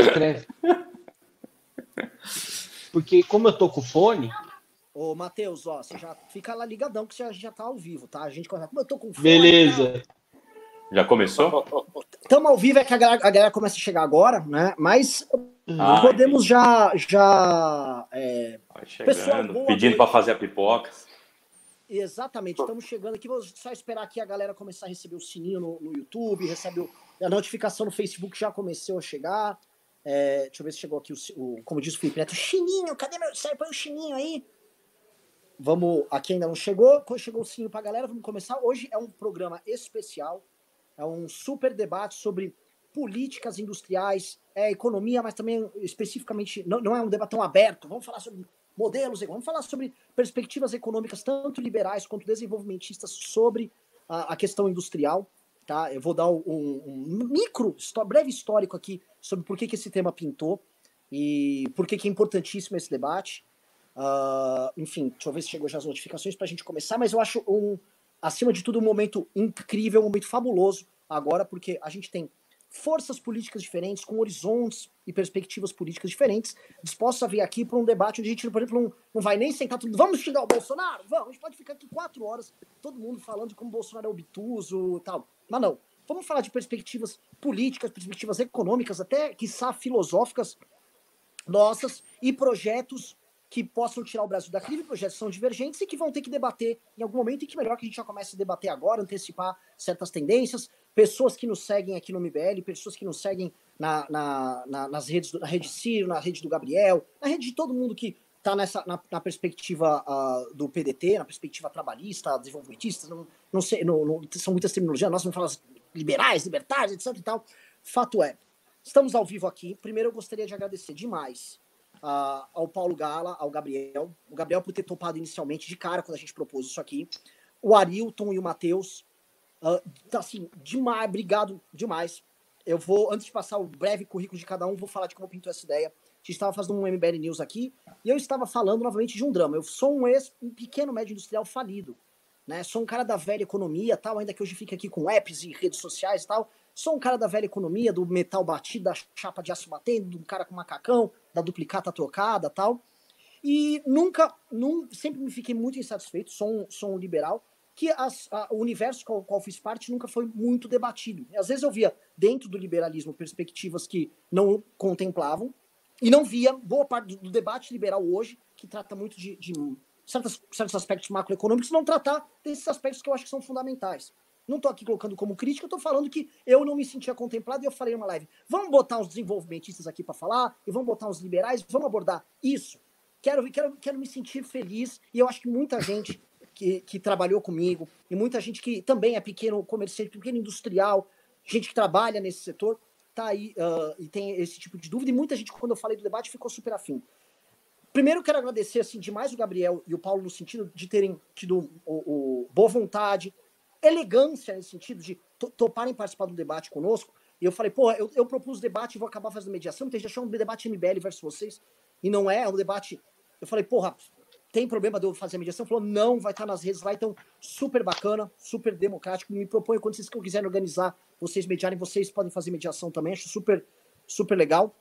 Escreve. Porque como eu tô com fone, Ô, Matheus, ó, você já fica lá ligadão que você já, já tá ao vivo, tá? A gente como eu tô com fone, beleza. Já começou? Estamos ao vivo, é que a galera, a galera começa a chegar agora, né? Mas Ah, podemos já. já é, Pessoal, chegando, boa pedindo para fazer a pipoca. Exatamente, estamos chegando aqui. Vou só esperar aqui a galera começar a receber o sininho no, no YouTube, receber o- a notificação no Facebook já começou a chegar. É, deixa eu ver se chegou aqui o, o- como diz o Felipe Neto, chininho, cadê meu. Sai, põe o chininho aí. Vamos, aqui ainda não chegou. Quando chegou o sininho pra galera, vamos começar. Hoje é um programa especial, é um super debate sobre políticas industriais, é economia, mas também especificamente não, não é um debate tão aberto. Vamos falar sobre modelos, vamos falar sobre perspectivas econômicas, tanto liberais quanto desenvolvimentistas, sobre a, a questão industrial. Tá? Eu vou dar um, um micro, breve histórico aqui sobre por que, que esse tema pintou e por que, que é importantíssimo esse debate. Ah, enfim, deixa eu ver se chegou já as notificações para a gente começar, mas eu acho, um, acima de tudo, um momento incrível, um momento fabuloso agora, porque a gente tem forças políticas diferentes, com horizontes e perspectivas políticas diferentes, dispostos a vir aqui para um debate onde a gente, por exemplo, não, não vai nem sentar tudo. Vamos xingar o Bolsonaro? Vamos, a gente pode ficar aqui quatro horas, todo mundo falando como o Bolsonaro é obtuso e tal. Mas não. Vamos falar de perspectivas políticas, perspectivas econômicas, até, quiçá, filosóficas nossas e projetos que possam tirar o Brasil da crise, projetos que são divergentes e que vão ter que debater em algum momento e que melhor que a gente já comece a debater agora, antecipar certas tendências, pessoas que nos seguem aqui no MBL, pessoas que nos seguem na, na- na- nas redes, do- na rede Ciro, na rede do Gabriel, na rede de todo mundo que está nessa na, na perspectiva ah, do PDT, na perspectiva trabalhista, desenvolvimentista, não, não sei, são muitas terminologias, nós vamos falar liberais, libertários, etc e tal. Fato é, estamos ao vivo aqui. Primeiro eu gostaria de agradecer demais ah, ao Paulo Gala, ao Gabriel. O Gabriel por ter topado inicialmente de cara quando a gente propôs isso aqui. O Arilton e o Matheus. Ah, tá assim, demais, obrigado demais. Eu vou, antes de passar o breve currículo de cada um, vou falar de como pintou essa ideia. A gente estava fazendo um MBL News aqui e eu estava falando novamente de um drama. Eu sou um ex, um pequeno médio industrial falido. Né? Sou um cara da velha economia, tal, ainda que hoje fique aqui com apps e redes sociais e tal. Sou um cara da velha economia, do metal batido, da chapa de aço batendo, do cara com macacão, da duplicata trocada tal. E nunca, num, sempre me fiquei muito insatisfeito, sou um, sou um liberal, que as- a- o universo qual, qual fiz parte nunca foi muito debatido. Às vezes eu via dentro do liberalismo perspectivas que não contemplavam, e não via boa parte do, debate liberal hoje, que trata muito de, de certas, certos aspectos macroeconômicos, não tratar desses aspectos que eu acho que são fundamentais. Não estou aqui colocando como crítica, estou falando que eu não me sentia contemplado e eu falei numa live: vamos botar uns desenvolvimentistas aqui para falar, e vamos botar uns liberais, vamos abordar isso. Quero, quero, quero me sentir feliz, e eu acho que muita gente que, que trabalhou comigo, e muita gente que também é pequeno comerciante, pequeno industrial, gente que trabalha nesse setor, tá aí ah, e tem esse tipo de dúvida, e muita gente, quando eu falei do debate, ficou super afim. Primeiro, quero agradecer assim, demais o Gabriel e o Paulo no sentido de terem tido o, o boa vontade, elegância nesse sentido de to- toparem participar do debate conosco. E eu falei, pô, eu, eu propus debate e vou acabar fazendo mediação, a gente achou um debate MBL versus vocês, e não é, é um debate. Eu falei, porra, tem problema de eu fazer a mediação? Falou, não, vai estar nas redes lá, então super bacana, super democrático. Me proponho quando vocês quiserem organizar, vocês mediarem, vocês podem fazer mediação também, acho super, super legal.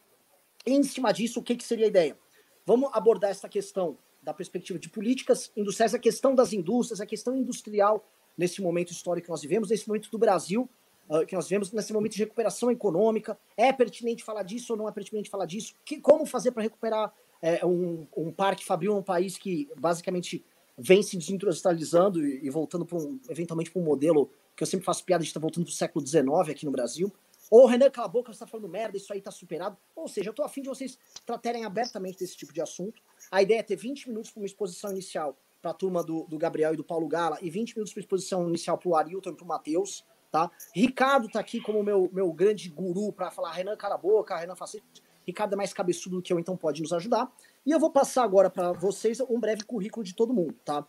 Em cima disso, o que, que seria a ideia? Vamos abordar essa questão da perspectiva de políticas industriais, a questão das indústrias, a questão industrial nesse momento histórico que nós vivemos, nesse momento do Brasil ah, que nós vivemos, nesse momento de recuperação econômica. É pertinente falar disso ou não é pertinente falar disso? Que, como fazer para recuperar é, um, um parque fabril, um país que basicamente vem se desindustrializando e, e voltando para um, eventualmente para um modelo que eu sempre faço piada de estar voltando para o século XIX aqui no Brasil. Ou Renan, cala a boca, você está falando merda, isso aí está superado. Ou seja, eu estou afim de vocês tratarem abertamente desse tipo de assunto. A ideia é ter 20 minutos para uma exposição inicial para a turma do, do Gabriel e do Paulo Gala e 20 minutos para exposição inicial para o Arilton e para o Matheus. Tá? Ricardo tá aqui como meu, meu grande guru para falar Renan, cala a boca, Renan faça isso. Ricardo é mais cabeçudo do que eu, então pode nos ajudar. E eu vou passar agora para vocês um breve currículo de todo mundo, tá?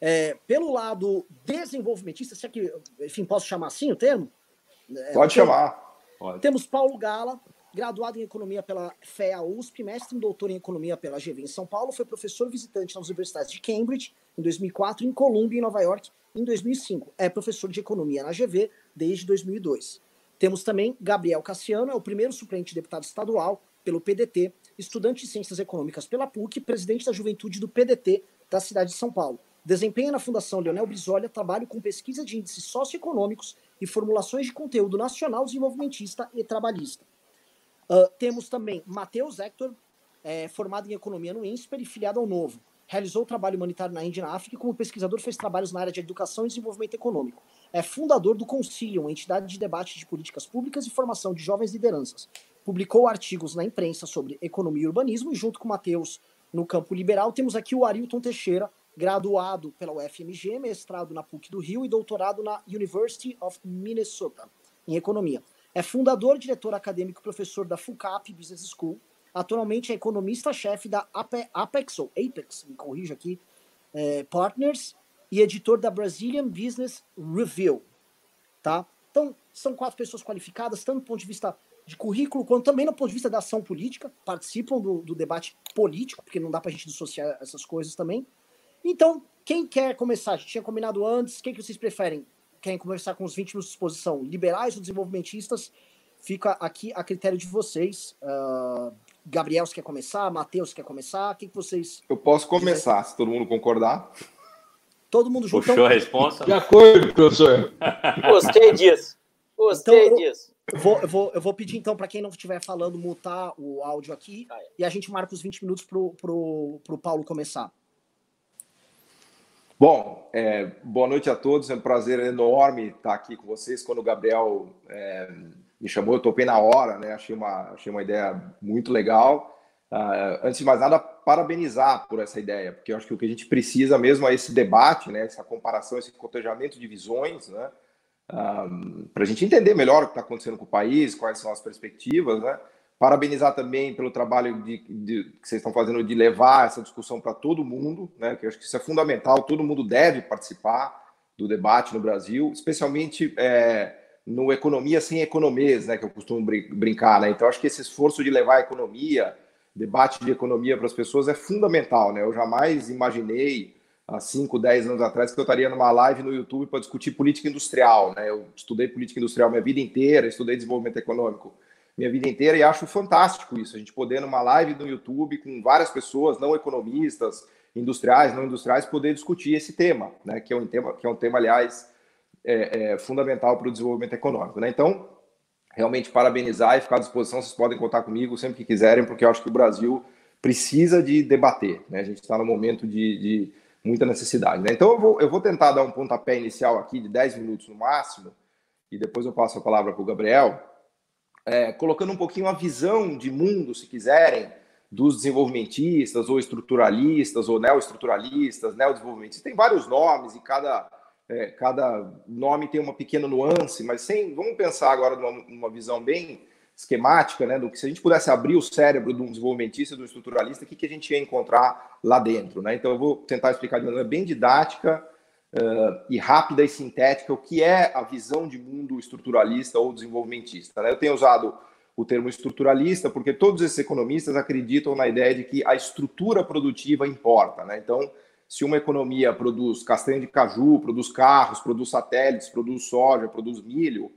É, pelo lado desenvolvimentista, será que, enfim, posso chamar assim o termo? É, Pode chamar. temos Paulo Gala, graduado em Economia pela FEA USP, mestre e doutor em Economia pela GV em São Paulo, foi professor visitante nas universidades de Cambridge em 2004 e em Columbia, em Nova York, em 2005. É professor de Economia na GV desde 2002. Temos também Gabriel Cassiano, é o primeiro suplente de deputado estadual pelo PDT, estudante de Ciências Econômicas pela PUC, presidente da juventude do PDT da cidade de São Paulo. Desempenha na Fundação Leonel Brizola trabalho com pesquisa de índices socioeconômicos e formulações de conteúdo nacional desenvolvimentista e trabalhista. Uh, temos também Matheus Hector, é, formado em Economia no INSPER e filiado ao Novo. Realizou trabalho humanitário na Índia e na África e como pesquisador fez trabalhos na área de educação e desenvolvimento econômico. É fundador do Concilium, entidade de debate de políticas públicas e formação de jovens lideranças. Publicou artigos na imprensa sobre economia e urbanismo e junto com Matheus no campo liberal temos aqui o Arilton Teixeira, graduado pela UFMG, mestrado na PUC do Rio e doutorado na University of Minnesota em economia. É fundador, diretor acadêmico e professor da FUCAP Business School. Atualmente é economista-chefe da Apex, ou Apex, me corrija aqui, é, Partners, e editor da Brazilian Business Review. Tá? Então, são quatro pessoas qualificadas, tanto do ponto de vista de currículo, quanto também do ponto de vista da ação política, participam do, do debate político, porque não dá para a gente dissociar essas coisas também. Então, quem quer começar? A gente tinha combinado antes, quem que vocês preferem? Querem conversar com os 20 minutos de exposição? Liberais ou desenvolvimentistas? Fica aqui a critério de vocês. Uh, Gabriel, você quer começar? Matheus, quer começar? O que, que vocês. Eu posso começar, se todo mundo concordar. Todo mundo junto. Puxou então... a resposta? De acordo, professor. Gostei disso. Gostei então, disso. Eu vou, eu, vou, eu vou pedir, então, para quem não estiver falando, mutar o áudio aqui ah, é. e a gente marca os 20 minutos para o Paulo começar. Bom, é, boa noite a todos. É um prazer enorme estar aqui com vocês. Quando o Gabriel é, me chamou, eu topei na hora, né? Achei uma, achei uma ideia muito legal. Uh, antes de mais nada, parabenizar por essa ideia, porque eu acho que o que a gente precisa mesmo é esse debate, né? Essa comparação, esse cotejamento de visões, né? Para a gente entender melhor o que está acontecendo com o país, quais são as perspectivas, né? Parabenizar também pelo trabalho de, de, que vocês estão fazendo de levar essa discussão para todo mundo, né? Que eu acho que isso é fundamental. Todo mundo deve participar do debate no Brasil, especialmente é, no economia sem economês, né? Que eu costumo brincar, né? Então acho que esse esforço de levar a economia, debate de economia para as pessoas é fundamental, né? Eu jamais imaginei há 5, 10 anos atrás que eu estaria numa live no YouTube para discutir política industrial, né? Eu estudei política industrial minha vida inteira, estudei desenvolvimento econômico minha vida inteira e acho fantástico isso, a gente poder numa live no YouTube com várias pessoas, não economistas, industriais, não industriais, poder discutir esse tema, né, que é um tema, que é um tema aliás, é, é fundamental para o desenvolvimento econômico. Né? Então, realmente parabenizar e ficar à disposição, vocês podem contar comigo sempre que quiserem, porque eu acho que o Brasil precisa de debater, né? a gente está no momento de, de, muita necessidade. Né? Então, eu vou, eu vou tentar dar um pontapé inicial aqui de 10 minutos no máximo, e depois eu passo a palavra para o Gabriel, é, colocando um pouquinho a visão de mundo, se quiserem, dos desenvolvimentistas, ou estruturalistas, ou neoestruturalistas, neodesenvolvimentistas. Tem vários nomes e cada, é, cada nome tem uma pequena nuance, mas sem, vamos pensar agora numa, numa visão bem esquemática, né, do que se a gente pudesse abrir o cérebro de um desenvolvimentista de um estruturalista, o que, que a gente ia encontrar lá dentro. Né? Então, eu vou tentar explicar de maneira bem didática uh, e rápida e sintética o que é a visão de mundo estruturalista ou desenvolvimentista. Né? Eu tenho usado o termo estruturalista porque todos esses economistas acreditam na ideia de que a estrutura produtiva importa. Né? Então, se uma economia produz castanha de caju, produz carros, produz satélites, produz soja, produz milho,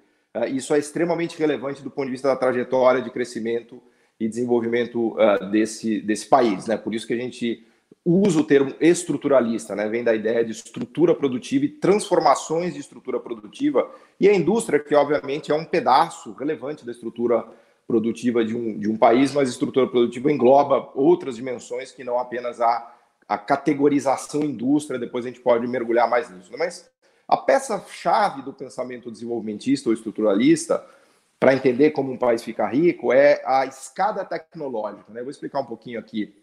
isso é extremamente relevante do ponto de vista da trajetória de crescimento e desenvolvimento uh, desse, desse país. Né? Por isso que a gente usa o termo estruturalista, né? vem da ideia de estrutura produtiva e transformações de estrutura produtiva, e a indústria, que obviamente é um pedaço relevante da estrutura produtiva de um, de um país, mas estrutura produtiva engloba outras dimensões que não apenas a, a categorização indústria, depois a gente pode mergulhar mais nisso. Né? Mas a peça-chave do pensamento desenvolvimentista ou estruturalista, para entender como um país fica rico, é a escada tecnológica. Né? Eu vou explicar um pouquinho aqui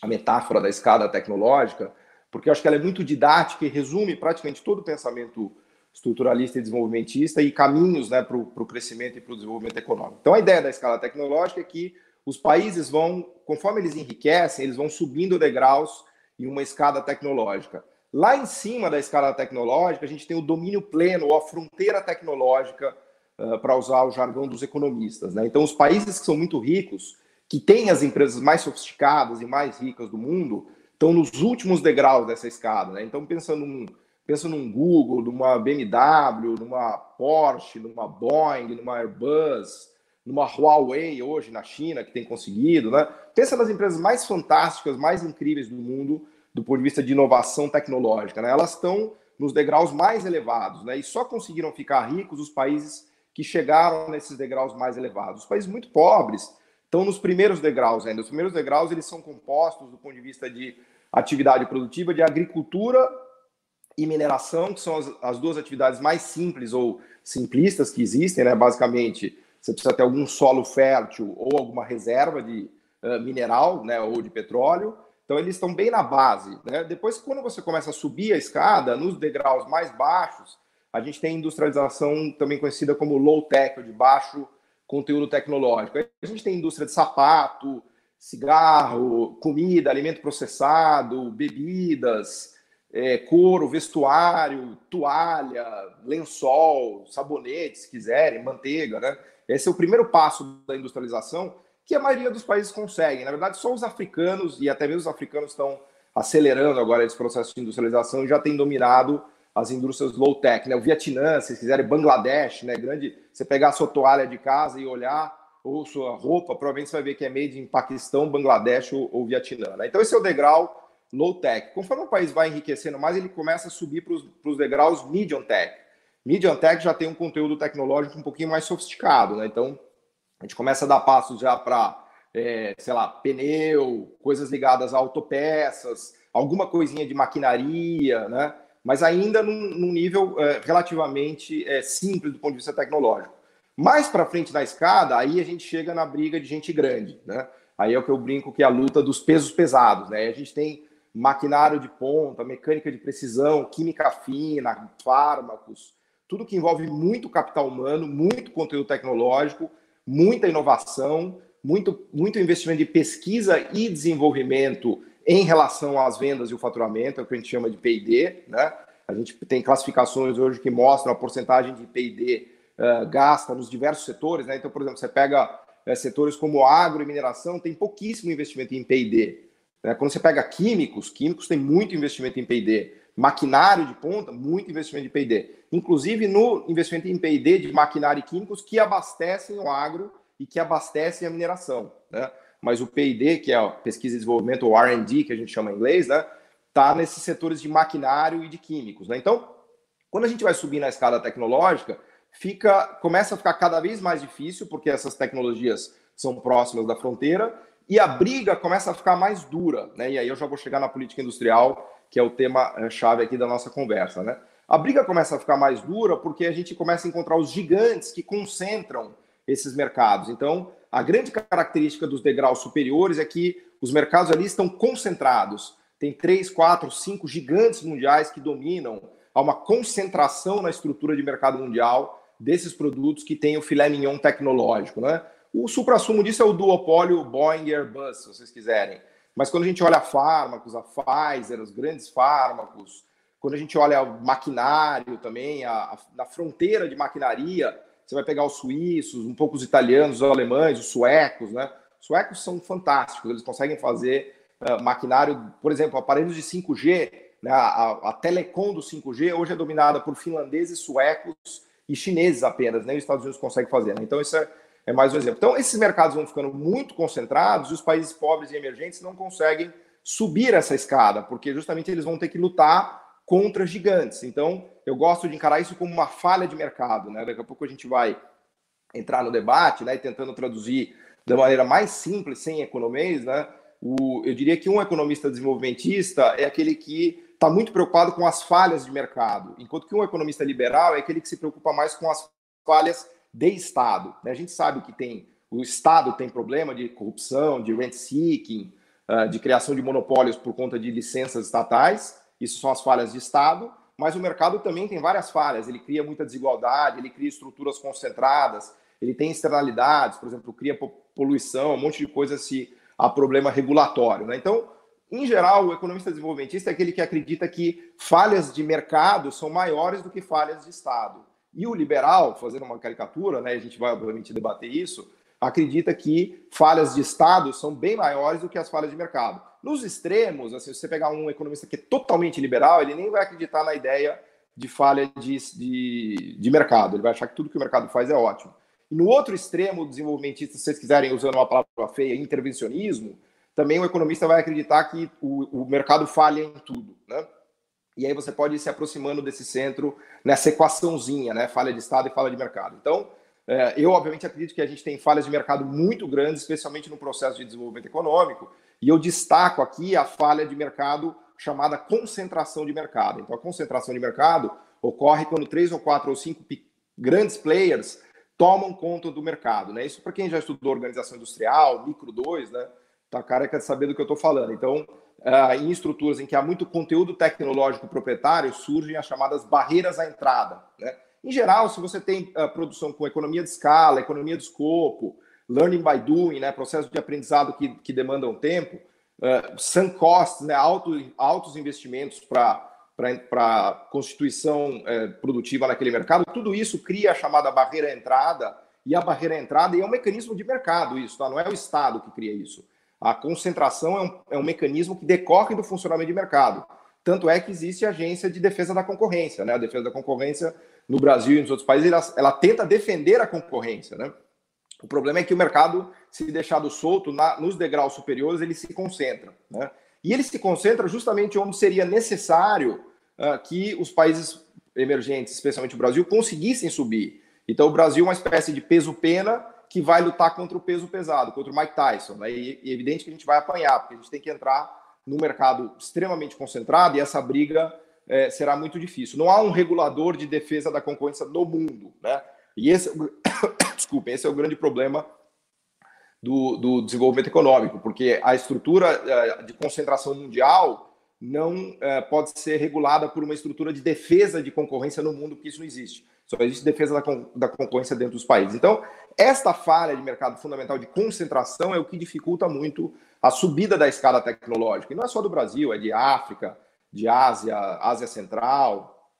a metáfora da escada tecnológica, porque eu acho que ela é muito didática e resume praticamente todo o pensamento estruturalista e desenvolvimentista e caminhos né, para o crescimento e para o desenvolvimento econômico. Então, a ideia da escala tecnológica é que os países vão, conforme eles enriquecem, eles vão subindo degraus em uma escada tecnológica. Lá em cima da escala tecnológica, a gente tem o domínio pleno, ou a fronteira tecnológica, uh, para usar o jargão dos economistas. Né? Então, os países que são muito ricos, que tem as empresas mais sofisticadas e mais ricas do mundo, estão nos últimos degraus dessa escada. Né? Então, pensando num, Pensa num Google, numa BMW, numa Porsche, numa Boeing, numa Airbus, numa Huawei hoje na China, que tem conseguido, né? Pensa nas empresas mais fantásticas, mais incríveis do mundo, do ponto de vista de inovação tecnológica, né? Elas estão nos degraus mais elevados, né? E só conseguiram ficar ricos os países que chegaram nesses degraus mais elevados. Os países muito pobres estão nos primeiros degraus ainda. Os primeiros degraus eles são compostos do ponto de vista de atividade produtiva de agricultura e mineração, que são as, as duas atividades mais simples ou simplistas que existem, né? Basicamente, você precisa ter algum solo fértil ou alguma reserva de uh, mineral, né? Ou de petróleo. Então, eles estão bem na base. Né? Depois, quando você começa a subir a escada, nos degraus mais baixos, a gente tem industrialização também conhecida como low-tech, de baixo conteúdo tecnológico. A gente tem indústria de sapato, cigarro, comida, alimento processado, bebidas, é, couro, vestuário, toalha, lençol, sabonete, se quiserem, manteiga. Né? Esse é o primeiro passo da industrialização que a maioria dos países conseguem. Na verdade, só os africanos, e até mesmo os africanos estão acelerando agora esse processo de industrialização e já têm dominado as indústrias low-tech. Né? O Vietnã, se quiserem, Bangladesh, né? grande. Você pegar a sua toalha de casa e olhar, ou sua roupa, provavelmente você vai ver que é made em Paquistão, Bangladesh ou, ou Vietnã. Né? Então, esse é o degrau low-tech. Conforme o país vai enriquecendo mais, ele começa a subir para os degraus medium-tech. Medium-tech já tem um conteúdo tecnológico um pouquinho mais sofisticado. Né? Então, a gente começa a dar passos já para, é, sei lá, pneu, coisas ligadas a autopeças, alguma coisinha de maquinaria, né? Mas ainda num, num nível é, relativamente é, simples do ponto de vista tecnológico. Mais para frente na escada, aí a gente chega na briga de gente grande, né? Aí é o que eu brinco que é a luta dos pesos pesados, né? A gente tem maquinário de ponta, mecânica de precisão, química fina, fármacos, tudo que envolve muito capital humano, muito conteúdo tecnológico muita inovação, muito, muito investimento de pesquisa e desenvolvimento em relação às vendas e o faturamento, é o que a gente chama de P&D, né? A gente tem classificações hoje que mostram a porcentagem de P&D uh, gasta nos diversos setores, né? Então, por exemplo, você pega uh, setores como agro e mineração, tem pouquíssimo investimento em P&D. Né? Quando você pega químicos, químicos tem muito investimento em P&D. Maquinário de ponta, muito investimento em P&D. Inclusive no investimento em P&D de maquinário e químicos que abastecem o agro e que abastecem a mineração, né? Mas o P&D, que é a pesquisa e desenvolvimento, ou R&D, que a gente chama em inglês, né? Tá nesses setores de maquinário e de químicos, né? Então, quando a gente vai subir na escala tecnológica, fica, começa a ficar cada vez mais difícil, porque essas tecnologias são próximas da fronteira, e a briga começa a ficar mais dura, né? E aí eu já vou chegar na política industrial, que é o tema eh, chave aqui da nossa conversa, né? A briga começa a ficar mais dura porque a gente começa a encontrar os gigantes que concentram esses mercados. Então, a grande característica dos degraus superiores é que os mercados ali estão concentrados. Tem três, quatro, cinco gigantes mundiais que dominam. Há uma concentração na estrutura de mercado mundial desses produtos que tem o filé mignon tecnológico, né? O supra-sumo disso é o duopólio Boeing e Airbus, se vocês quiserem. Mas quando a gente olha fármacos, a Pfizer, os grandes fármacos, quando a gente olha o maquinário também, a, a, na fronteira de maquinaria, você vai pegar os suíços, um pouco os italianos, os alemães, os suecos, né? Os suecos são fantásticos, eles conseguem fazer uh, maquinário, por exemplo, aparelhos de 5G, né? a, a, telecom do 5G hoje é dominada por finlandeses, suecos e chineses apenas, nem né? os Estados Unidos conseguem fazer. Né? Então, isso é, é mais um exemplo. Então, esses mercados vão ficando muito concentrados e os países pobres e emergentes não conseguem subir essa escada, porque justamente eles vão ter que lutar contra gigantes. Então, eu gosto de encarar isso como uma falha de mercado. Né? Daqui a pouco a gente vai entrar no debate, né, tentando traduzir da maneira mais simples, sem economês, né? O, eu diria que um economista desenvolvimentista é aquele que está muito preocupado com as falhas de mercado, enquanto que um economista liberal é aquele que se preocupa mais com as falhas de Estado. Né? A gente sabe que tem o Estado tem problema de corrupção, de rent seeking, uh, de criação de monopólios por conta de licenças estatais. Isso são as falhas de Estado. Mas o mercado também tem várias falhas. Ele cria muita desigualdade, ele cria estruturas concentradas, ele tem externalidades, por exemplo, cria poluição, um monte de coisa se há problema regulatório. Né? Então, em geral, o economista desenvolvimentista é aquele que acredita que falhas de mercado são maiores do que falhas de Estado. E o liberal, fazendo uma caricatura, né, a gente vai obviamente debater isso, acredita que falhas de Estado são bem maiores do que as falhas de mercado. Nos extremos, assim, se você pegar um economista que é totalmente liberal, ele nem vai acreditar na ideia de falha de, de, de mercado. Ele vai achar que tudo que o mercado faz é ótimo. E no outro extremo, desenvolvimentista, se vocês quiserem, usando uma palavra feia, intervencionismo, também o economista vai acreditar que o, o mercado falha em tudo, né? E aí você pode ir se aproximando desse centro nessa equaçãozinha, né? Falha de Estado e falha de mercado. Então, é, eu obviamente acredito que a gente tem falhas de mercado muito grandes, especialmente no processo de desenvolvimento econômico, e eu destaco aqui a falha de mercado chamada concentração de mercado. Então, a concentração de mercado ocorre quando três ou quatro ou cinco grandes players tomam conta do mercado, né? Isso para quem já estudou organização industrial, micro 2, né? Tá careca de saber do que eu estou falando. Então, uh, em estruturas em que há muito conteúdo tecnológico proprietário, surgem as chamadas barreiras à entrada, né? Em geral, se você tem uh, produção com economia de escala, economia de escopo, learning by doing, né, processo de aprendizado que, que demandam tempo, uh, sunk costs, né, alto, altos investimentos para para constituição é, produtiva naquele mercado, tudo isso cria a chamada barreira entrada, e a barreira entrada é um mecanismo de mercado, isso, tá? não é o Estado que cria isso. A concentração é um, é um mecanismo que decorre do funcionamento de mercado. Tanto é que existe a agência de defesa da concorrência, né? A defesa da concorrência no Brasil e nos outros países, ela, ela tenta defender a concorrência, né? O problema é que o mercado, se deixado solto na, nos degraus superiores, ele se concentra, né? E ele se concentra justamente onde seria necessário uh, que os países emergentes, especialmente o Brasil, conseguissem subir. Então, o Brasil é uma espécie de peso-pena que vai lutar contra o peso pesado, contra o Mike Tyson. Né? E, é evidente que a gente vai apanhar, porque a gente tem que entrar no mercado extremamente concentrado e essa briga é, será muito difícil. Não há um regulador de defesa da concorrência no mundo. Né? E esse, desculpe, esse é o grande problema do, do desenvolvimento econômico, porque a estrutura é, de concentração mundial não é, pode ser regulada por uma estrutura de defesa de concorrência no mundo, porque isso não existe. Só existe defesa da, da concorrência dentro dos países. Então, esta falha de mercado fundamental de concentração é o que dificulta muito a subida da escala tecnológica. E não é só do Brasil, é de África, de Ásia, Ásia Central,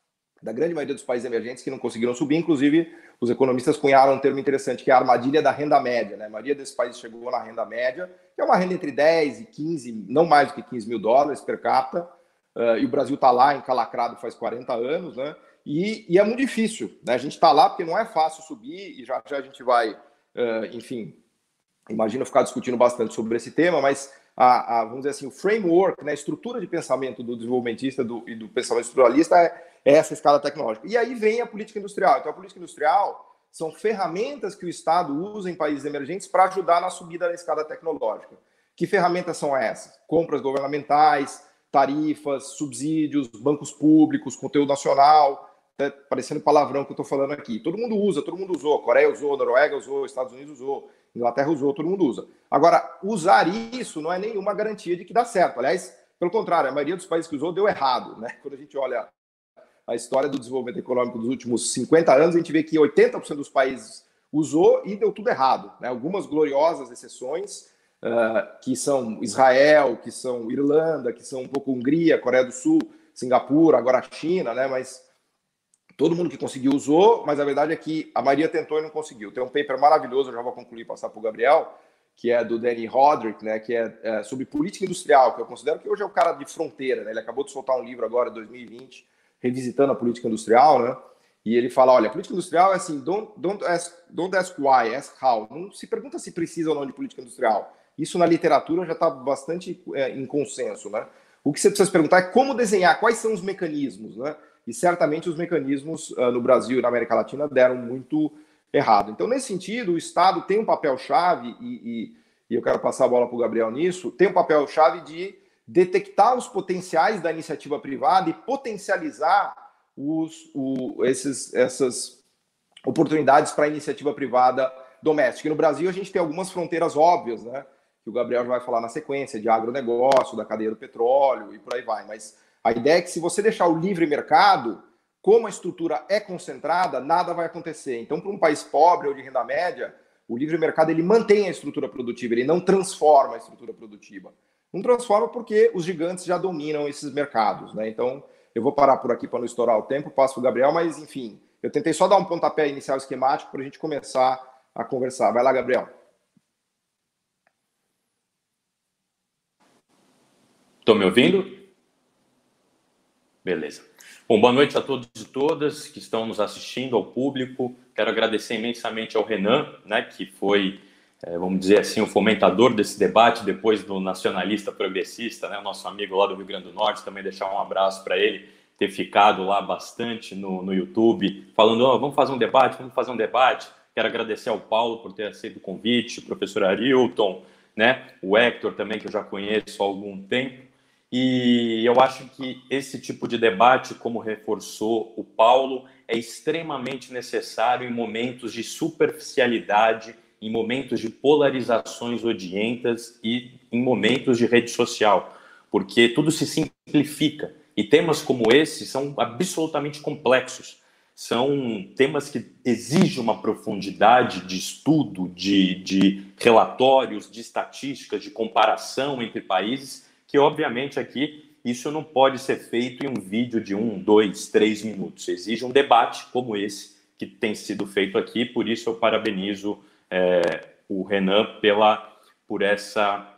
da grande maioria dos países emergentes que não conseguiram subir. Inclusive, os economistas cunharam um termo interessante, que é a armadilha da renda média. Né? A maioria desses países chegou na renda média, que é uma renda entre 10 e 15, não mais do que 15 mil dólares per capita. Uh, e o Brasil está lá encalacrado faz 40 anos, né? E, e é muito difícil. Né? A gente está lá porque não é fácil subir, e já, já a gente vai, uh, enfim, imagino ficar discutindo bastante sobre esse tema, mas a, a, vamos dizer assim, o framework, né, a estrutura de pensamento do desenvolvimentista do, e do pensamento estruturalista é, é essa escala tecnológica. E aí vem a política industrial. Então, a política industrial são ferramentas que o Estado usa em países emergentes para ajudar na subida da escala tecnológica. Que ferramentas são essas? Compras governamentais, tarifas, subsídios, bancos públicos, conteúdo nacional, né, parecendo palavrão que eu estou falando aqui. Todo mundo usa, todo mundo usou. Coreia usou, Noruega usou, Estados Unidos usou, Inglaterra usou, todo mundo usa. Agora, usar isso não é nenhuma garantia de que dá certo. Aliás, pelo contrário, a maioria dos países que usou deu errado. Né? Quando a gente olha a história do desenvolvimento econômico dos últimos 50 anos, a gente vê que 80% dos países usou e deu tudo errado. Né? Algumas gloriosas exceções, uh, que são Israel, que são Irlanda, que são um pouco Hungria, Coreia do Sul, Singapura, agora a China, né? mas Todo mundo que conseguiu usou, mas a verdade é que a maioria tentou e não conseguiu. Tem um paper maravilhoso, eu já vou concluir passar para o Gabriel, que é do Danny Roderick, né, que é, é, sobre política industrial, que eu considero que hoje é o cara de fronteira. Né? Ele acabou de soltar um livro agora, 2020, revisitando a política industrial, né? E ele fala, olha, política industrial é assim, don't, don't, ask, don't ask why, ask how. Não se pergunta se precisa ou não de política industrial. Isso na literatura já está bastante é, em consenso, né? O que você precisa perguntar é como desenhar, quais são os mecanismos, né? E certamente os mecanismos uh, no Brasil e na América Latina deram muito errado. Então, nesse sentido, o Estado tem um papel-chave, e, e, e, eu quero passar a bola para o Gabriel nisso, tem um papel-chave de detectar os potenciais da iniciativa privada e potencializar os, o, esses, essas oportunidades para a iniciativa privada doméstica. E no Brasil, a gente tem algumas fronteiras óbvias, né? Que o Gabriel já vai falar na sequência, de agronegócio, da cadeia do petróleo e por aí vai. Mas a ideia é que se você deixar o livre mercado, como a estrutura é concentrada, nada vai acontecer. Então, para um país pobre ou de renda média, o livre mercado ele mantém a estrutura produtiva, ele não transforma a estrutura produtiva. Não transforma porque os gigantes já dominam esses mercados, né? Então, eu vou parar por aqui para não estourar o tempo, passo para o Gabriel, mas enfim, eu tentei só dar um pontapé inicial esquemático para a gente começar a conversar. Vai lá, Gabriel. Estão me ouvindo? Beleza. Bom, boa noite a todos e todas que estão nos assistindo, ao público. Quero agradecer imensamente ao Renan, né, que foi, é, vamos dizer assim, o fomentador desse debate, depois do nacionalista progressista, né, nosso amigo lá do Rio Grande do Norte, também deixar um abraço para ele, ter ficado lá bastante no, no YouTube, falando, oh, vamos fazer um debate, vamos fazer um debate. Quero agradecer ao Paulo por ter aceito o convite, o professor Arilton, né, o Hector também, que eu já conheço há algum tempo. E eu acho que esse tipo de debate, como reforçou o Paulo, é extremamente necessário em momentos de superficialidade, em momentos de polarizações odientas e em momentos de rede social, porque tudo se simplifica. E temas como esse são absolutamente complexos. São temas que exigem uma profundidade de estudo, de, de relatórios, de estatísticas, de comparação entre países que obviamente aqui isso não pode ser feito em um vídeo de um, dois, três minutos. Exige um debate como esse que tem sido feito aqui. Por isso eu parabenizo é, o Renan pela por essa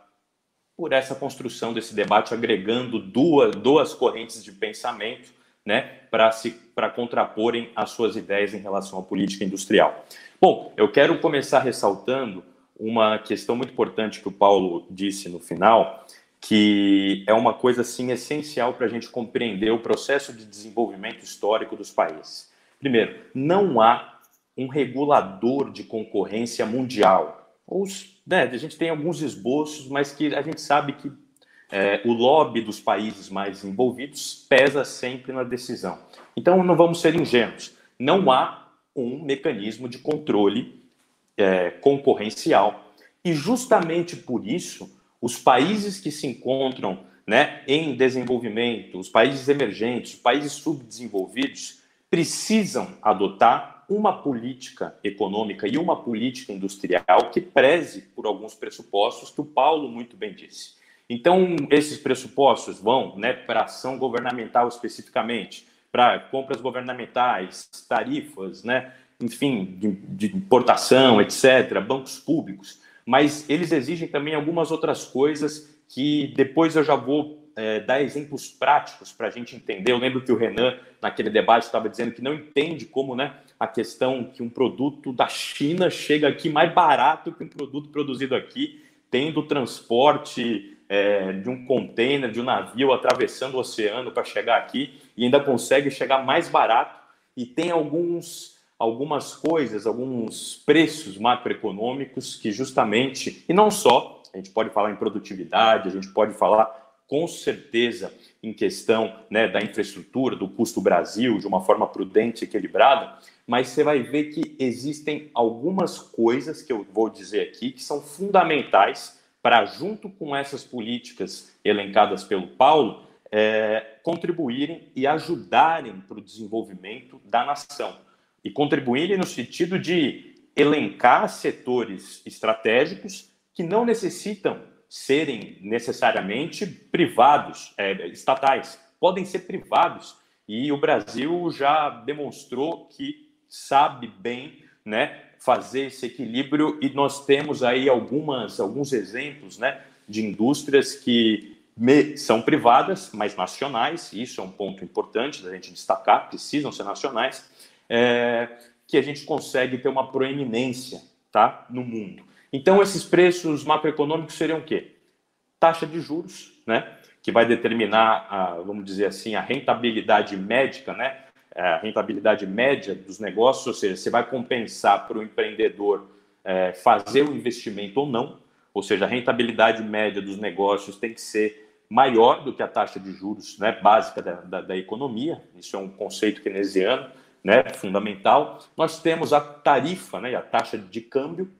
por essa construção desse debate, agregando duas, duas correntes de pensamento, né, para se para contraporem as suas ideias em relação à política industrial. Bom, eu quero começar ressaltando uma questão muito importante que o Paulo disse no final, que é uma coisa assim essencial para a gente compreender o processo de desenvolvimento histórico dos países. Primeiro, não há um regulador de concorrência mundial. Os, né, a gente tem alguns esboços, mas que a gente sabe que é, o lobby dos países mais envolvidos pesa sempre na decisão. Então, não vamos ser ingênuos. Não há um mecanismo de controle é, concorrencial. E justamente por isso, os países que se encontram né, em desenvolvimento, os países emergentes, os países subdesenvolvidos, precisam adotar uma política econômica e uma política industrial que preze por alguns pressupostos que o Paulo muito bem disse. Então, esses pressupostos vão né, para ação governamental especificamente, para compras governamentais, tarifas, né, enfim, de, de importação, etc., bancos públicos mas eles exigem também algumas outras coisas que depois eu já vou é, dar exemplos práticos para a gente entender. Eu lembro que o Renan, naquele debate, estava dizendo que não entende como né, a questão que um produto da China chega aqui mais barato que um produto produzido aqui, tendo transporte é, de um container, de um navio atravessando o oceano para chegar aqui e ainda consegue chegar mais barato e tem alguns algumas coisas, alguns preços macroeconômicos que justamente, e não só, a gente pode falar em produtividade, a gente pode falar com certeza em questão né, da infraestrutura, do custo Brasil, de uma forma prudente e equilibrada, mas você vai ver que existem algumas coisas que eu vou dizer aqui que são fundamentais para, junto com essas políticas elencadas pelo Paulo, é, contribuírem e ajudarem para o desenvolvimento da nação e contribuírem no sentido de elencar setores estratégicos que não necessitam serem necessariamente privados, é, estatais, podem ser privados. E o Brasil já demonstrou que sabe bem né, fazer esse equilíbrio, e nós temos aí algumas, alguns exemplos né, de indústrias que são privadas, mas nacionais, isso é um ponto importante da gente destacar, precisam ser nacionais, é, que a gente consegue ter uma proeminência tá, no mundo. Então, esses preços macroeconômicos seriam o quê? Taxa de juros, né, que vai determinar, a, vamos dizer assim, a rentabilidade médica, né, é, a rentabilidade média dos negócios, ou seja, você vai compensar para o empreendedor é, fazer o investimento ou não, ou seja, a rentabilidade média dos negócios tem que ser maior do que a taxa de juros né, básica da, da, da economia, isso é um conceito keynesiano, né, fundamental. Nós temos a tarifa, né, a taxa de câmbio,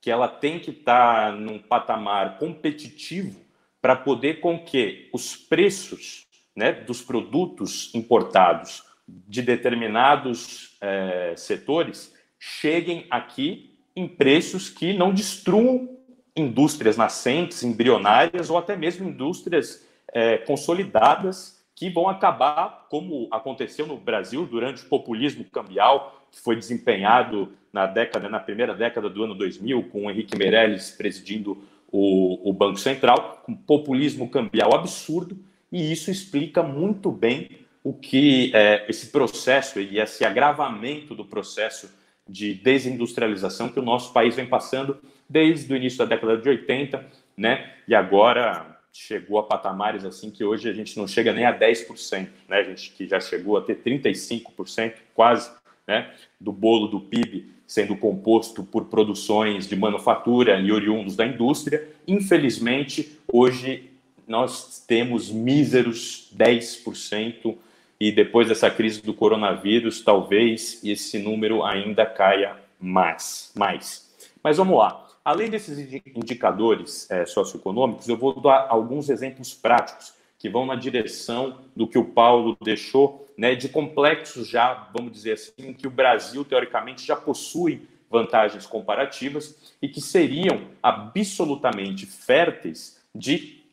que ela tem que estar tá num patamar competitivo para poder com que os preços né, dos produtos importados de determinados é, setores cheguem aqui em preços que não destruam indústrias nascentes, embrionárias ou até mesmo indústrias é, consolidadas que vão acabar, como aconteceu no Brasil durante o populismo cambial, que foi desempenhado na década, na primeira década do ano 2000, com o Henrique Meirelles presidindo o, o Banco Central, com populismo cambial absurdo, e isso explica muito bem o que é, esse processo e esse agravamento do processo de desindustrialização que o nosso país vem passando desde o início da década de 80, né? E agora chegou a patamares assim que hoje a gente não chega nem a 10%, né? A gente que já chegou a ter 35% quase, né, do bolo do PIB sendo composto por produções de manufatura e oriundos da indústria. Infelizmente, hoje nós temos míseros 10% e depois dessa crise do coronavírus, talvez esse número ainda caia mais. mais. Mas vamos lá. Além desses indicadores é, socioeconômicos, eu vou dar alguns exemplos práticos que vão na direção do que o Paulo deixou, né, de complexos já, vamos dizer assim, que o Brasil, teoricamente, já possui vantagens comparativas e que seriam absolutamente férteis de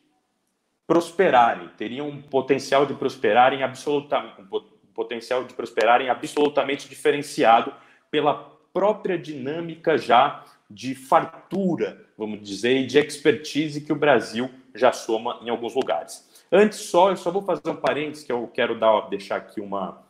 prosperarem, teriam um potencial de prosperarem absolutamente, um potencial de prosperarem absolutamente diferenciado pela própria dinâmica já de fartura, vamos dizer, e de expertise que o Brasil já soma em alguns lugares. Antes só, eu só vou fazer um parênteses que eu quero dar, deixar aqui uma,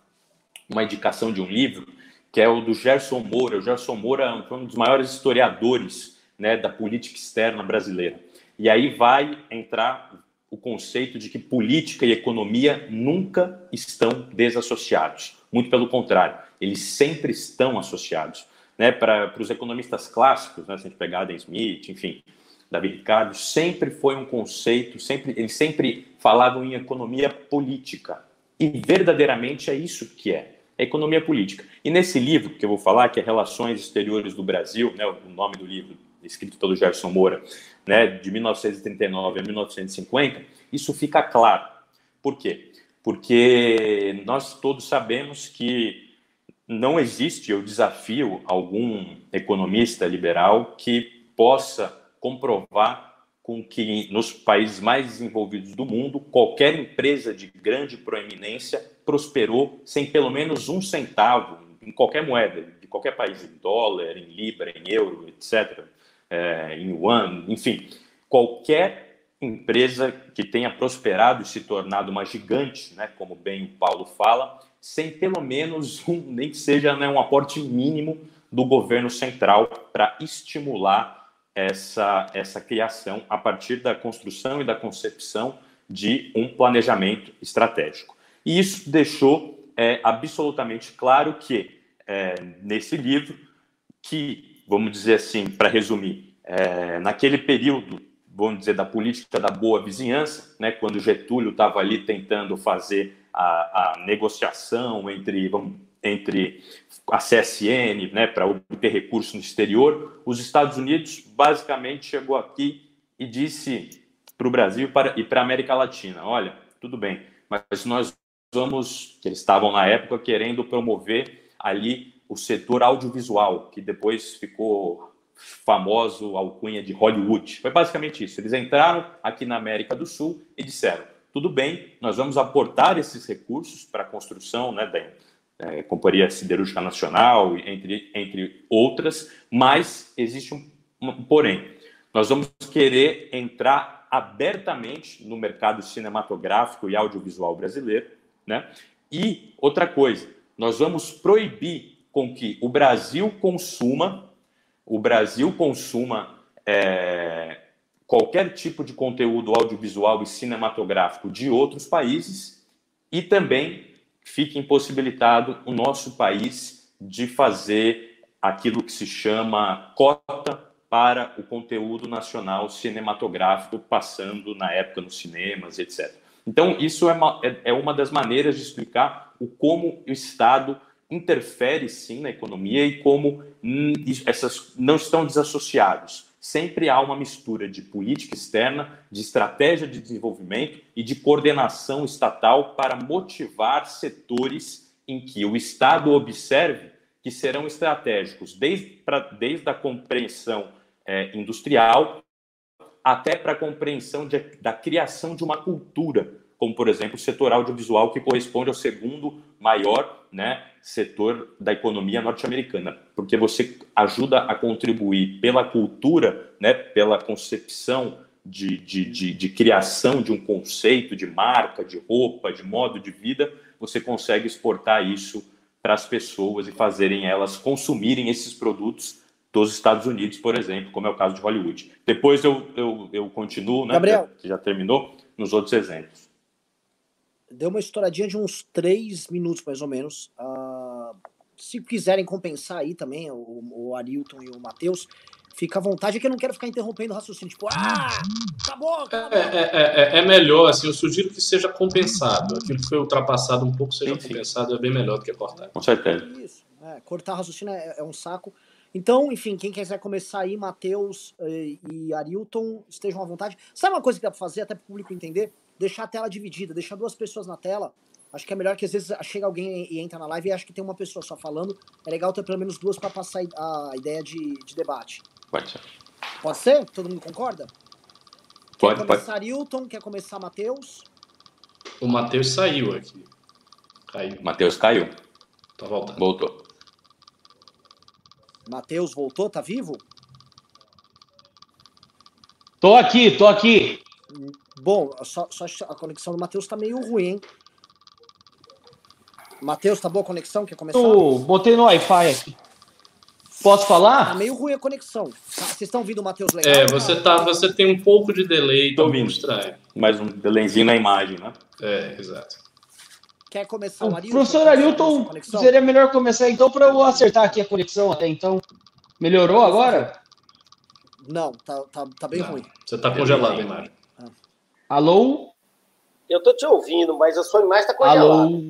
uma indicação de um livro, que é o do Gerson Moura. O Gerson Moura foi um dos maiores historiadores né, da política externa brasileira. E aí vai entrar o conceito de que política e economia nunca estão desassociados. Muito pelo contrário, eles sempre estão associados né, para os economistas clássicos, né, se a gente pegar Adam Smith, enfim, David Ricardo, sempre foi um conceito, sempre, eles sempre falavam em economia política. E verdadeiramente é isso que é, é economia política. E nesse livro que eu vou falar, que é Relações Exteriores do Brasil, né, o nome do livro, escrito pelo Gerson Moura, né, de 1939 a 1950, isso fica claro. Por quê? Porque nós todos sabemos que não existe, eu desafio algum economista liberal que possa comprovar com que nos países mais desenvolvidos do mundo, qualquer empresa de grande proeminência prosperou sem pelo menos um centavo em qualquer moeda, de qualquer país, em dólar, em libra, em euro, etc., é, em yuan, enfim, qualquer empresa que tenha prosperado e se tornado uma gigante, né, como bem o Paulo fala, sem pelo menos um, nem que seja né, um aporte mínimo do governo central para estimular essa, essa criação a partir da construção e da concepção de um planejamento estratégico. E isso deixou é, absolutamente claro que, é, nesse livro, que, vamos dizer assim, para resumir, é, naquele período, vamos dizer, da política da boa vizinhança, né, quando Getúlio estava ali tentando fazer a, a negociação entre, entre a CSN né, para obter recursos no exterior, os Estados Unidos basicamente chegou aqui e disse para o Brasil e para a América Latina: olha, tudo bem, mas nós vamos, que eles estavam na época querendo promover ali o setor audiovisual, que depois ficou famoso alcunha de Hollywood. Foi basicamente isso. Eles entraram aqui na América do Sul e disseram: tudo bem, nós vamos aportar esses recursos para a construção né, da é, Companhia Siderúrgica Nacional, entre, entre outras, mas existe um, um porém. Nós vamos querer entrar abertamente no mercado cinematográfico e audiovisual brasileiro, né? E outra coisa, nós vamos proibir com que o Brasil consuma, o Brasil consuma é, qualquer tipo de conteúdo audiovisual e cinematográfico de outros países e também fique impossibilitado o nosso país de fazer aquilo que se chama cota para o conteúdo nacional cinematográfico passando na época nos cinemas, etc. Então, isso é uma, é, é uma das maneiras de explicar o como o Estado interfere sim na economia e como essas não estão desassociados sempre há uma mistura de política externa, de estratégia de desenvolvimento e de coordenação estatal para motivar setores em que o Estado observe que serão estratégicos, desde, pra, desde a compreensão é, industrial até para a compreensão de, da criação de uma cultura como por exemplo o setor audiovisual, que corresponde ao segundo maior né, setor da economia norte-americana, porque você ajuda a contribuir pela cultura, né, pela concepção de, de, de, de, criação de um conceito de marca, de roupa, de modo de vida, você consegue exportar isso para as pessoas e fazerem elas consumirem esses produtos dos Estados Unidos, por exemplo, como é o caso de Hollywood. Depois eu, eu, eu continuo, né? Gabriel. Que já terminou, nos outros exemplos. Deu uma estouradinha de uns três minutos, mais ou menos. Uh, se quiserem compensar aí também, o, o Arilton e o Matheus, fica à vontade, é que eu não quero ficar interrompendo o raciocínio, tipo, ah, acabou, acabou. É, é, é, é, melhor, assim, eu sugiro que seja compensado. Aquilo que foi ultrapassado um pouco seja sim, compensado, é bem melhor do que cortar. Com certeza. Isso, é, cortar raciocínio é, é, um saco. Então, enfim, quem quiser começar aí, Matheus e, eh, e Arilton, estejam à vontade. Sabe uma coisa que dá pra fazer, até pro público entender? Deixar a tela dividida, deixar duas pessoas na tela. Acho que é melhor que às vezes chega alguém e entra na live e acha que tem uma pessoa só falando. É legal ter pelo menos duas para passar a ideia de, de debate. Pode ser. Pode ser? Todo mundo concorda? Pode, quer começar pode. Hilton? Quer começar Matheus? O Matheus saiu aqui. Caiu. Matheus caiu. Tá voltando. Voltou. Matheus voltou? Tá vivo? Tô aqui, tô aqui. Bom, só, só a conexão do Matheus tá meio ruim, hein? Matheus, tá boa a conexão? Quer começar? Eu botei no Wi-Fi aqui. Posso falar? Tá meio ruim a conexão. Tá, vocês estão ouvindo o Matheus legal? É, você, tá, você tem um pouco de delay, tô ouvindo. estranho. Mais um delayzinho na imagem, né? É, exato. Quer começar o Arilton? Professor Arilton, seria melhor começar então para eu acertar aqui a conexão até então. Melhorou agora? Não, tá, tá, tá bem Não. ruim. Você tá congelado a imagem. Ah. Alô? Eu tô te ouvindo, mas a sua imagem tá congelada. Alô?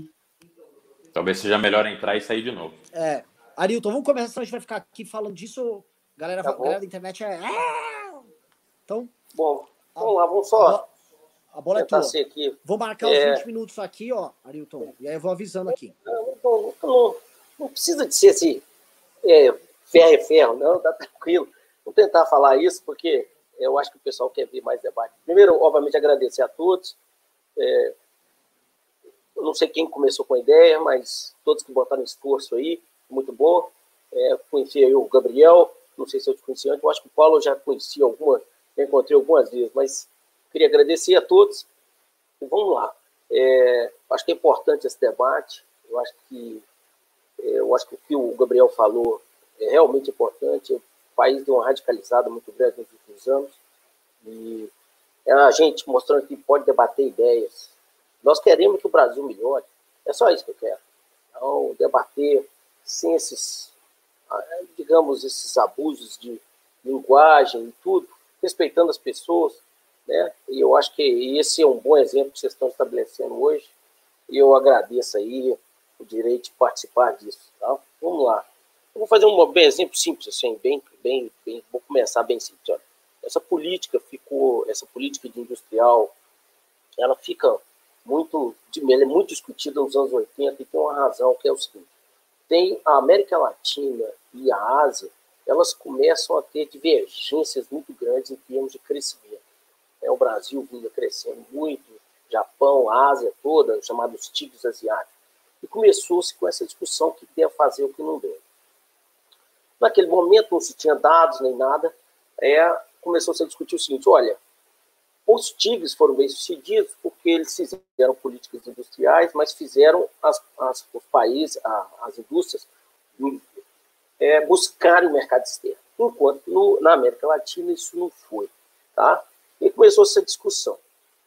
Talvez seja melhor entrar e sair de novo. É. Arilton, vamos começar, senão a gente vai ficar aqui falando disso. Galera, tá galera da internet é. Então. Bom, vamos lá, vamos só. A bola é tua. Aqui. Vou marcar é... os 20 minutos aqui, ó, Arilton. E aí eu vou avisando aqui. Não, não, não, não precisa de ser assim, é, ferro é ferro, não, tá tranquilo. Vou tentar falar isso, porque eu acho que o pessoal quer ver mais debate. Primeiro, obviamente, agradecer a todos. É, eu não sei quem começou com a ideia, mas todos que botaram esforço aí, muito bom. É, conheci aí o Gabriel, não sei se eu te conheci antes, eu acho que o Paulo eu já conheci alguma, já encontrei algumas vezes, mas queria agradecer a todos. E vamos lá. É, acho que é importante esse debate. Eu acho que é, eu acho que o que o Gabriel falou é realmente importante. O país deu uma radicalizada muito grande nos últimos anos e é a gente mostrando que pode debater ideias, nós queremos que o Brasil melhore. É só isso que eu quero. Então, debater sem esses, ah, digamos, esses abusos de linguagem e tudo, respeitando as pessoas, né? E eu acho que esse é um bom exemplo que vocês estão estabelecendo hoje. E eu agradeço aí o direito de participar disso, tá? Vamos lá. Vou fazer um exemplo simples, assim, bem, bem, bem, vou começar bem simples. Olha. Essa política ficou, essa política de industrial, ela fica muito, ele é muito discutido nos anos 80 e tem uma razão, que é o seguinte, tem a América Latina e a Ásia, elas começam a ter divergências muito grandes em termos de crescimento. É, o Brasil vinha crescendo muito, Japão, Ásia toda, os chamados tigres asiáticos. E começou-se com essa discussão que a fazer o que não deve. Naquele momento não se tinha dados nem nada, é, começou-se a discutir o seguinte, olha, os tigres foram bem sucedidos porque eles fizeram políticas industriais, mas fizeram as, as, os países, a, as indústrias, é, buscarem o mercado externo. Enquanto no, na América Latina isso não foi. Tá? E começou essa discussão.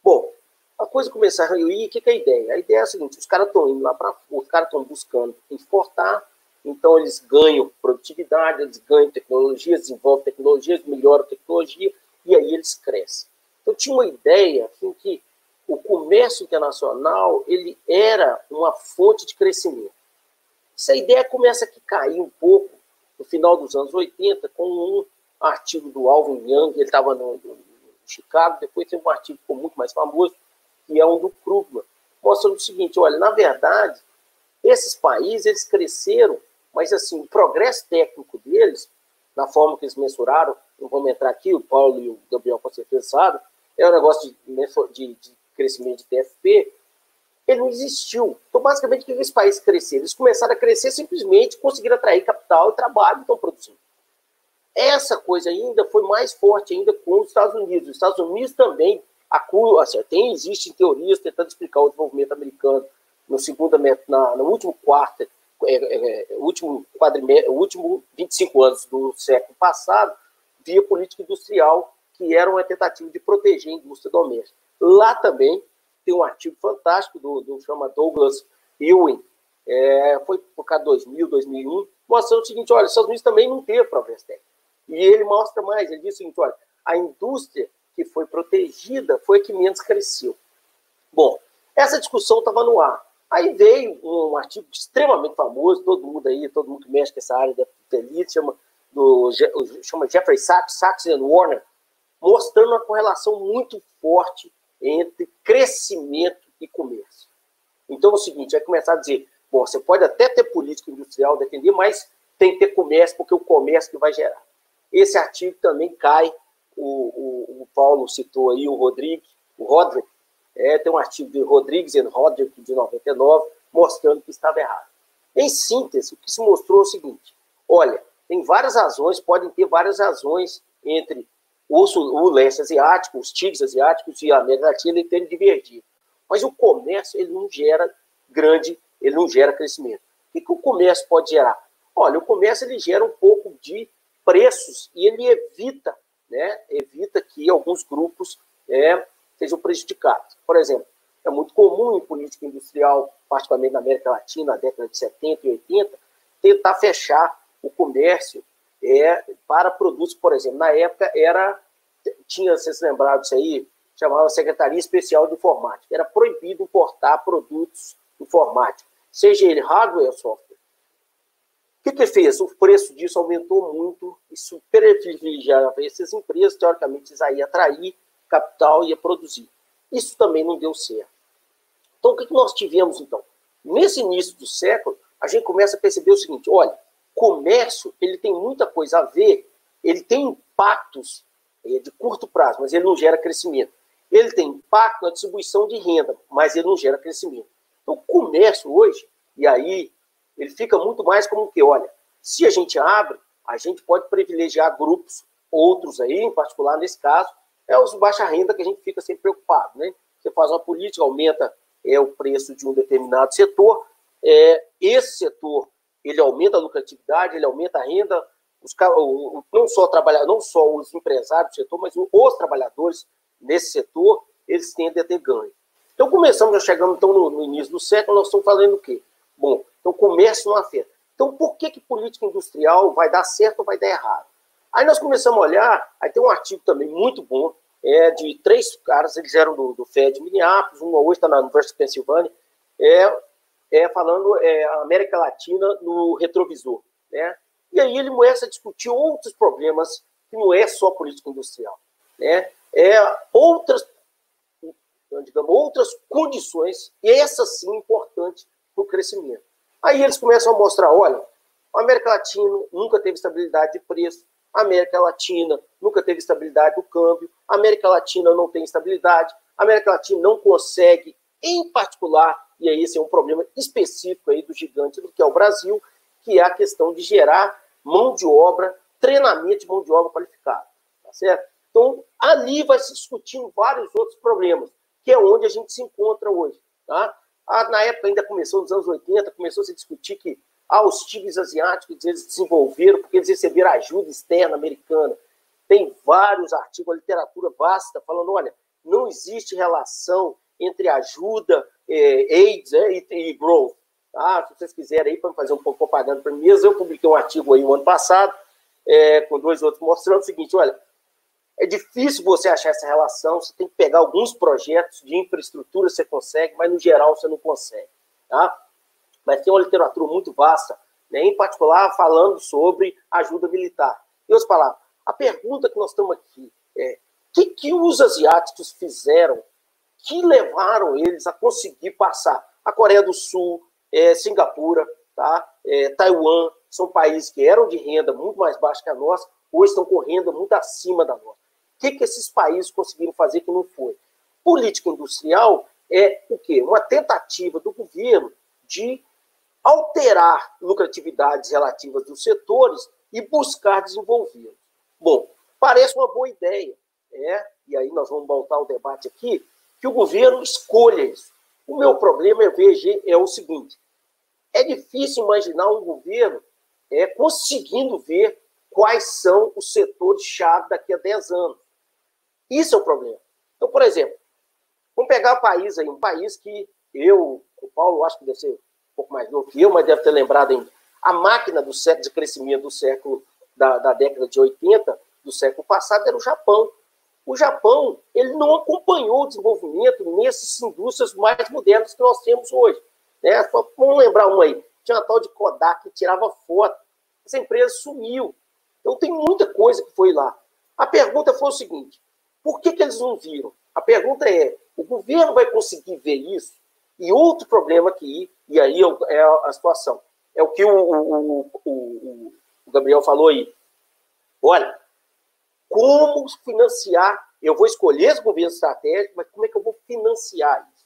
Bom, a coisa começou a ruir, o que, que é a ideia? A ideia é a seguinte: os caras estão indo lá para os caras estão buscando exportar, então eles ganham produtividade, eles ganham tecnologia, desenvolvem tecnologias, melhoram tecnologia, e aí eles crescem. Eu tinha uma ideia assim, que o comércio internacional ele era uma fonte de crescimento. Essa ideia começa a cair um pouco no final dos anos 80, com um artigo do Alvin Young, ele estava no, no, Chicago, depois tem um artigo ficou muito mais famoso, que é um do Krugman, mostrando o seguinte, olha, na verdade, esses países, eles cresceram, mas assim, o progresso técnico deles, na forma que eles mensuraram, não vamos entrar aqui, o Paulo e o Gabriel com certeza sabem, é um negócio de, de, de crescimento de TFP, ele não existiu. Então, basicamente, o que esse país crescer? Eles começaram a crescer simplesmente conseguiram atrair capital e trabalho e estão produzindo. Essa coisa ainda foi mais forte ainda com os Estados Unidos. Os Estados Unidos também assim, tem, existem teorias tentando explicar o desenvolvimento americano no segundo, na, no último quarto, é, é, último quadrimestre, último 25 anos do século passado, via política industrial, que era uma tentativa de proteger a indústria doméstica. Lá também tem um artigo fantástico do, do chama Douglas Ewing, é, foi por cá 2000, 2001, mostrando o seguinte, olha, os Estados Unidos também não teve progresso técnico. E ele mostra mais, ele diz o seguinte, olha, a indústria que foi protegida foi a que menos cresceu. Bom, essa discussão estava no ar. Aí veio um artigo extremamente famoso, todo mundo aí, todo mundo que mexe com essa área da elite, chama, do, chama Jeffrey Sachs, Sachs and Warner, mostrando uma correlação muito forte entre crescimento e comércio. Então é o seguinte, vai começar a dizer, bom, você pode até ter política industrial defender, mas tem que ter comércio, porque é o comércio que vai gerar. Esse artigo também cai, o, o, o Paulo citou aí, o Rodrigo, o Rodrigo, é, tem um artigo de Rodrigues e Rodrigo, de 99, mostrando que estava errado. Em síntese, o que se mostrou é o seguinte, olha, tem várias razões, podem ter várias razões entre o, o leste asiático, os tigres asiáticos e a América Latina terem divergido. Mas o comércio ele não gera grande, ele não gera crescimento. O que, que o comércio pode gerar? Olha, o comércio ele gera um pouco de preços e ele evita, né, evita que alguns grupos é, sejam prejudicados. Por exemplo, é muito comum em política industrial, particularmente na América Latina, na década de 70 e 80, tentar fechar o comércio é, para produtos, por exemplo, na época era, tinha, vocês lembraram disso aí, chamava Secretaria Especial de Informática, era proibido importar produtos informáticos, seja ele hardware ou software. O que, que fez? O preço disso aumentou muito, isso privilegiava essas empresas, teoricamente, isso aí atrair capital ia produzir. Isso também não deu certo. Então, o que, que nós tivemos, então? Nesse início do século, a gente começa a perceber o seguinte, olha, comércio ele tem muita coisa a ver, ele tem impactos é, de curto prazo, mas ele não gera crescimento. Ele tem impacto na distribuição de renda, mas ele não gera crescimento. Então, o comércio hoje, e aí ele fica muito mais como que, olha, se a gente abre, a gente pode privilegiar grupos, outros aí, em particular nesse caso, é os baixa renda que a gente fica sempre preocupado, né? Você faz uma política, aumenta é, o preço de um determinado setor, é, esse setor ele aumenta a lucratividade, ele aumenta a renda, os, não só trabalhar, não só os empresários do setor, mas os trabalhadores nesse setor, eles tendem a ter ganho. Então começamos, já chegamos então no, no início do século, nós estamos falando o quê? Bom, então comércio não afeta. Então por que, que política industrial vai dar certo ou vai dar errado? Aí nós começamos a olhar, aí tem um artigo também muito bom, é de três caras, eles eram do, do FED Minneapolis, um hoje está na Universidade de Pensilvânia, é, é, falando é, América Latina no retrovisor. Né? E aí ele começa a discutir outros problemas que não é só política industrial. Né? É outras, digamos, outras condições, e essas sim importantes para o crescimento. Aí eles começam a mostrar, olha, a América Latina nunca teve estabilidade de preço, a América Latina nunca teve estabilidade do câmbio, a América Latina não tem estabilidade, a América Latina não consegue, em particular, e aí esse é um problema específico aí do gigante do que é o Brasil, que é a questão de gerar mão de obra, treinamento de mão de obra qualificada, tá certo? Então, ali vai se discutindo vários outros problemas, que é onde a gente se encontra hoje, tá? Ah, na época ainda começou nos anos 80, começou a se discutir que ah, os tigres asiáticos eles desenvolveram porque eles receberam ajuda externa americana. Tem vários artigos, a literatura vasta, falando, olha, não existe relação entre ajuda é, AIDS é, e, e, growth. Tá? Se vocês quiserem aí para fazer um pouco de propaganda para mim mesmo, eu publiquei um artigo aí no ano passado, é, com dois outros, mostrando o seguinte: olha, é difícil você achar essa relação, você tem que pegar alguns projetos de infraestrutura, você consegue, mas no geral você não consegue. Tá? Mas tem uma literatura muito vasta, né, em particular falando sobre ajuda militar. Em outras palavras, a pergunta que nós estamos aqui é: o que, que os asiáticos fizeram que levaram eles a conseguir passar. A Coreia do Sul, é, Singapura, tá? É, Taiwan, são países que eram de renda muito mais baixa que a nossa, hoje estão correndo muito acima da nossa. O que, que esses países conseguiram fazer que não foi? política industrial é o quê? Uma tentativa do governo de alterar lucratividades relativas dos setores e buscar desenvolvê-los. Bom, parece uma boa ideia, né? e aí nós vamos voltar ao debate aqui, que o governo escolha isso. O meu problema, eu vejo, é o seguinte: é difícil imaginar um governo é, conseguindo ver quais são os setores-chave daqui a 10 anos. Isso é o problema. Então, por exemplo, vamos pegar um país aí, um país que eu, o Paulo, acho que deve ser pouco mais novo que eu, mas deve ter lembrado ainda. A máquina do século de crescimento do século, da, da década de 80, do século passado, era o Japão. O Japão, ele não acompanhou o desenvolvimento nessas indústrias mais modernas que nós temos hoje. Né? Vamos lembrar uma aí. Tinha uma tal de Kodak que tirava foto. Essa empresa sumiu. Então tem muita coisa que foi lá. A pergunta foi o seguinte: por que, que eles não viram? A pergunta é: o governo vai conseguir ver isso? E outro problema aqui, e aí é a situação, é o que o, o, o, o Gabriel falou aí. Olha, como financiar? Eu vou escolher esse governo estratégico, mas como é que eu vou financiar isso?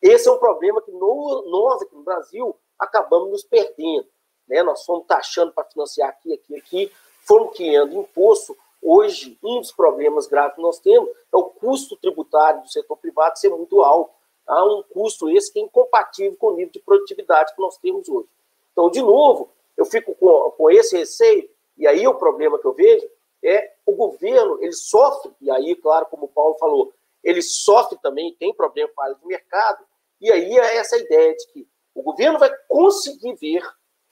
Esse é um problema que no, nós aqui no Brasil acabamos nos perdendo. Né? Nós fomos taxando para financiar aqui, aqui, aqui, fomos criando imposto. Hoje, um dos problemas graves que nós temos é o custo tributário do setor privado ser muito alto. Um custo esse que é incompatível com o nível de produtividade que nós temos hoje. Então, de novo, eu fico com, com esse receio, e aí o problema que eu vejo é o governo, ele sofre, e aí, claro, como o Paulo falou, ele sofre também, tem problema com a área de mercado, e aí é essa ideia de que o governo vai conseguir ver,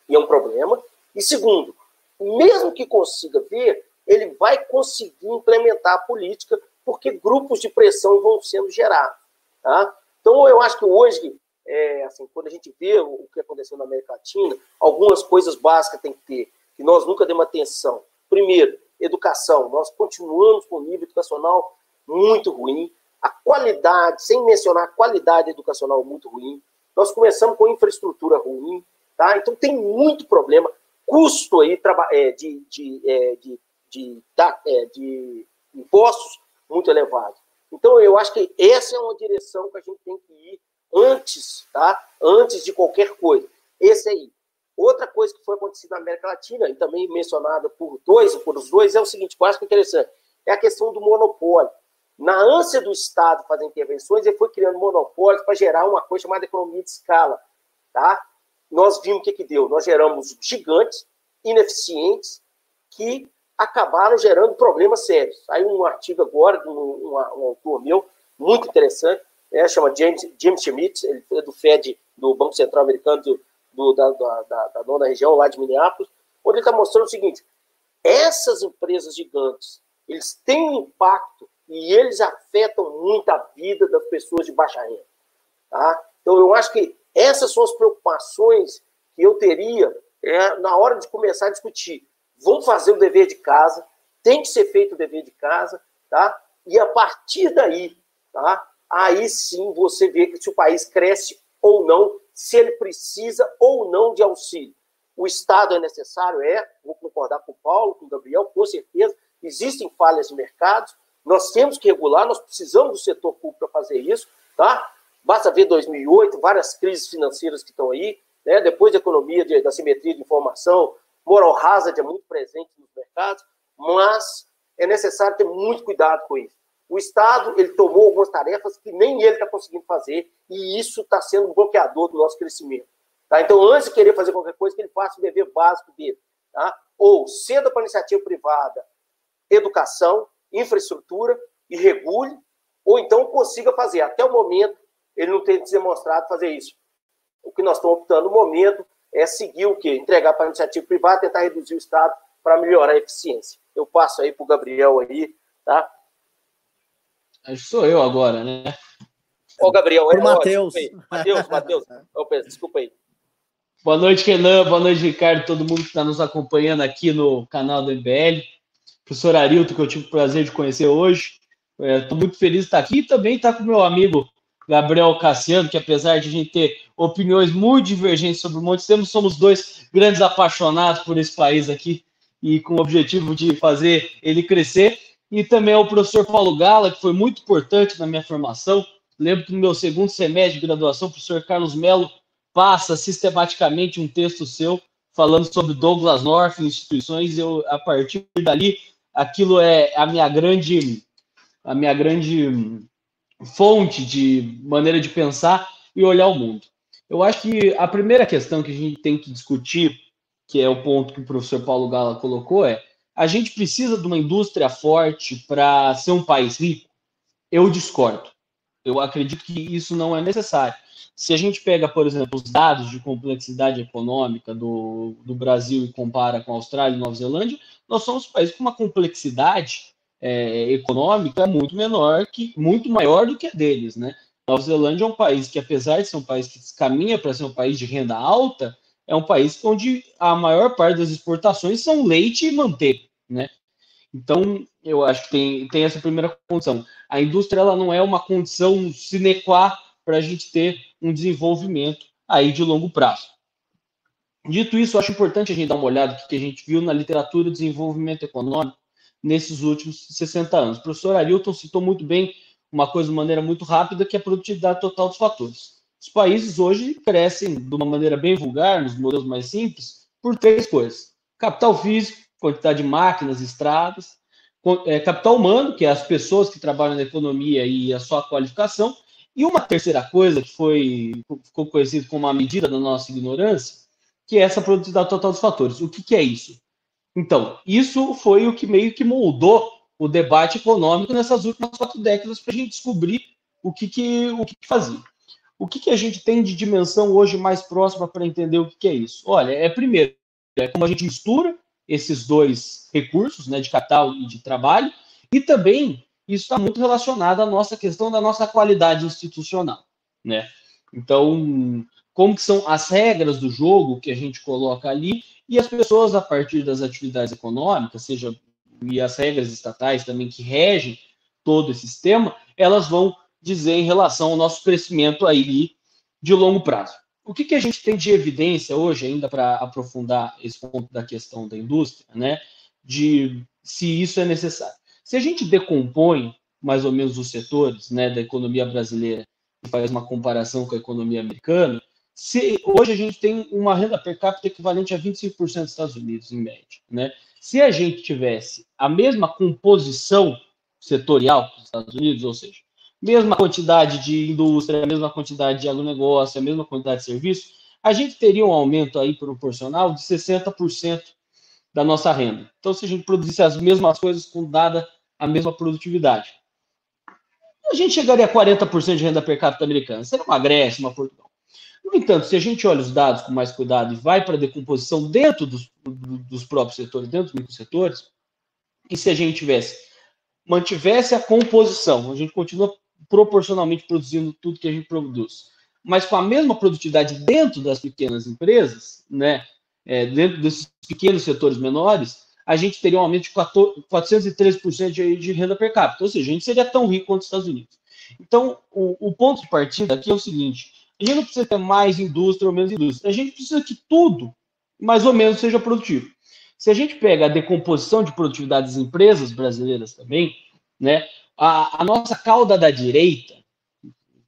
e é um problema, e segundo, mesmo que consiga ver, ele vai conseguir implementar a política, porque grupos de pressão vão sendo gerados. Tá? Então, eu acho que hoje, é, assim, quando a gente vê o que aconteceu na América Latina, algumas coisas básicas tem que ter, que nós nunca demos atenção. Primeiro, educação. Nós continuamos com um nível educacional muito ruim, a qualidade, sem mencionar a qualidade educacional muito ruim. Nós começamos com infraestrutura ruim, tá? Então tem muito problema, custo aí é, de, de, é, de, de, é, de impostos muito elevado. Então eu acho que essa é uma direção que a gente tem que ir antes, tá? Antes de qualquer coisa. Esse aí. Outra coisa que foi acontecida na América Latina, e também mencionada por dois, por os dois, é o seguinte, eu acho que é interessante, é a questão do monopólio. Na ânsia do Estado fazer intervenções, ele foi criando monopólios para gerar uma coisa chamada economia de escala. Tá? Nós vimos o que, que deu. Nós geramos gigantes, ineficientes, que acabaram gerando problemas sérios. Aí um artigo agora de um, um, um autor meu, muito interessante, né, chama James, James Schmidt, ele é do FED, do Banco Central Americano, do, do, da, da, da, nona região lá de Minneapolis, onde ele está mostrando o seguinte: essas empresas gigantes, eles têm um impacto e eles afetam muito a vida das pessoas de baixa renda. Tá? Então, eu acho que essas são as preocupações que eu teria é, na hora de começar a discutir. Vamos fazer o dever de casa, tem que ser feito o dever de casa, tá? e a partir daí, tá? aí sim você vê se o país cresce ou não se ele precisa ou não de auxílio. O Estado é necessário? É, vou concordar com o Paulo, com o Gabriel, com certeza. Existem falhas de mercados, nós temos que regular, nós precisamos do setor público para fazer isso, tá? Basta ver 2008, várias crises financeiras que estão aí, né? depois da economia de, da simetria de informação, moral hazard é muito presente nos mercados, mas é necessário ter muito cuidado com isso. O Estado ele tomou algumas tarefas que nem ele está conseguindo fazer, e isso está sendo um bloqueador do nosso crescimento. Tá? Então, antes de querer fazer qualquer coisa, que ele faça o dever básico dele. Tá? Ou ceda para iniciativa privada educação, infraestrutura e regule, ou então consiga fazer. Até o momento, ele não tem demonstrado fazer isso. O que nós estamos optando no momento é seguir o quê? Entregar para a iniciativa privada, tentar reduzir o Estado para melhorar a eficiência. Eu passo aí para o Gabriel aí, tá? Acho que sou eu agora, né? Ô, Gabriel, é o Matheus. Matheus, Matheus. Desculpa aí. Boa noite, Renan. Boa noite, Ricardo. Todo mundo que está nos acompanhando aqui no canal do MBL. Professor Arilton, que eu tive o prazer de conhecer hoje. Estou é, muito feliz de estar aqui e também estar com meu amigo Gabriel Cassiano, que apesar de a gente ter opiniões muito divergentes sobre o Monte Temos, somos dois grandes apaixonados por esse país aqui e com o objetivo de fazer ele crescer. e também ao professor Paulo Gala, que foi muito importante na minha formação. Lembro que no meu segundo semestre de graduação, o professor Carlos Melo passa sistematicamente um texto seu falando sobre Douglas North instituições. Eu, a partir dali, aquilo é a minha grande, a minha grande fonte de maneira de pensar e olhar o mundo. Eu acho que a primeira questão que a gente tem que discutir, que é o ponto que o professor Paulo Gala colocou, é a gente precisa de uma indústria forte para ser um país rico? Eu discordo. Eu acredito que isso não é necessário. Se a gente pega, por exemplo, os dados de complexidade econômica do, do Brasil e compara com a Austrália e Nova Zelândia, nós somos um país com uma complexidade é, econômica muito menor, que muito maior do que a deles, né? Nova Zelândia é um país que, apesar de ser um país que caminha para ser um país de renda alta, é um país onde a maior parte das exportações são leite e manteiga, né? Então, eu acho que tem, tem essa primeira condição. A indústria ela não é uma condição sine qua para a gente ter um desenvolvimento aí de longo prazo. Dito isso, acho importante a gente dar uma olhada no que a gente viu na literatura de desenvolvimento econômico nesses últimos 60 anos. O professor Arilton citou muito bem uma coisa de maneira muito rápida, que é a produtividade total dos fatores. Os países hoje crescem de uma maneira bem vulgar, nos modelos mais simples, por três coisas: capital físico, quantidade de máquinas, estradas, é, capital humano, que é as pessoas que trabalham na economia e a sua qualificação, e uma terceira coisa que foi ficou conhecido como a medida da nossa ignorância, que é essa produtividade total dos fatores. O que, que é isso? Então, isso foi o que meio que moldou o debate econômico nessas últimas quatro décadas para a gente descobrir o que, que, o que, que fazia. O que, que a gente tem de dimensão hoje mais próxima para entender o que, que é isso? Olha, é primeiro, é como a gente mistura esses dois recursos, né, de capital e de trabalho, e também isso está muito relacionado à nossa questão da nossa qualidade institucional, né? Então, como que são as regras do jogo que a gente coloca ali e as pessoas a partir das atividades econômicas, seja e as regras estatais também que regem todo esse sistema, elas vão dizer em relação ao nosso crescimento aí de longo prazo. O que, que a gente tem de evidência hoje, ainda para aprofundar esse ponto da questão da indústria, né, de se isso é necessário? Se a gente decompõe mais ou menos os setores né, da economia brasileira e faz uma comparação com a economia americana, se, hoje a gente tem uma renda per capita equivalente a 25% dos Estados Unidos, em média. Né? Se a gente tivesse a mesma composição setorial dos Estados Unidos, ou seja, mesma quantidade de indústria, a mesma quantidade de agronegócio, a mesma quantidade de serviço, a gente teria um aumento aí proporcional de 60% da nossa renda. Então, se a gente produzisse as mesmas coisas com dada a mesma produtividade, a gente chegaria a 40% de renda per capita americana. Seria uma Grécia, uma Portugal. No entanto, se a gente olha os dados com mais cuidado e vai para a decomposição dentro dos, dos próprios setores, dentro dos microsetores, e se a gente tivesse, mantivesse a composição, a gente continua proporcionalmente produzindo tudo que a gente produz, mas com a mesma produtividade dentro das pequenas empresas, né, é, dentro desses pequenos setores menores, a gente teria um aumento de 413% de, de renda per capita, ou seja, a gente seria tão rico quanto os Estados Unidos. Então, o, o ponto de partida aqui é o seguinte: a gente não precisa ter mais indústria ou menos indústria. A gente precisa que tudo, mais ou menos, seja produtivo. Se a gente pega a decomposição de produtividade das empresas brasileiras também, né, a, a nossa cauda da direita,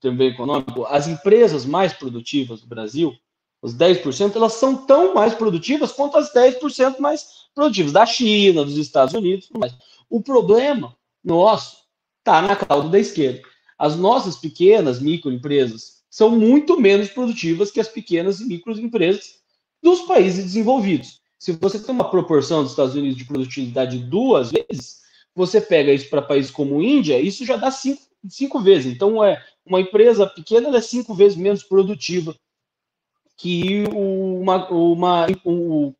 também econômico, as empresas mais produtivas do Brasil, os 10%, elas são tão mais produtivas quanto as 10% mais produtivas da China, dos Estados Unidos. Mas o problema nosso está na cauda da esquerda. As nossas pequenas microempresas são muito menos produtivas que as pequenas e microempresas dos países desenvolvidos. Se você tem uma proporção dos Estados Unidos de produtividade duas vezes, você pega isso para países como Índia, isso já dá cinco, cinco vezes. Então, é uma empresa pequena é cinco vezes menos produtiva que uma, uma um,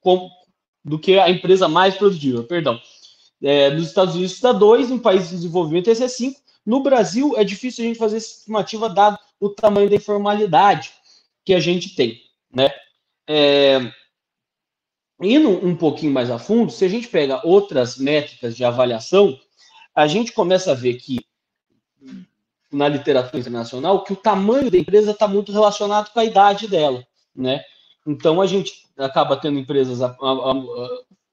do que a empresa mais produtiva, perdão. É, nos Estados Unidos dá dois, em países de desenvolvimento esse é cinco. No Brasil é difícil a gente fazer essa estimativa dado o tamanho da informalidade que a gente tem, né? É, indo um pouquinho mais a fundo, se a gente pega outras métricas de avaliação, a gente começa a ver que na literatura internacional que o tamanho da empresa está muito relacionado com a idade dela, né? Então a gente acaba tendo empresas, a, a, a,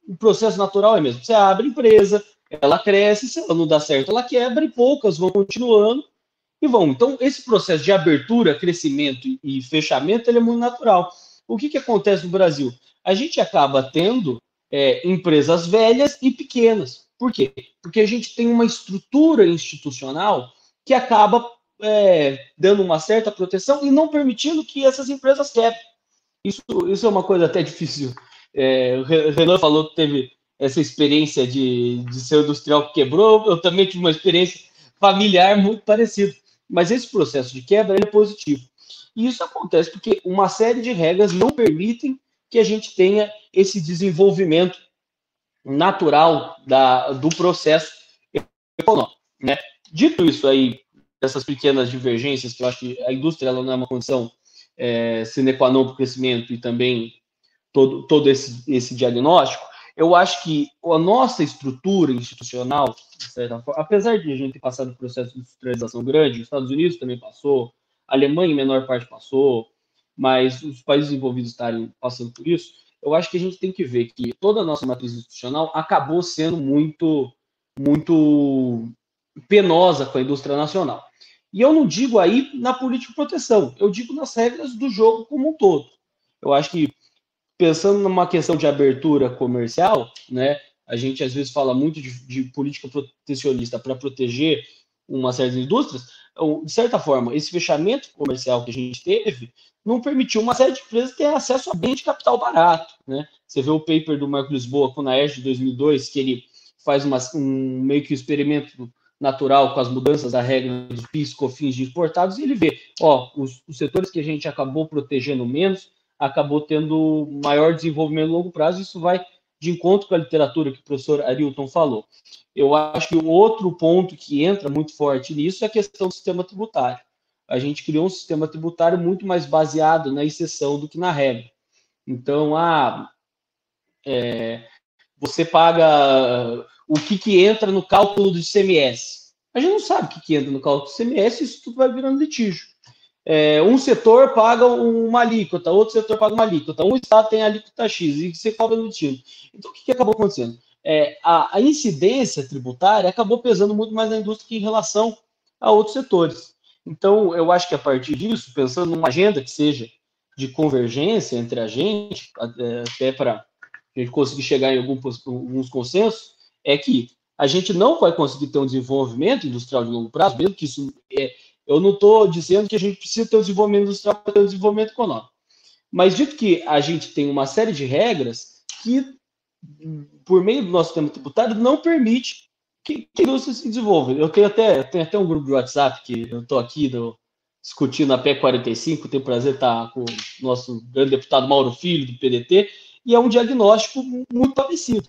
o processo natural é mesmo. Você abre empresa, ela cresce, se ela não dá certo, ela quebra e poucas vão continuando e vão. Então, esse processo de abertura, crescimento e fechamento, ele é muito natural. O que, que acontece no Brasil? A gente acaba tendo é, empresas velhas e pequenas. Por quê? Porque a gente tem uma estrutura institucional que acaba é, dando uma certa proteção e não permitindo que essas empresas quebrem. Isso, isso é uma coisa até difícil. É, o Renan falou que teve essa experiência de, de ser industrial que quebrou, eu também tive uma experiência familiar muito parecida. Mas esse processo de quebra é positivo. E isso acontece porque uma série de regras não permitem que a gente tenha esse desenvolvimento natural da, do processo econômico. Né? Dito isso aí, essas pequenas divergências, que eu acho que a indústria ela não é uma condição é, sine qua non para o crescimento e também todo, todo esse, esse diagnóstico, eu acho que a nossa estrutura institucional, forma, apesar de a gente ter passado um processo de industrialização grande, os Estados Unidos também passou, a Alemanha em menor parte passou, mas os países envolvidos estarem passando por isso, eu acho que a gente tem que ver que toda a nossa matriz institucional acabou sendo muito, muito penosa com a indústria nacional. E eu não digo aí na política de proteção, eu digo nas regras do jogo como um todo. Eu acho que, pensando numa questão de abertura comercial, né, a gente às vezes fala muito de, de política protecionista para proteger uma série de indústrias, de certa forma, esse fechamento comercial que a gente teve não permitiu uma série de empresas ter acesso a bem de capital barato. Né? Você vê o paper do Marco Lisboa com a Naerd de 2002, que ele faz uma, um meio que um experimento natural com as mudanças da regra dos PIS, COFINS de importados, e ele vê, ó, os, os, setores que a gente acabou protegendo menos, acabou tendo maior desenvolvimento no longo prazo, isso vai de encontro com a literatura que o professor Arilton falou. Eu acho que o outro ponto que entra muito forte nisso é a questão do sistema tributário. A gente criou um sistema tributário muito mais baseado na exceção do que na regra. Então, ah, é, você paga o que, que entra no cálculo do ICMS. A gente não sabe o que, que entra no cálculo do ICMS, isso tudo vai virando litígio. É, um setor paga uma alíquota, outro setor paga uma alíquota, um estado tem alíquota X e você cobra no destino. Então, o que, que acabou acontecendo? É, a, a, incidência tributária acabou pesando muito mais na indústria que em relação a outros setores. Então, eu acho que a partir disso, pensando numa agenda que seja de convergência entre a gente, até para a gente conseguir chegar em alguns, alguns consensos, é que a gente não vai conseguir ter um desenvolvimento industrial de longo prazo, mesmo que isso é. Eu não estou dizendo que a gente precisa ter um desenvolvimento industrial para ter um desenvolvimento econômico. Mas dito que a gente tem uma série de regras que, por meio do nosso sistema tributário, não permite que, que a indústria se desenvolva. Eu tenho até, tenho até um grupo de WhatsApp que eu estou aqui no, discutindo a PEC 45, tenho o prazer de estar com o nosso grande deputado Mauro Filho, do PDT, e é um diagnóstico muito parecido.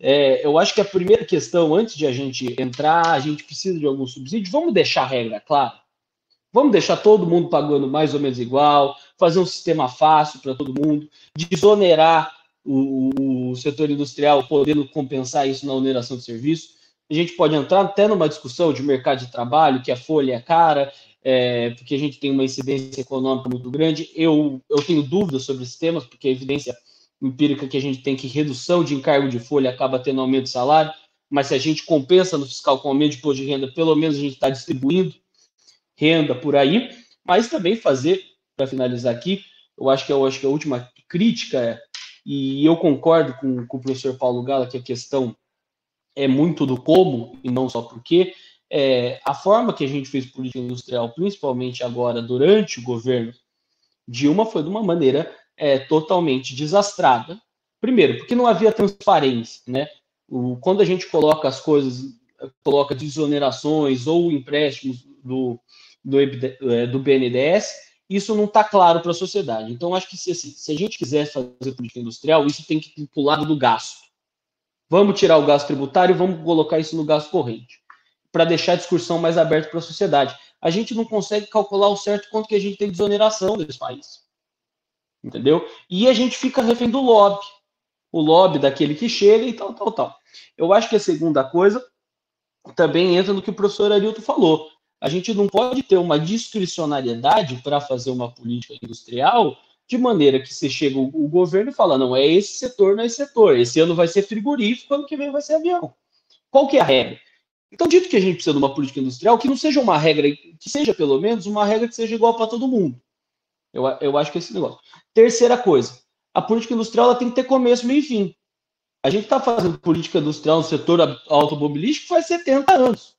É, eu acho que a primeira questão, antes de a gente entrar, a gente precisa de algum subsídio. Vamos deixar a regra clara. Vamos deixar todo mundo pagando mais ou menos igual, fazer um sistema fácil para todo mundo, desonerar o, o, setor industrial, podendo compensar isso na oneração de serviço. A gente pode entrar até numa discussão de mercado de trabalho, que a folha é cara, é, porque a gente tem uma incidência econômica muito grande. Eu, eu tenho dúvidas sobre esses temas, porque a evidência empírica que a gente tem que redução de encargo de folha acaba tendo aumento de salário, mas se a gente compensa no fiscal com aumento de imposto de renda, pelo menos a gente está distribuindo renda por aí, mas também fazer, para finalizar aqui, eu acho que eu acho que a última crítica é, e eu concordo com, com o professor Paulo Gala que a questão é muito do como e não só porque é, a forma que a gente fez política industrial, principalmente agora durante o governo Dilma, foi de uma maneira é, totalmente desastrada. Primeiro, porque não havia transparência, né? O, quando a gente coloca as coisas, coloca desonerações ou empréstimos do, do, é, do BNDES, isso não está claro para a sociedade. Então, acho que se, assim, se a gente quiser fazer política industrial, isso tem que ir para o lado do gasto. Vamos tirar o gasto tributário vamos colocar isso no gasto corrente, para deixar a discussão mais aberta para a sociedade. A gente não consegue calcular o certo quanto que a gente tem de desoneração desse país entendeu? E a gente fica refém do lobby, o lobby daquele que chega e tal, tal, tal. Eu acho que a segunda coisa também entra no que o professor Arilton falou. A gente não pode ter uma discricionariedade para fazer uma política industrial de maneira que você chega o, governo e fala, não, é esse setor, não é esse setor. Esse ano vai ser frigorífico, ano que vem vai ser avião. qual que é a regra? Então, dito que a gente precisa de uma política industrial, que não seja uma regra, que seja pelo menos uma regra que seja igual para todo mundo. Eu, eu acho que é esse negócio. Terceira coisa, a política industrial ela tem que ter começo, meio e fim. A gente está fazendo política industrial no setor automobilístico faz 70 anos.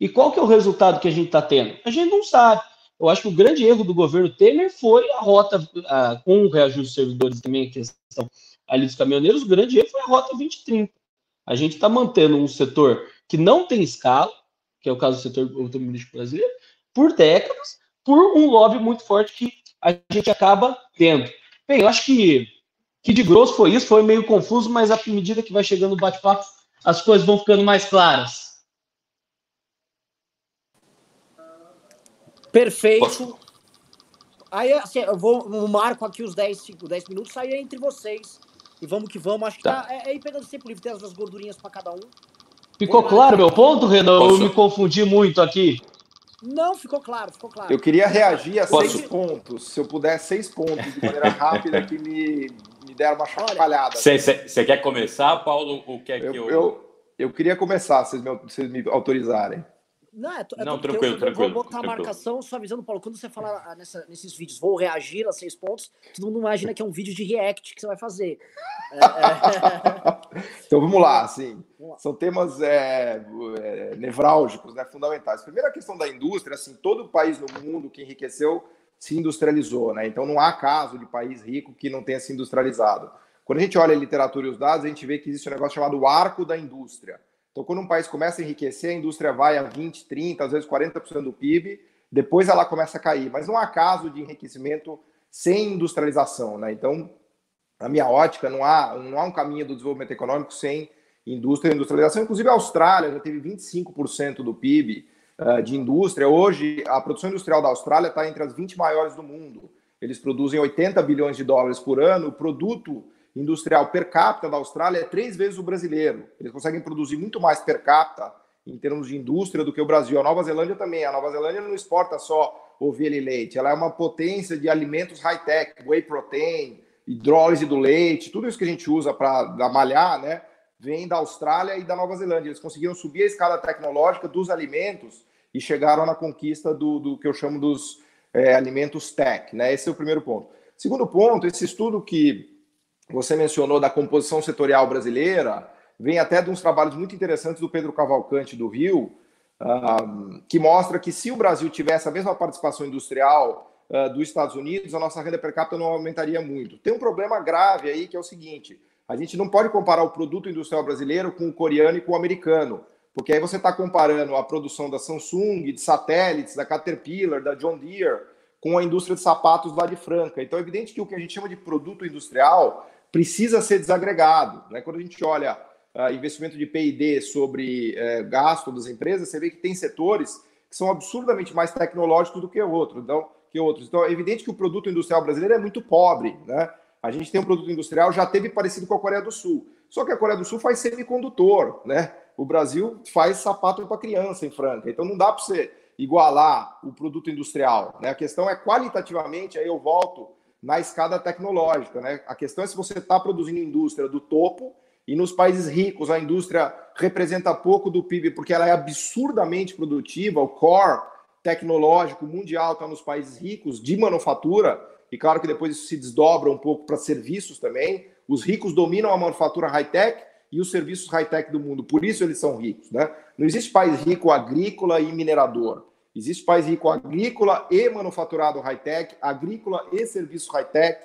E qual que é o resultado que a gente está tendo? A gente não sabe. Eu acho que o grande erro do governo Temer foi a rota, a, com o reajuste dos servidores também, a questão ali dos caminhoneiros, o grande erro foi a rota 2030. A gente está mantendo um setor que não tem escala, que é o caso do setor automobilístico brasileiro, por décadas, por um lobby muito forte que a gente acaba tendo. Bem, eu acho que, que de grosso foi isso, foi meio confuso, mas à medida que vai chegando o bate-papo, as coisas vão ficando mais claras. Perfeito. Aí, assim, eu vou eu marco aqui os 10, 5, 10 minutos, aí é entre vocês. E vamos que vamos. Acho que tá. tá é, é ir pegando sempre livre, tem as gordurinhas para cada um. Ficou claro meu ponto, Renan? Posso? Eu me confundi muito aqui. Não, ficou claro, ficou claro. Eu queria reagir a Posso? seis pontos. Se eu puder, seis pontos de maneira rápida que me, me deram uma chacoalhada. Você quer começar, Paulo, ou quer eu, que eu... eu... Eu queria começar, se vocês me, me autorizarem. Não, é, é não tranquilo, eu, tranquilo. Vou botar tranquilo. a marcação só avisando, Paulo, quando você falar ah, nessa, nesses vídeos, vou reagir a seis pontos, todo mundo imagina que é um vídeo de react que você vai fazer. É, é... então vamos lá, assim, vamos lá. são temas é, é, nevrálgicos, né, fundamentais. Primeiro a questão da indústria, assim, todo país no mundo que enriqueceu se industrializou, né? Então não há caso de país rico que não tenha se industrializado. Quando a gente olha a literatura e os dados, a gente vê que existe um negócio chamado arco da indústria. Então, quando um país começa a enriquecer, a indústria vai a 20, 30, às vezes 40% do PIB, depois ela começa a cair. Mas não há caso de enriquecimento sem industrialização. Né? Então, na minha ótica, não há, não há um caminho do desenvolvimento econômico sem indústria e industrialização. Inclusive, a Austrália já teve 25% do PIB uh, eh, de indústria. Hoje, a produção industrial da Austrália está entre as 20 maiores do mundo. Eles produzem 80 bilhões de dólares por ano. O produto industrial per capita da Austrália é três vezes o brasileiro. Eles conseguem produzir muito mais per capita em termos de indústria do que o Brasil. A Nova Zelândia também. A Nova Zelândia não exporta só ovelha e leite, ela é uma potência de alimentos high-tech, whey protein, hidrólise do leite, tudo isso que a gente usa para malhar, né? Vem da Austrália e da Nova Zelândia. Eles conseguiram subir a escala tecnológica dos alimentos e chegaram na conquista do, do que eu chamo dos é, alimentos tech, né? Esse é o primeiro ponto. Segundo ponto, esse estudo que você mencionou da composição setorial brasileira, vem até de uns trabalhos muito interessantes do Pedro Cavalcante do Rio, que mostra que se o Brasil tivesse a mesma participação industrial dos Estados Unidos, a nossa renda per capita não aumentaria muito. Tem um problema grave aí que é o seguinte: a gente não pode comparar o produto industrial brasileiro com o coreano e com o americano, porque aí você está comparando a produção da Samsung, de satélites, da Caterpillar, da John Deere, com a indústria de sapatos lá de Franca. Então é evidente que o que a gente chama de produto industrial precisa ser desagregado. Né? Quando a gente olha uh, investimento de P&D sobre uh, gasto das empresas, você vê que tem setores que são absurdamente mais tecnológicos do que outros. Então, que outros. Então, é evidente que o produto industrial brasileiro é muito pobre. Né? A gente tem um produto industrial, já teve parecido com a Coreia do Sul. Só que a Coreia do Sul faz semicondutor. Né? O Brasil faz sapato para criança em Franca. Então, não dá para você igualar o produto industrial. Né? A questão é qualitativamente, aí eu volto na escada tecnológica. Né? A questão é se você está produzindo indústria do topo e nos países ricos a indústria representa pouco do PIB porque ela é absurdamente produtiva, o core tecnológico mundial está nos países ricos de manufatura, e claro que depois isso se desdobra um pouco para serviços também. Os ricos dominam a manufatura high-tech e os serviços high-tech do mundo, por isso eles são ricos. Né? Não existe país rico agrícola e minerador. Existe país rico agrícola e manufaturado high-tech, agrícola e serviços high-tech,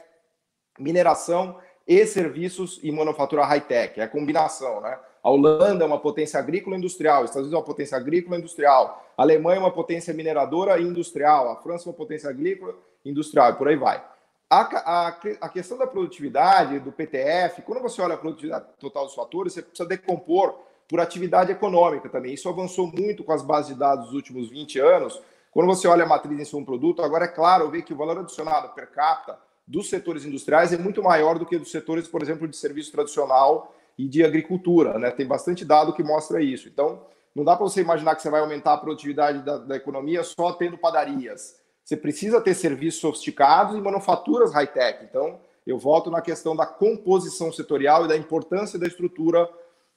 mineração e serviços e manufatura high-tech. É a combinação, né? A Holanda é uma potência agrícola e industrial, os Estados Unidos é uma potência agrícola e industrial, a Alemanha é uma potência mineradora e industrial, a França é uma potência agrícola e industrial, e por aí vai. A, a, a questão da produtividade, do PTF, quando você olha a produtividade total dos fatores, você precisa decompor por atividade econômica também. Isso avançou muito com as bases de dados dos últimos 20 anos. Quando você olha a matriz em um produto, agora é claro ver que o valor adicionado per capita dos setores industriais é muito maior do que dos setores, por exemplo, de serviço tradicional e de agricultura. Né? Tem bastante dado que mostra isso. Então, não dá para você imaginar que você vai aumentar a produtividade da, da economia só tendo padarias. Você precisa ter serviços sofisticados e manufaturas high-tech. Então, eu volto na questão da composição setorial e da importância da estrutura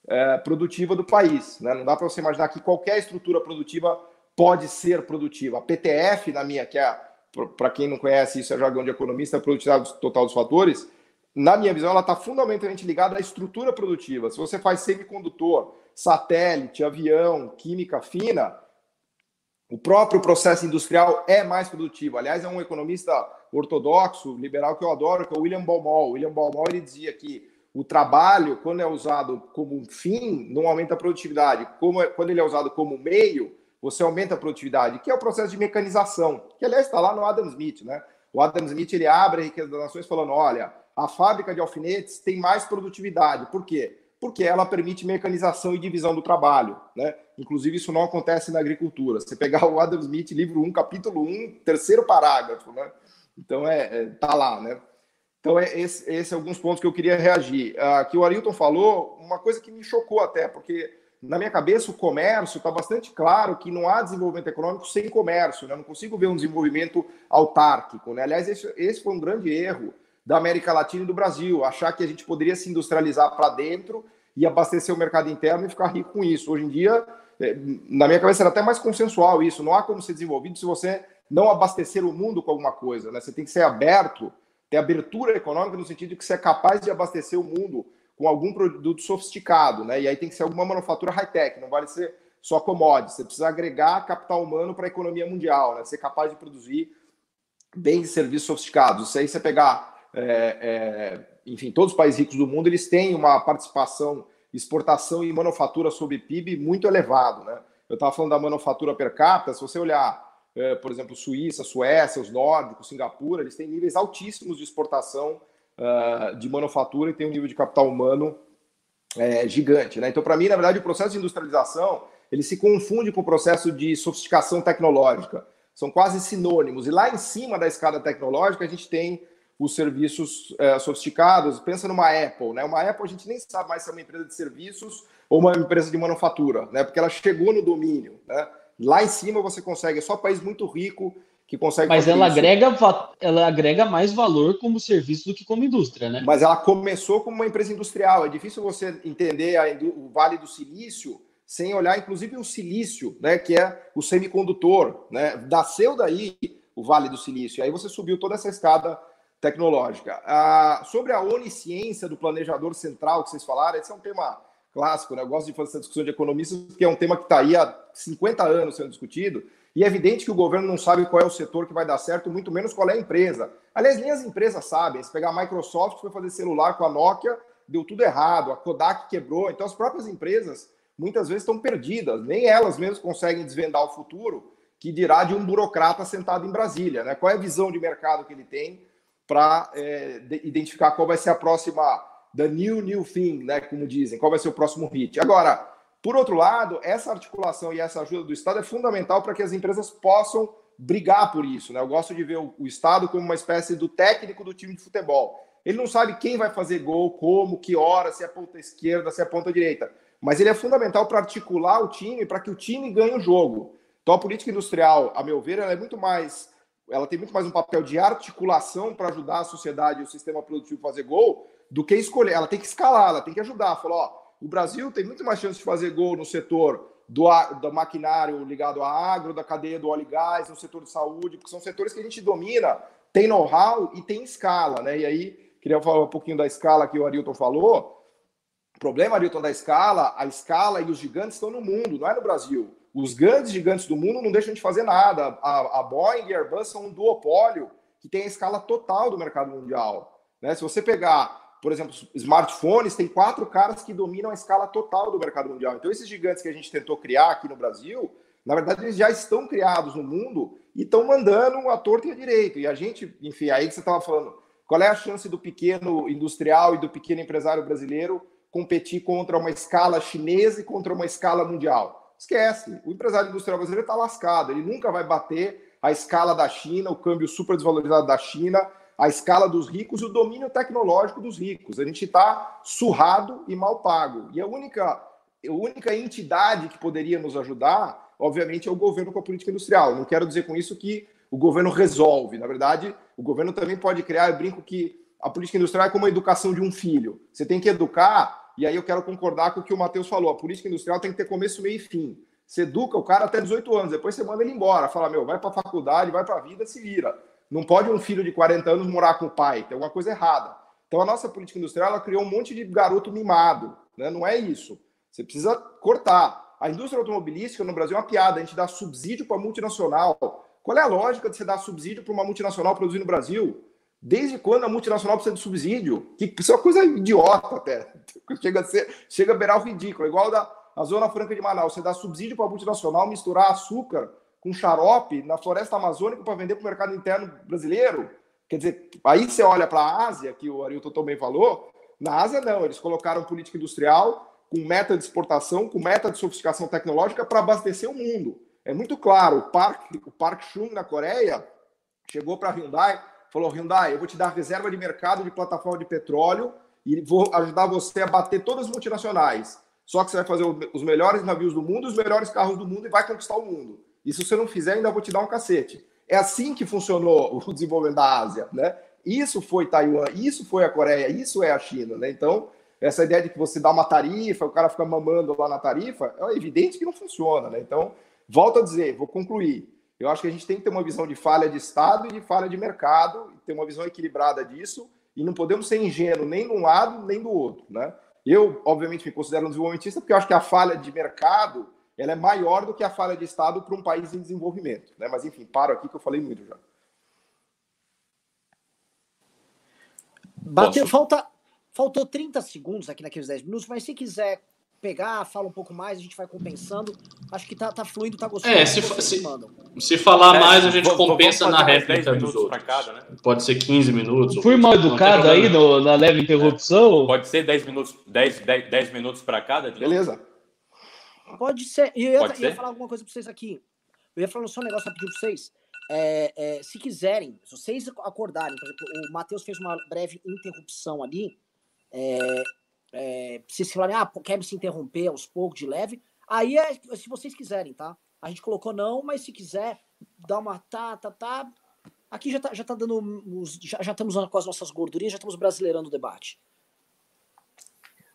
é, produtiva do país. Né? Não dá para você imaginar que qualquer estrutura produtiva pode ser produtiva. A PTF, na minha, que é, para quem não conhece, isso é jargão de economista, produtividade total dos fatores, na minha visão, ela está fundamentalmente ligada à estrutura produtiva. Se você faz semicondutor, satélite, avião, química fina, o próprio processo industrial é mais produtivo. Aliás, é um economista ortodoxo, liberal que eu adoro, que é o William Baumol. William Baumol ele dizia que o trabalho, quando é usado como um fim, não aumenta a produtividade. Como é, quando ele é usado como meio, você aumenta a produtividade, que é o processo de mecanização, que aliás está lá no Adam Smith, né? O Adam Smith ele abre a riqueza das nações falando: olha, a fábrica de alfinetes tem mais produtividade. Por quê? Porque ela permite mecanização e divisão do trabalho, né? Inclusive, isso não acontece na agricultura. Você pegar o Adam Smith, livro 1, capítulo 1, terceiro parágrafo, né? Então, é, é tá lá, né? Então, é esse, esse é alguns pontos que eu queria reagir. Ah, que o Arilton falou, uma coisa que me chocou até, porque na minha cabeça o comércio está bastante claro que não há desenvolvimento econômico sem comércio, né? Eu não consigo ver um desenvolvimento autárquico, né? Aliás, esse, esse foi um grande erro da América Latina e do Brasil, achar que a gente poderia se industrializar para dentro e abastecer o mercado interno e ficar rico com isso. Hoje em dia, é, na minha cabeça era até mais consensual isso, não há como ser desenvolvido se você não abastecer o mundo com alguma coisa, né? Você tem que ser aberto ter abertura econômica no sentido de que você é capaz de abastecer o mundo com algum produto sofisticado, né? E aí tem que ser alguma manufatura high-tech, não vale ser só commodities. Você precisa agregar capital humano para a economia mundial, né? Ser capaz de produzir bens e serviços sofisticados. Isso aí você pegar, é, é, enfim, todos os países ricos do mundo, eles têm uma participação, exportação e manufatura sobre PIB muito elevado, né? Eu estava falando da manufatura per capita, se você olhar por exemplo, Suíça, Suécia, os nórdicos, Singapura, eles têm níveis altíssimos de exportação uh, de manufatura e tem um nível de capital humano é, gigante. Né? Então, para mim, na verdade, o processo de industrialização ele se confunde com o processo de sofisticação tecnológica. São quase sinônimos. E lá em cima da escada tecnológica, a gente tem os serviços é, sofisticados. Pensa numa Apple, né? Uma Apple a gente nem sabe mais se é uma empresa de serviços ou uma empresa de manufatura, né? Porque ela chegou no domínio, né? Lá em cima você consegue, é só país muito rico que consegue. Mas ela isso. agrega, ela agrega mais valor como serviço do que como indústria, né? Mas ela começou como uma empresa industrial. É difícil você entender a, o Vale do Silício sem olhar, inclusive, o silício, né? Que é o semicondutor, né? Nasceu daí o Vale do Silício. Aí você subiu toda essa escada tecnológica. Ah, sobre a onisciência do planejador central que vocês falaram, esse é um tema clássico, né? Eu gosto de fazer essa discussão de economistas, porque é um tema que está aí há 50 anos sendo discutido, e é evidente que o governo não sabe qual é o setor que vai dar certo, muito menos qual é a empresa. Aliás, nem as empresas sabem. Se pegar a Microsoft, foi fazer celular com a Nokia, deu tudo errado, a Kodak quebrou. Então, as próprias empresas muitas vezes estão perdidas, nem elas mesmas conseguem desvendar o futuro, que dirá de um burocrata sentado em Brasília. Né? Qual é a visão de mercado que ele tem para é, identificar qual vai ser a próxima the new new thing, né, como dizem, qual vai ser o próximo hit. Agora, por outro lado, essa articulação e essa ajuda do Estado é fundamental para que as empresas possam brigar por isso, né? Eu gosto de ver o, o Estado como uma espécie do técnico do time de futebol. Ele não sabe quem vai fazer gol, como, que hora, se é ponta esquerda, se é ponta direita, mas ele é fundamental para articular o time, para que o time ganhe o jogo. Então a política industrial, a meu ver, ela é muito mais ela tem muito mais um papel de articulação para ajudar a sociedade e o sistema produtivo a fazer gol do que escolher. Ela tem que escalar, ela tem que ajudar. Falar, ó, o Brasil tem muito mais chance de fazer gol no setor do, do maquinário ligado à agro, da cadeia do óleo e gás, no setor de saúde, porque são setores que a gente domina, tem know-how e tem escala, né? E aí, queria falar um pouquinho da escala que o Arilton falou. O problema, Arilton, da escala, a escala e os gigantes estão no mundo, não é no Brasil. Os grandes gigantes do mundo não deixam de fazer nada. A, a Boeing e a Airbus são um duopólio que tem a escala total do mercado mundial. Né? Se você pegar por exemplo, smartphones, tem quatro caras que dominam a escala total do mercado mundial. Então, esses gigantes que a gente tentou criar aqui no Brasil, na verdade, eles já estão criados no mundo e estão mandando a torta e a direito. E a gente, enfim, aí que você estava falando, qual é a chance do pequeno industrial e do pequeno empresário brasileiro competir contra uma escala chinesa e contra uma escala mundial? Esquece. O empresário industrial brasileiro está lascado. Ele nunca vai bater a escala da China, o câmbio super desvalorizado da China a escala dos ricos e o domínio tecnológico dos ricos. A gente está surrado e mal pago. E a única, a única entidade que poderia nos ajudar, obviamente, é o governo com a política industrial. Não quero dizer com isso que o governo resolve. Na verdade, o governo também pode criar, eu brinco que a política industrial é como a educação de um filho. Você tem que educar, e aí eu quero concordar com o que o Matheus falou: a política industrial tem que ter começo, meio e fim. Você educa o cara até 18 anos, depois você manda ele embora. Fala, meu, vai para a faculdade, vai para a vida, se vira. Não pode um filho de 40 anos morar com o pai, tem alguma coisa errada. Então a nossa política industrial ela criou um monte de garoto mimado. Né? Não é isso. Você precisa cortar. A indústria automobilística no Brasil é uma piada. A gente dá subsídio para multinacional. Qual é a lógica de você dar subsídio para uma multinacional produzir no Brasil? Desde quando a multinacional precisa de subsídio? Que isso é uma coisa idiota até. Chega a, ser, chega a beirar o ridículo. Igual da a Zona Franca de Manaus. Você dá subsídio para a multinacional misturar açúcar com xarope na floresta amazônica para vender para o mercado interno brasileiro. Quer dizer, aí você olha para a Ásia, que o Arilton também falou, na Ásia não, eles colocaram política industrial com meta de exportação, com meta de sofisticação tecnológica para abastecer o mundo. É muito claro, o Park, o Park Chung na Coreia chegou para a Hyundai, falou, Hyundai, eu vou te dar reserva de mercado de plataforma de petróleo e vou ajudar você a bater todas as multinacionais. Só que você vai fazer os melhores navios do mundo, os melhores carros do mundo e vai conquistar o mundo. E se você não fizer, ainda vou te dar um cacete. É assim que funcionou o desenvolvimento da Ásia, né? Isso foi Taiwan, isso foi a Coreia, isso é a China, né? Então, essa ideia de que você dá uma tarifa, o cara fica mamando lá na tarifa, é evidente que não funciona, né? Então, volto a dizer, vou concluir. Eu acho que a gente tem que ter uma visão de falha de Estado e de falha de mercado, ter uma visão equilibrada disso, e não podemos ser ingênuos nem de um lado nem do outro, né? Eu, obviamente, me considero um desenvolvimentista porque eu acho que a falha de mercado ela é maior do que a falha de Estado para um país em desenvolvimento. Né? Mas, enfim, paro aqui que eu falei muito já. Bateu, falta, faltou 30 segundos aqui naqueles 10 minutos, mas se quiser pegar, fala um pouco mais, a gente vai compensando. Acho que tá, tá fluindo, tá gostoso. É, se, se, se, falar é, mais, a gente vou, compensa vou na réplica dos outros. Cada, né? Pode ser 15 minutos. Fui mal educado aí no, na leve interrupção. É. Pode ser 10 minutos, 10, 10, 10 minutos para cada? Beleza. Pode ser. E eu ia, ia, falar alguma coisa para vocês aqui. Eu ia falar só um negócio rapidinho para vocês. É, é, se quiserem, se vocês acordarem, por exemplo, o Matheus fez uma breve interrupção ali. É, é, se vocês falarem, ah, quer se interromper aos poucos, de leve, aí é se vocês quiserem, tá? A gente colocou não, mas se quiser, dá uma tá, tá, tá. Aqui já tá, já tá dando. Já, já estamos com as nossas gordurinhas, já estamos brasileirando o debate.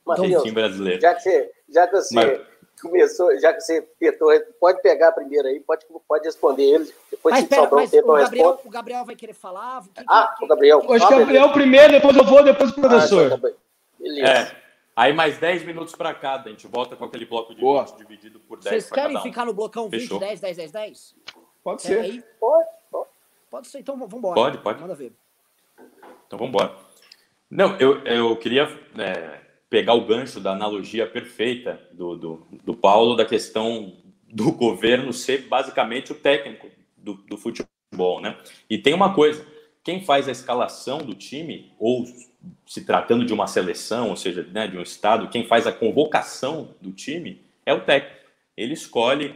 Matheus, então, brasileiro. Já que você, já que você mas... começou, já que você petou, pode pegar primeiro aí, pode, pode responder ele. Depois mas, pera, mas um tempo, o, Gabriel, o Gabriel vai querer falar. Que, ah, que, o Gabriel. Acho que o Gabriel primeiro, depois eu vou, depois o professor. Ah, então tá Beleza. É. Aí mais 10 minutos para cada. A gente volta com aquele bloco de Boa. 20 dividido por 10 Vocês querem um. ficar no blocão 20, Fechou. 10, 10, 10, 10? Pode ser. Aí? Pode, pode. Pode ser, então vamos embora. Pode, pode. Manda ver. Então vamos embora. Não, eu, eu queria é, pegar o gancho da analogia perfeita do, do, do Paulo da questão do governo ser basicamente o técnico do, do futebol, né? E tem uma coisa, quem faz a escalação do time, ou se tratando de uma seleção, ou seja, né, de um estado, quem faz a convocação do time é o técnico. Ele escolhe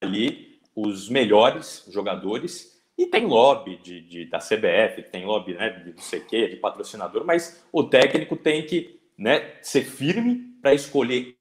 ali os melhores jogadores e tem lobby de, de da CBF, tem lobby né, de não sei o quê, de patrocinador, mas o técnico tem que né, ser firme para escolher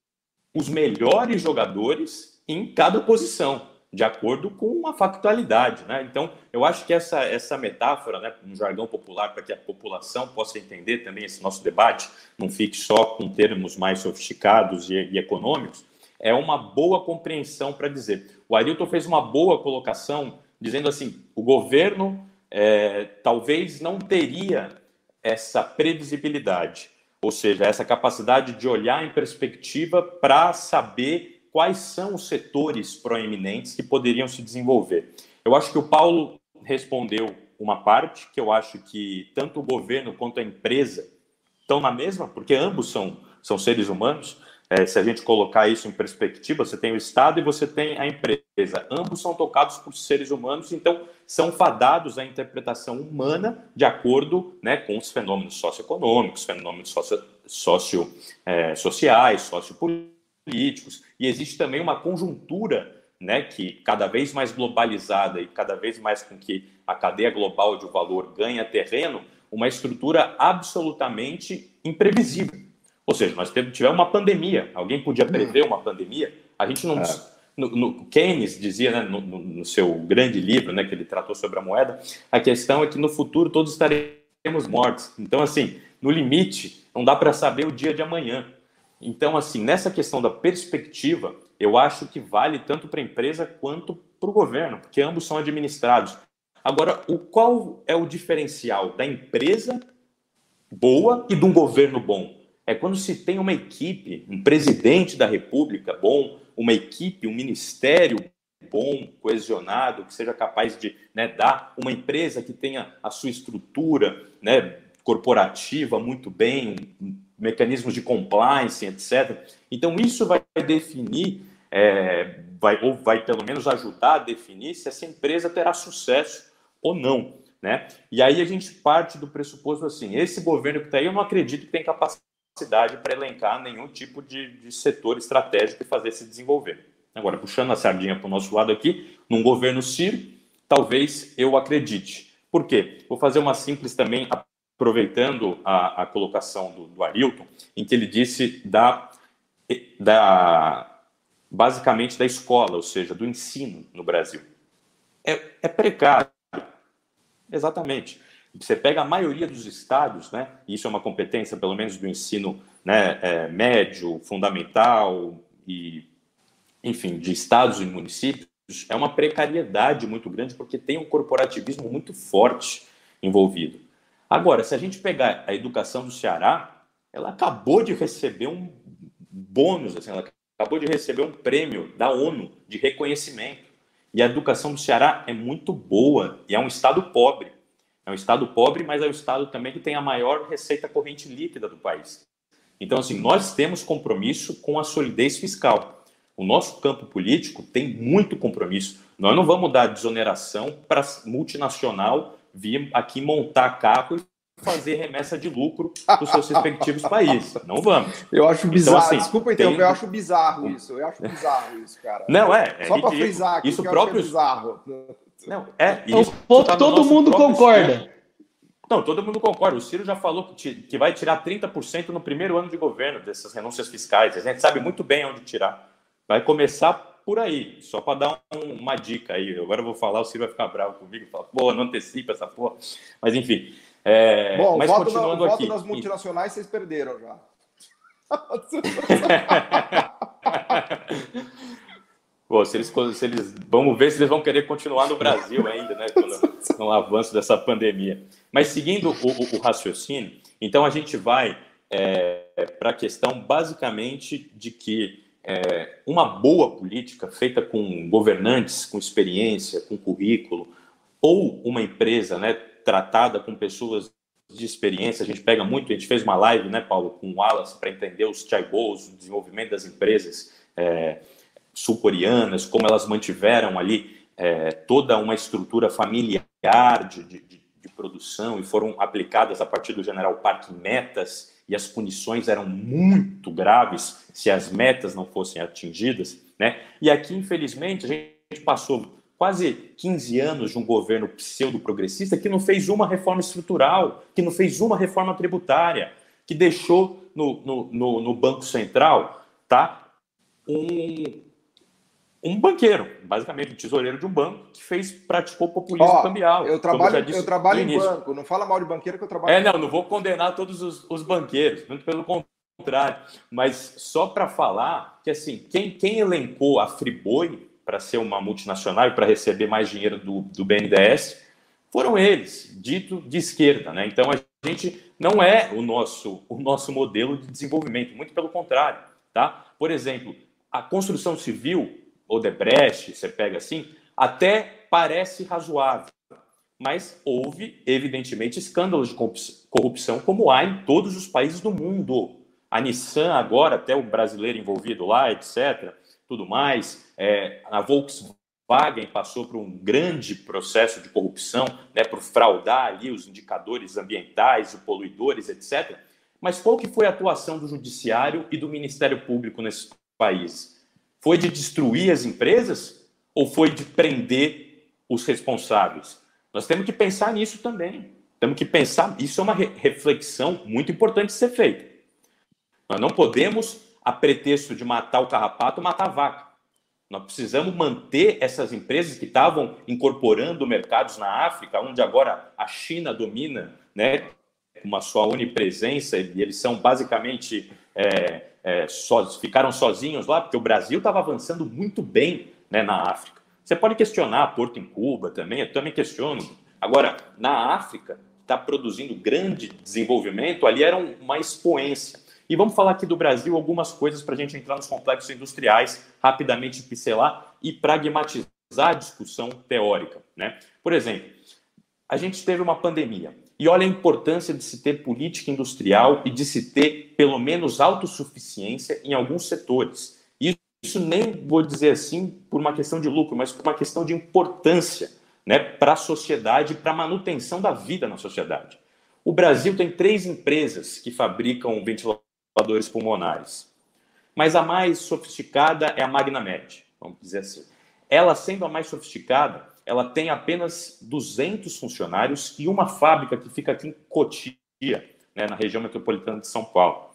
os melhores jogadores em cada posição de acordo com a factualidade. Né? Então, eu acho que essa, essa metáfora, né, um jargão popular, para que a população possa entender também esse nosso debate, não fique só com termos mais sofisticados e, e econômicos, é uma boa compreensão para dizer. O Arilton fez uma boa colocação, dizendo assim: o governo é, talvez não teria essa previsibilidade, ou seja, essa capacidade de olhar em perspectiva para saber quais são os setores proeminentes que poderiam se desenvolver. Eu acho que o Paulo respondeu uma parte, que eu acho que tanto o governo quanto a empresa estão na mesma, porque ambos são, são seres humanos. É, se a gente colocar isso em perspectiva, você tem o Estado e você tem a empresa. Ambos são tocados por seres humanos, então são fadados à interpretação humana de acordo né, com os fenômenos socioeconômicos, fenômenos socio, socio, é, sociais, sociopolíticos políticos, e existe também uma conjuntura né, que cada vez mais globalizada e cada vez mais com que a cadeia global de valor ganha terreno, uma estrutura absolutamente imprevisível. Ou seja, nós tivemos uma pandemia. Alguém podia hum. prever uma pandemia? A gente não. É. No, no, Keynes dizia né, no, no, seu grande livro, né, que ele tratou sobre a moeda, a questão é que no futuro todos estaremos mortos. Então, assim, no limite, não dá para saber o dia de amanhã. Então, assim, nessa questão da perspectiva, eu acho que vale tanto para a empresa quanto para o governo, porque ambos são administrados. Agora, o qual é o diferencial da empresa boa e de um governo bom? É quando se tem uma equipe, um presidente da República bom, uma equipe, um ministério bom, coesionado, que seja capaz de né, dar uma empresa que tenha a sua estrutura né, corporativa muito bem, mecanismos de compliance, etc. Então, isso vai definir, é, vai, ou vai pelo menos ajudar a definir se essa empresa terá sucesso ou não. Né? E aí a gente parte do pressuposto assim: esse governo que está aí, eu não acredito que tem capacidade para elencar nenhum tipo de, de setor estratégico e fazer se desenvolver. Agora, puxando a sardinha para o nosso lado aqui, num governo Ciro, talvez eu acredite. Por quê? Vou fazer uma simples também aproveitando a, a colocação do, do, Arilton, em que ele disse da, da basicamente da escola, ou seja, do ensino no Brasil. É, é precário. Exatamente. Você pega a maioria dos estados, né? Isso é uma competência, pelo menos, do ensino né, é, médio, fundamental e, enfim, de estados e municípios. É uma precariedade muito grande porque tem um corporativismo muito forte envolvido. Agora, se a gente pegar a educação do Ceará, ela acabou de receber um bônus, assim, ela acabou de receber um prêmio da ONU de reconhecimento. E a educação do Ceará é muito boa e é um estado pobre. É um estado pobre, mas é um estado também que tem a maior receita corrente líquida do país. Então, assim, nós temos compromisso com a solidez fiscal. O nosso campo político tem muito compromisso. Nós não vamos dar desoneração para multinacional vir aqui montar carro e fazer remessa de lucro dos seus respectivos países. Não vamos. Eu acho então, bizarro. Então, assim, Desculpa, então, tem... eu acho bizarro isso. Eu acho bizarro isso, cara. Não, é. é Só para frisar aqui, isso próprio... é bizarro. Não, é. Então, tá todo mundo concorda. Não, todo mundo concorda. O Ciro já falou que, que vai tirar 30% no primeiro ano de governo dessas renúncias fiscais. A gente sabe muito bem onde tirar. Vai começar por aí, só para dar um, uma dica aí. Agora eu vou falar, o Ciro vai ficar bravo comigo, fala, pô, não antecipa essa porra. Mas enfim. É, Bom, mas voto continuando na, aqui. voto nas multinacionais vocês perderam já. Pô, se eles, se eles, vamos ver se eles vão querer continuar no Brasil ainda, né? No, no avanço dessa pandemia. Mas seguindo o, o, o raciocínio, então a gente vai é, para a questão basicamente de que é, uma boa política feita com governantes com experiência, com currículo, ou uma empresa né, tratada com pessoas de experiência, a gente pega muito, a gente fez uma live, né, Paulo, com o Wallace para entender os chaibos, o desenvolvimento das empresas é, sul-coreanas, como elas mantiveram ali é, toda uma estrutura familiar de, de, de, produção e foram aplicadas a partir do General Park metas e as punições eram muito graves se as metas não fossem atingidas, né? E aqui, infelizmente, a gente passou quase 15 anos de um governo pseudo-progressista que não fez uma reforma estrutural, que não fez uma reforma tributária, que deixou no, no, no, no Banco Central tá, um, um banqueiro, basicamente um tesoureiro de um banco, que fez, praticou populismo oh, cambial. Eu trabalho, eu, eu trabalho em banco, não fala mal de banqueiro que eu trabalho. É, não, não vou condenar todos os, os banqueiros, muito pelo contrário. Mas só para falar que assim, quem, quem elencou a Friboi para ser uma multinacional e para receber mais dinheiro do, do BNDES foram eles, dito de esquerda, né? Então a gente não é o nosso, o nosso modelo de desenvolvimento, muito pelo contrário, tá? Por exemplo, a construção civil Odebrecht, você pega assim, até parece razoável. Mas houve, evidentemente, escândalos de corrupção, como há em todos os países do mundo. A Nissan, agora, até o brasileiro envolvido lá, etc., tudo mais. É, a Volkswagen passou por um grande processo de corrupção, né, por fraudar ali os indicadores ambientais, os poluidores, etc. Mas qual que foi a atuação do Judiciário e do Ministério Público nesses países? Foi de destruir as empresas ou foi de prender os responsáveis? Nós temos que pensar nisso também. Temos que pensar, isso é uma re reflexão muito importante ser feita. Nós não podemos, a pretexto de matar o carrapato, matar a vaca. Nós precisamos manter essas empresas que estavam incorporando mercados na África, onde agora a China domina, né, uma sua onipresença, e eles são basicamente é, é, ficaram sozinhos lá, porque o Brasil estava avançando muito bem né, na África. Você pode questionar Porto em Cuba também, eu também questiono. Agora, na África, está produzindo grande desenvolvimento, ali era uma expoência. E vamos falar aqui do Brasil algumas coisas para a gente entrar nos complexos industriais, rapidamente pincelar e pragmatizar a discussão teórica. Né? Por exemplo, a gente teve uma pandemia. E olha a importância de se ter política industrial e de se ter, pelo menos, autossuficiência em alguns setores. Isso nem vou dizer assim por uma questão de lucro, mas por uma questão de importância né, para a sociedade, para a manutenção da vida na sociedade. O Brasil tem três empresas que fabricam ventiladores pulmonares, mas a mais sofisticada é a Magnamed, vamos dizer assim. Ela, sendo a mais sofisticada, ela tem apenas 200 funcionários e uma fábrica que fica aqui em Cotia, né, na região metropolitana de São Paulo.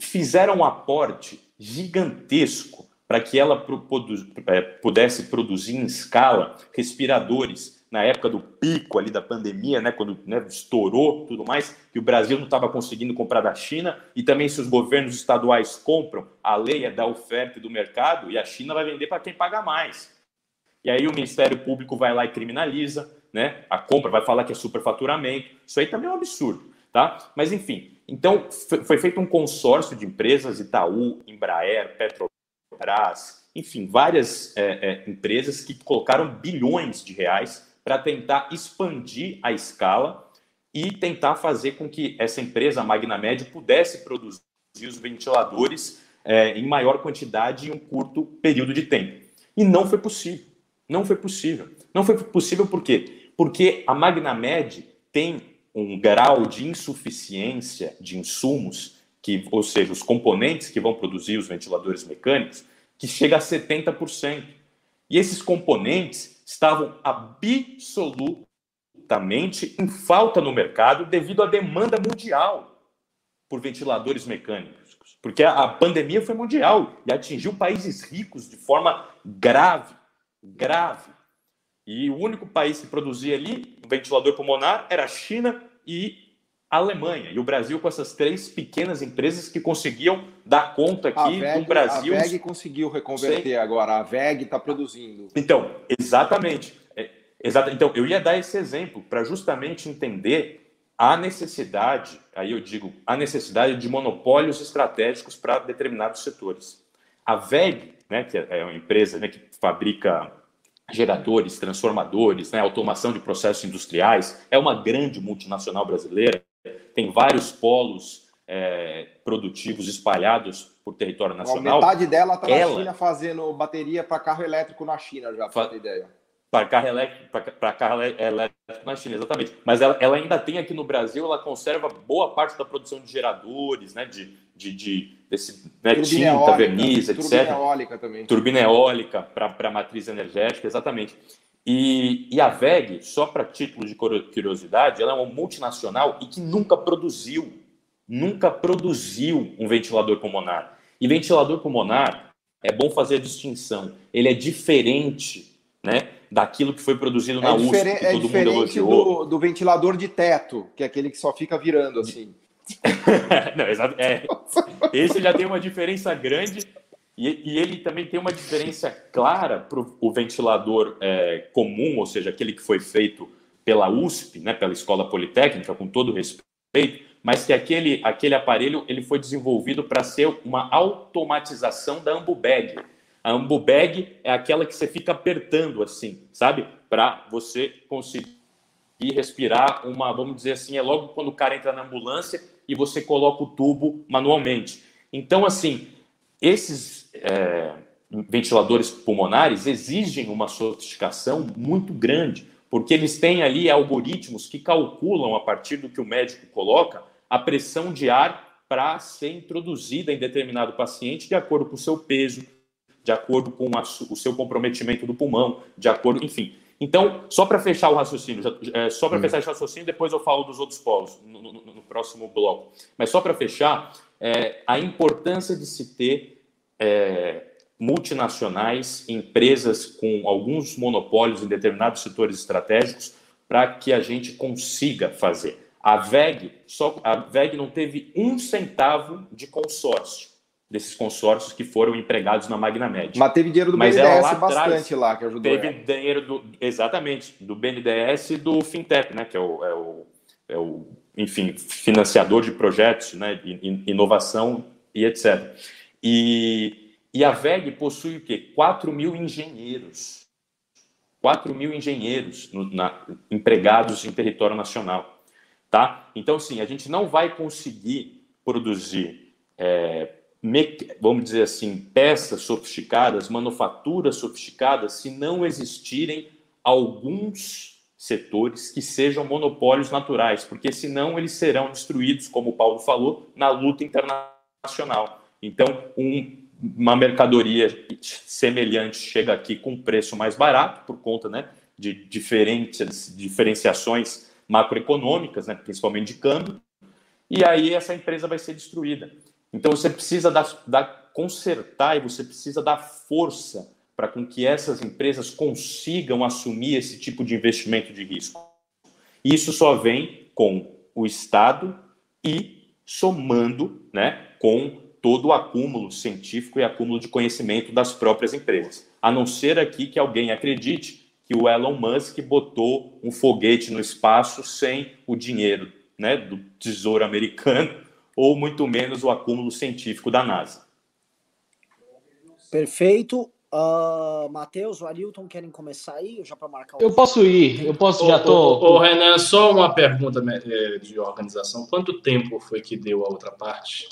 Fizeram um aporte gigantesco para que ela é, pudesse produzir em escala respiradores na época do pico ali da pandemia, né, quando né, estourou tudo mais, que o Brasil não estava conseguindo comprar da China, e também se os governos estaduais compram, a lei é da oferta e do mercado, e a China vai vender para quem paga mais. E aí o Ministério Público vai lá e criminaliza, né? A compra vai falar que é superfaturamento. Isso aí também é um absurdo, tá? Mas enfim, então foi feito um consórcio de empresas, Itaú, Embraer, Petrobras, enfim, várias é, é, empresas que colocaram bilhões de reais para tentar expandir a escala e tentar fazer com que essa empresa, a Magnamed, pudesse produzir os ventiladores é, em maior quantidade em um curto período de tempo. E não foi possível. Não foi possível. Não foi possível por quê? Porque a Magnamed tem um grau de insuficiência de insumos, que, ou seja, os componentes que vão produzir os ventiladores mecânicos, que chega a 70%. E esses componentes estavam absolutamente em falta no mercado devido à demanda mundial por ventiladores mecânicos. Porque a pandemia foi mundial e atingiu países ricos de forma grave grave. E o único país que produzia ali um ventilador pulmonar era a China e a Alemanha. E o Brasil com essas três pequenas empresas que conseguiam dar conta aqui VEG, no Brasil. A VEG conseguiu reconverter Sei. agora, a VEG está produzindo. Então, exatamente. É, exata, então, eu ia dar esse exemplo para justamente entender a necessidade, aí eu digo, a necessidade de monopólios estratégicos para determinados setores. A VEG, né, que é uma empresa né, que fabrica geradores, transformadores, né, automação de processos industriais, é uma grande multinacional brasileira, tem vários polos é, produtivos espalhados por território nacional. A metade dela está na China fazendo bateria para carro elétrico na China, já para ter ideia para carro elétrico, para carro elétrico na China, exatamente. Mas ela, ela, ainda tem aqui no Brasil, ela conserva boa parte da produção de geradores, né, de, de, de desse né, tinta, eólica, verniz, etc. Turbina eólica também. Turbina eólica para matriz energética, exatamente. E, e a VEG, só para título de curiosidade, ela é uma multinacional e que nunca produziu, nunca produziu um ventilador pulmonar. E ventilador pulmonar, é bom fazer a distinção, ele é diferente daquilo que foi produzido na é USP, que é todo mundo elogiou. Do, do ventilador de teto, que é aquele que só fica virando assim. Não, é. Esse já tem uma diferença grande e, e, ele também tem uma diferença clara para o ventilador é, comum, ou seja, aquele que foi feito pela USP, né, pela Escola Politécnica, com todo respeito, mas que aquele, aquele aparelho ele foi desenvolvido para ser uma automatização da Ambubag, a ambubag é aquela que você fica apertando assim, sabe? Para você conseguir respirar uma, vamos dizer assim, é logo quando o cara entra na ambulância e você coloca o tubo manualmente. Então, assim, esses é, ventiladores pulmonares exigem uma sofisticação muito grande, porque eles têm ali algoritmos que calculam, a partir do que o médico coloca, a pressão de ar para ser introduzida em determinado paciente de acordo com o seu peso, de acordo com a, o seu comprometimento do pulmão, de acordo, enfim. Então, só para fechar o raciocínio, já, é, só para hum. fechar esse raciocínio, depois eu falo dos outros polos no, no, no próximo bloco. Mas só para fechar, é, a importância de se ter é, multinacionais, empresas com alguns monopólios em determinados setores estratégicos, para que a gente consiga fazer. A VEG, só, a VEG não teve um centavo de consórcio desses consórcios que foram empregados na Magnamed. Mas teve dinheiro do Mas BNDES lá bastante lá que ajudou. Teve ela. dinheiro do exatamente do BNDES e do FinTech, né, que é o, é o, é o enfim financiador de projetos, né, inovação e etc. E, e a VEG possui o quê? 4 mil engenheiros. 4 mil engenheiros no, na, empregados em território nacional. Tá? Então, sim, a gente não vai conseguir produzir, é, vamos dizer assim, peças sofisticadas, manufaturas sofisticadas, se não existirem alguns setores que sejam monopólios naturais, porque senão eles serão destruídos, como o Paulo falou, na luta internacional. Então, um, uma mercadoria semelhante chega aqui com um preço mais barato, por conta né, de diferentes diferenciações macroeconômicas, né, principalmente de câmbio, e aí essa empresa vai ser destruída. Então você precisa dar, dar consertar e você precisa dar força para com que essas empresas consigam assumir esse tipo de investimento de risco. Isso só vem com o Estado e somando né, com todo o acúmulo científico e acúmulo de conhecimento das próprias empresas. A não ser aqui que alguém acredite que o Elon Musk botou um foguete no espaço sem o dinheiro né, do Tesouro Americano, ou muito menos o acúmulo científico da NASA. Perfeito. Uh, Matheus, o Arilton querem começar aí? Já para marcar o... Eu posso ir, eu posso, já tô. Ô, Renan, só uma pergunta é, de organização. Quanto tempo foi que deu a outra parte?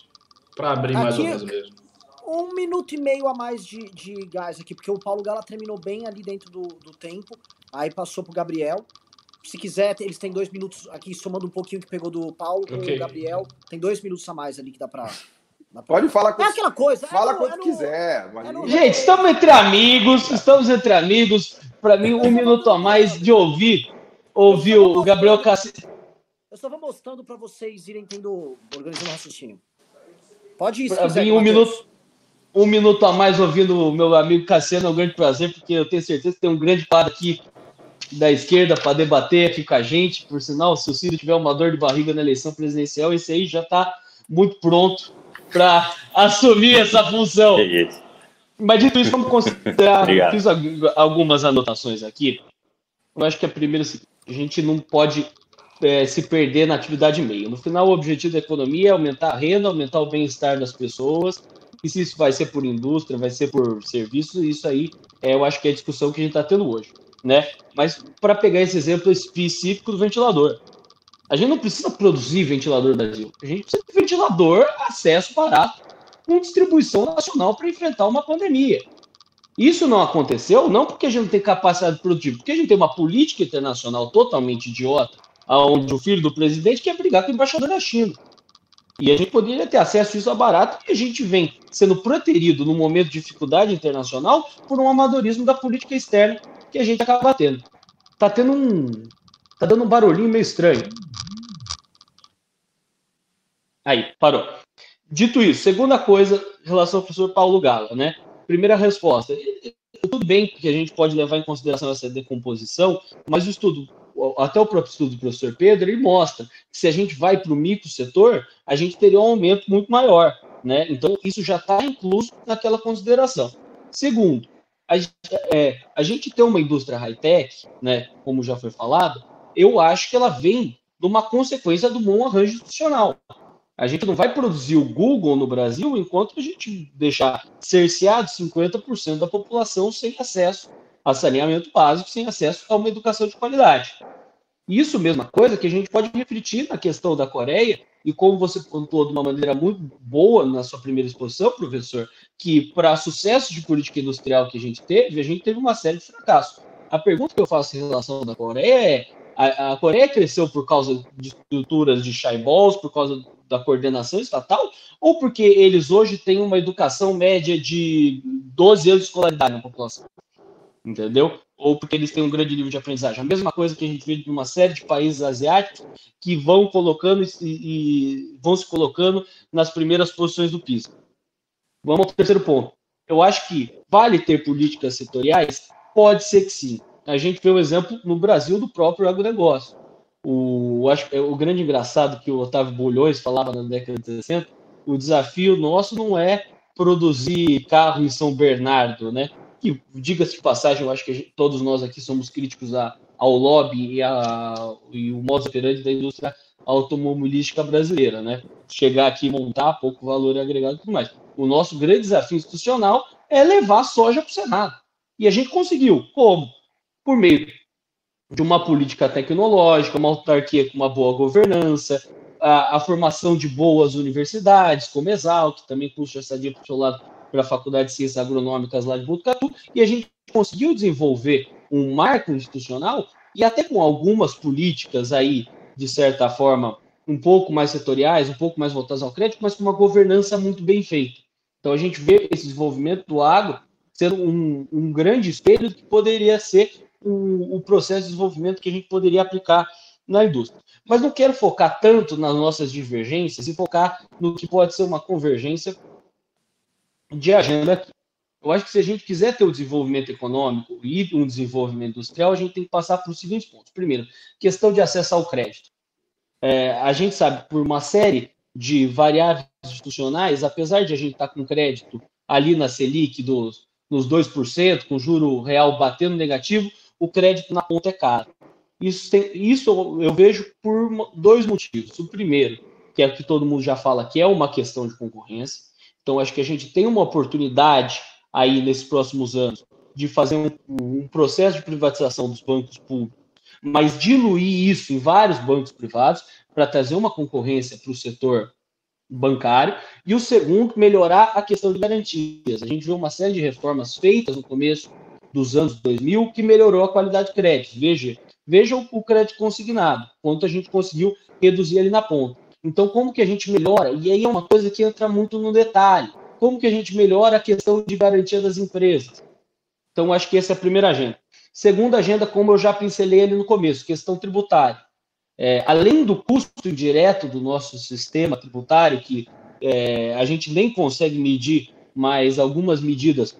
Para abrir mais Aqui, ou menos mesmo um minuto e meio a mais de, de gás aqui, porque o Paulo Gala terminou bem ali dentro do, do tempo. Aí passou pro Gabriel. Se quiser, eles têm dois minutos aqui, somando um pouquinho que pegou do Paulo com okay. o Gabriel. Tem dois minutos a mais ali que dá pra. Dá pra... Pode falar com É aquela coisa. Fala é quanto é no, quiser. É no... Gente, estamos entre amigos, estamos entre amigos. Para mim, um minuto a mais de ouvir, ouvir o Gabriel Cassi. Eu só vou mostrando para vocês irem tendo, organizando o raciocínio. Pode ir, se quiser, mim, um minuto, um minuto a mais ouvindo o meu amigo Cassiano é um grande prazer, porque eu tenho certeza que tem um grande par aqui da esquerda para debater aqui com a gente. Por sinal, se o Ciro tiver uma dor de barriga na eleição presidencial, esse aí já está muito pronto para assumir essa função. É Mas dito isso, vamos considerar. fiz algumas anotações aqui. Eu acho que a primeira, a gente não pode é, se perder na atividade meio. No final, o objetivo da economia é aumentar a renda, aumentar o bem-estar das pessoas e se isso vai ser por indústria, vai ser por serviços, isso aí é, eu acho que é a discussão que a gente está tendo hoje. Né? Mas para pegar esse exemplo específico do ventilador, a gente não precisa produzir ventilador Brasil, a gente precisa de ventilador acesso barato com distribuição nacional para enfrentar uma pandemia. Isso não aconteceu não porque a gente não tem capacidade produtiva, porque a gente tem uma política internacional totalmente idiota, onde o filho do presidente quer brigar com o embaixador da China. E a gente poderia ter acesso a isso a barato, porque a gente vem sendo preterido no momento de dificuldade internacional por um amadorismo da política externa que a gente acaba tendo. Tá tendo um. Tá dando um barulhinho meio estranho. Aí, parou. Dito isso, segunda coisa, em relação ao professor Paulo Gala, né? Primeira resposta. Tudo bem que a gente pode levar em consideração essa decomposição, mas o estudo até o próprio estudo do professor Pedro, ele mostra que se a gente vai para o micro setor, a gente teria um aumento muito maior. Né? Então, isso já está incluso naquela consideração. Segundo, a, é, a gente tem uma indústria high-tech, né, como já foi falado, eu acho que ela vem de uma consequência do bom arranjo institucional. A gente não vai produzir o Google no Brasil enquanto a gente deixar cerceado 50% da população sem acesso a saneamento básico sem acesso a uma educação de qualidade. Isso mesma coisa que a gente pode refletir na questão da Coreia, e como você contou de uma maneira muito boa na sua primeira exposição, professor, que para sucesso de política industrial que a gente teve, a gente teve uma série de fracassos. A pergunta que eu faço em relação da Coreia é: a, a Coreia cresceu por causa de estruturas de balls, por causa da coordenação estatal, ou porque eles hoje têm uma educação média de 12 anos de escolaridade na população? entendeu? Ou porque eles têm um grande nível de aprendizagem. A mesma coisa que a gente vê em uma série de países asiáticos que vão colocando e, e vão se colocando nas primeiras posições do PISA. Vamos ao terceiro ponto. Eu acho que vale ter políticas setoriais? Pode ser que sim. A gente vê o exemplo no Brasil do próprio agronegócio. O, acho, o grande engraçado que o Otávio Bolhões falava na década de 60, o desafio nosso não é produzir carro em São Bernardo, né? Que, diga-se de passagem, eu acho que gente, todos nós aqui somos críticos a, ao lobby e, a, e o modo operante da indústria automobilística brasileira, né? Chegar aqui montar pouco valor agregado e tudo mais. O nosso grande desafio institucional é levar soja para o Senado. E a gente conseguiu. Como? Por meio de uma política tecnológica, uma autarquia com uma boa governança, a, a formação de boas universidades, como Exalc, também puxa essa dia para o seu lado para a Faculdade de Ciências Agronômicas lá de Botucatu, e a gente conseguiu desenvolver um marco institucional e até com algumas políticas aí, de certa forma, um pouco mais setoriais, um pouco mais voltadas ao crédito, mas com uma governança muito bem feita. Então a gente vê esse desenvolvimento do agro sendo um, um grande espelho que poderia ser o, o processo de desenvolvimento que a gente poderia aplicar na indústria. Mas não quero focar tanto nas nossas divergências e focar no que pode ser uma convergência de agenda aqui. Eu acho que se a gente quiser ter o desenvolvimento econômico e um desenvolvimento industrial, a gente tem que passar por os seguintes pontos. Primeiro, questão de acesso ao crédito. É, a gente sabe, por uma série de variáveis institucionais, apesar de a gente estar com crédito ali na Selic dos, nos 2%, com juro real batendo negativo, o crédito na ponta é caro. Isso, tem, isso eu vejo por dois motivos. O primeiro, que é o que todo mundo já fala, que é uma questão de concorrência. Então, acho que a gente tem uma oportunidade aí nesses próximos anos de fazer um, um processo de privatização dos bancos públicos, mas diluir isso em vários bancos privados para trazer uma concorrência para o setor bancário. E o segundo, melhorar a questão de garantias. A gente viu uma série de reformas feitas no começo dos anos 2000 que melhorou a qualidade de crédito. Veja, veja o, crédito consignado, quanto a gente conseguiu reduzir ali na ponta. Então, como que a gente melhora? E aí é uma coisa que entra muito no detalhe. Como que a gente melhora a questão de garantia das empresas? Então, acho que essa é a primeira agenda. Segunda agenda, como eu já pincelei ali no começo, questão tributária. É, além do custo direto do nosso sistema tributário, que é, a gente nem consegue medir, mas algumas medidas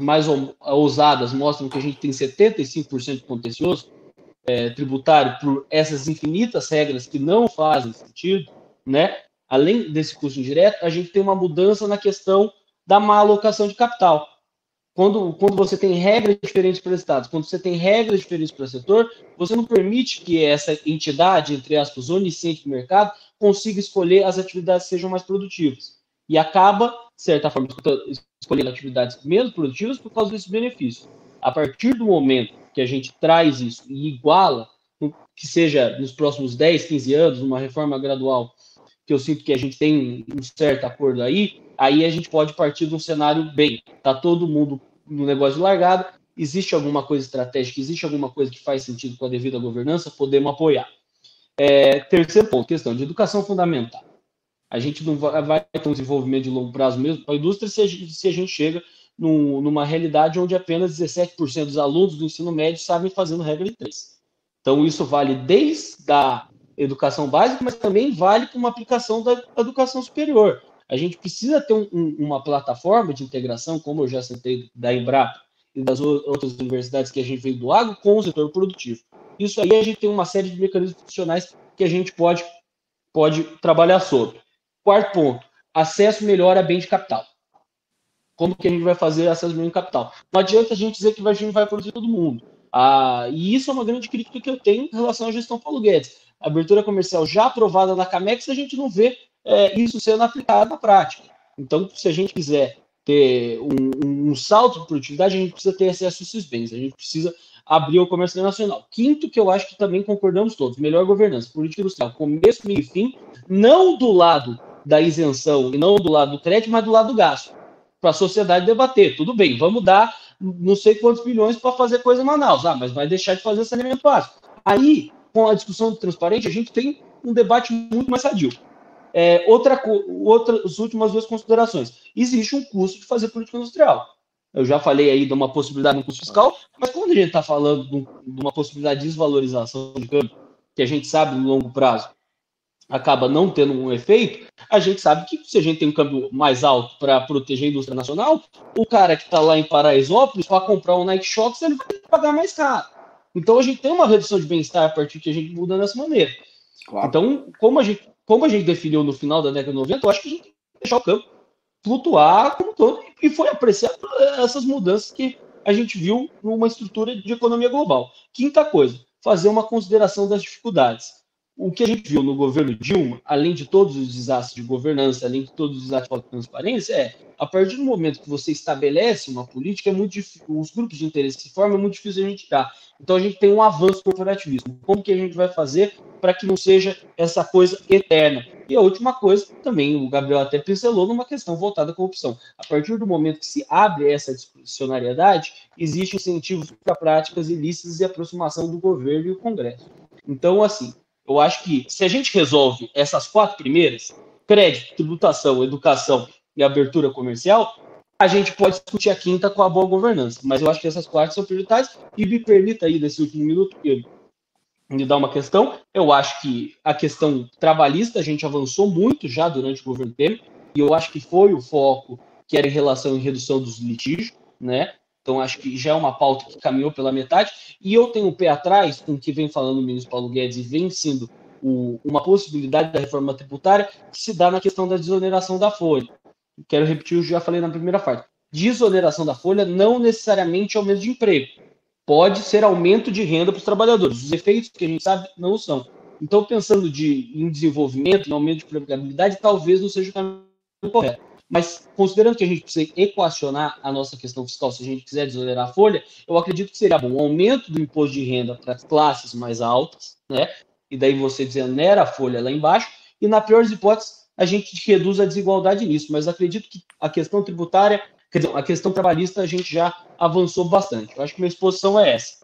mais ousadas mostram que a gente tem 75% de contencioso é, tributário por essas infinitas regras que não fazem sentido, né? Além desse custo indireto, a gente tem uma mudança na questão da má alocação de capital. Quando, quando você tem regras diferentes para estados, quando você tem regras diferentes para o setor, você não permite que essa entidade, entre aspas, onisciente do mercado, consiga escolher as atividades que sejam mais produtivas. E acaba, de certa forma, escolhendo atividades menos produtivas por causa desse benefício. A partir do momento que a gente traz isso e iguala, que seja nos próximos 10, 15 anos, uma reforma gradual, que eu sinto que a gente tem um certo acordo aí, aí a gente pode partir de um cenário bem, tá todo mundo no negócio de largada, existe alguma coisa estratégica, existe alguma coisa que faz sentido com a devida governança, podemos apoiar. É, terceiro ponto, questão de educação fundamental. A gente não vai, vai ter um desenvolvimento de longo prazo mesmo para a indústria se a gente, se a gente chega num, numa realidade onde apenas 17% dos alunos do ensino médio sabem fazendo regra de três. Então, isso vale desde a educação básica, mas também vale para uma aplicação da educação superior. A gente precisa ter um, um, uma plataforma de integração, como eu já citei da Embrapa e das outras universidades que a gente veio do agro, com o setor produtivo. Isso aí a gente tem uma série de mecanismos institucionais que a gente pode, pode trabalhar sobre. Quarto ponto, acesso melhor a bem de capital. Como que a gente vai fazer acesso bem de capital? Não adianta a gente dizer que a gente vai produzir todo mundo. Ah, e isso é uma grande crítica que eu tenho em relação à gestão Paulo Guedes. Abertura comercial já aprovada na Camex, a gente não vê é, isso sendo aplicado na prática. Então, se a gente quiser ter um, um, salto de produtividade, a gente precisa ter acesso a esses bens, a gente precisa abrir o comércio internacional. Quinto, que eu acho que também concordamos todos, melhor governança, política industrial, começo, meio e fim, não do lado da isenção e não do lado do crédito, mas do lado do gasto, para a sociedade debater. Tudo bem, vamos dar não sei quantos bilhões para fazer coisa em Manaus, ah, mas vai deixar de fazer saneamento básico. Aí, com a discussão transparente, a gente tem um debate muito mais sadio. É, outra, outra, as últimas duas considerações. Existe um custo de fazer política industrial. Eu já falei aí de uma possibilidade no custo fiscal, mas quando a gente está falando de uma possibilidade de desvalorização de câmbio, que a gente sabe no longo prazo acaba não tendo um efeito, a gente sabe que se a gente tem um câmbio mais alto para proteger a indústria nacional, o cara que está lá em Paraisópolis, para comprar um Nike Shox, ele vai pagar mais caro. Então a gente tem uma redução de bem-estar a partir que a gente muda dessa maneira. Claro. Então, como a, gente, como a gente definiu no final da década de 90, eu acho que a gente tem que deixar o campo. flutuar como todo, e foi apreciado essas mudanças que a gente viu numa estrutura de economia global. Quinta coisa, fazer uma consideração das dificuldades o que a gente viu no governo Dilma, além de todos os desastres de governança, além de todos os desastres de transparência, é a partir do momento que você estabelece uma política, é muito difícil, os grupos de interesse se formam, é muito difícil a gente tirar. Então a gente tem um avanço do corporativismo. Como que a gente vai fazer para que não seja essa coisa eterna? E a última coisa, também o Gabriel até pincelou numa questão voltada à corrupção. A partir do momento que se abre essa discricionariedade, existe incentivos para práticas ilícitas e aproximação do governo e o Congresso. Então, assim, eu acho que se a gente resolve essas quatro primeiras, crédito, tributação, educação e abertura comercial, a gente pode discutir a quinta com a boa governança. Mas eu acho que essas quatro são prioritárias. E me permita aí, nesse último minuto, me dar uma questão. Eu acho que a questão trabalhista a gente avançou muito já durante o governo Temer, e eu acho que foi o foco que era em relação à redução dos litígios, né? Então, acho que já é uma pauta que caminhou pela metade. E eu tenho um pé atrás com o que vem falando o ministro Paulo Guedes e vem sendo o, uma possibilidade da reforma tributária que se dá na questão da desoneração da folha. Quero repetir o que já falei na primeira parte. Desoneração da folha não necessariamente aumento de emprego. Pode ser aumento de renda para os trabalhadores. Os efeitos que a gente sabe não são. Então, pensando de, em desenvolvimento, em aumento de empregabilidade, talvez não seja o caminho correto. Mas, considerando que a gente precisa equacionar a nossa questão fiscal, se a gente quiser desonerar a folha, eu acredito que seria bom um aumento do imposto de renda para as classes mais altas, né? E daí você desonera a folha lá embaixo, e na pior das hipóteses, a gente reduz a desigualdade nisso. Mas acredito que a questão tributária, quer dizer, a questão trabalhista, a gente já avançou bastante. Eu acho que minha exposição é essa.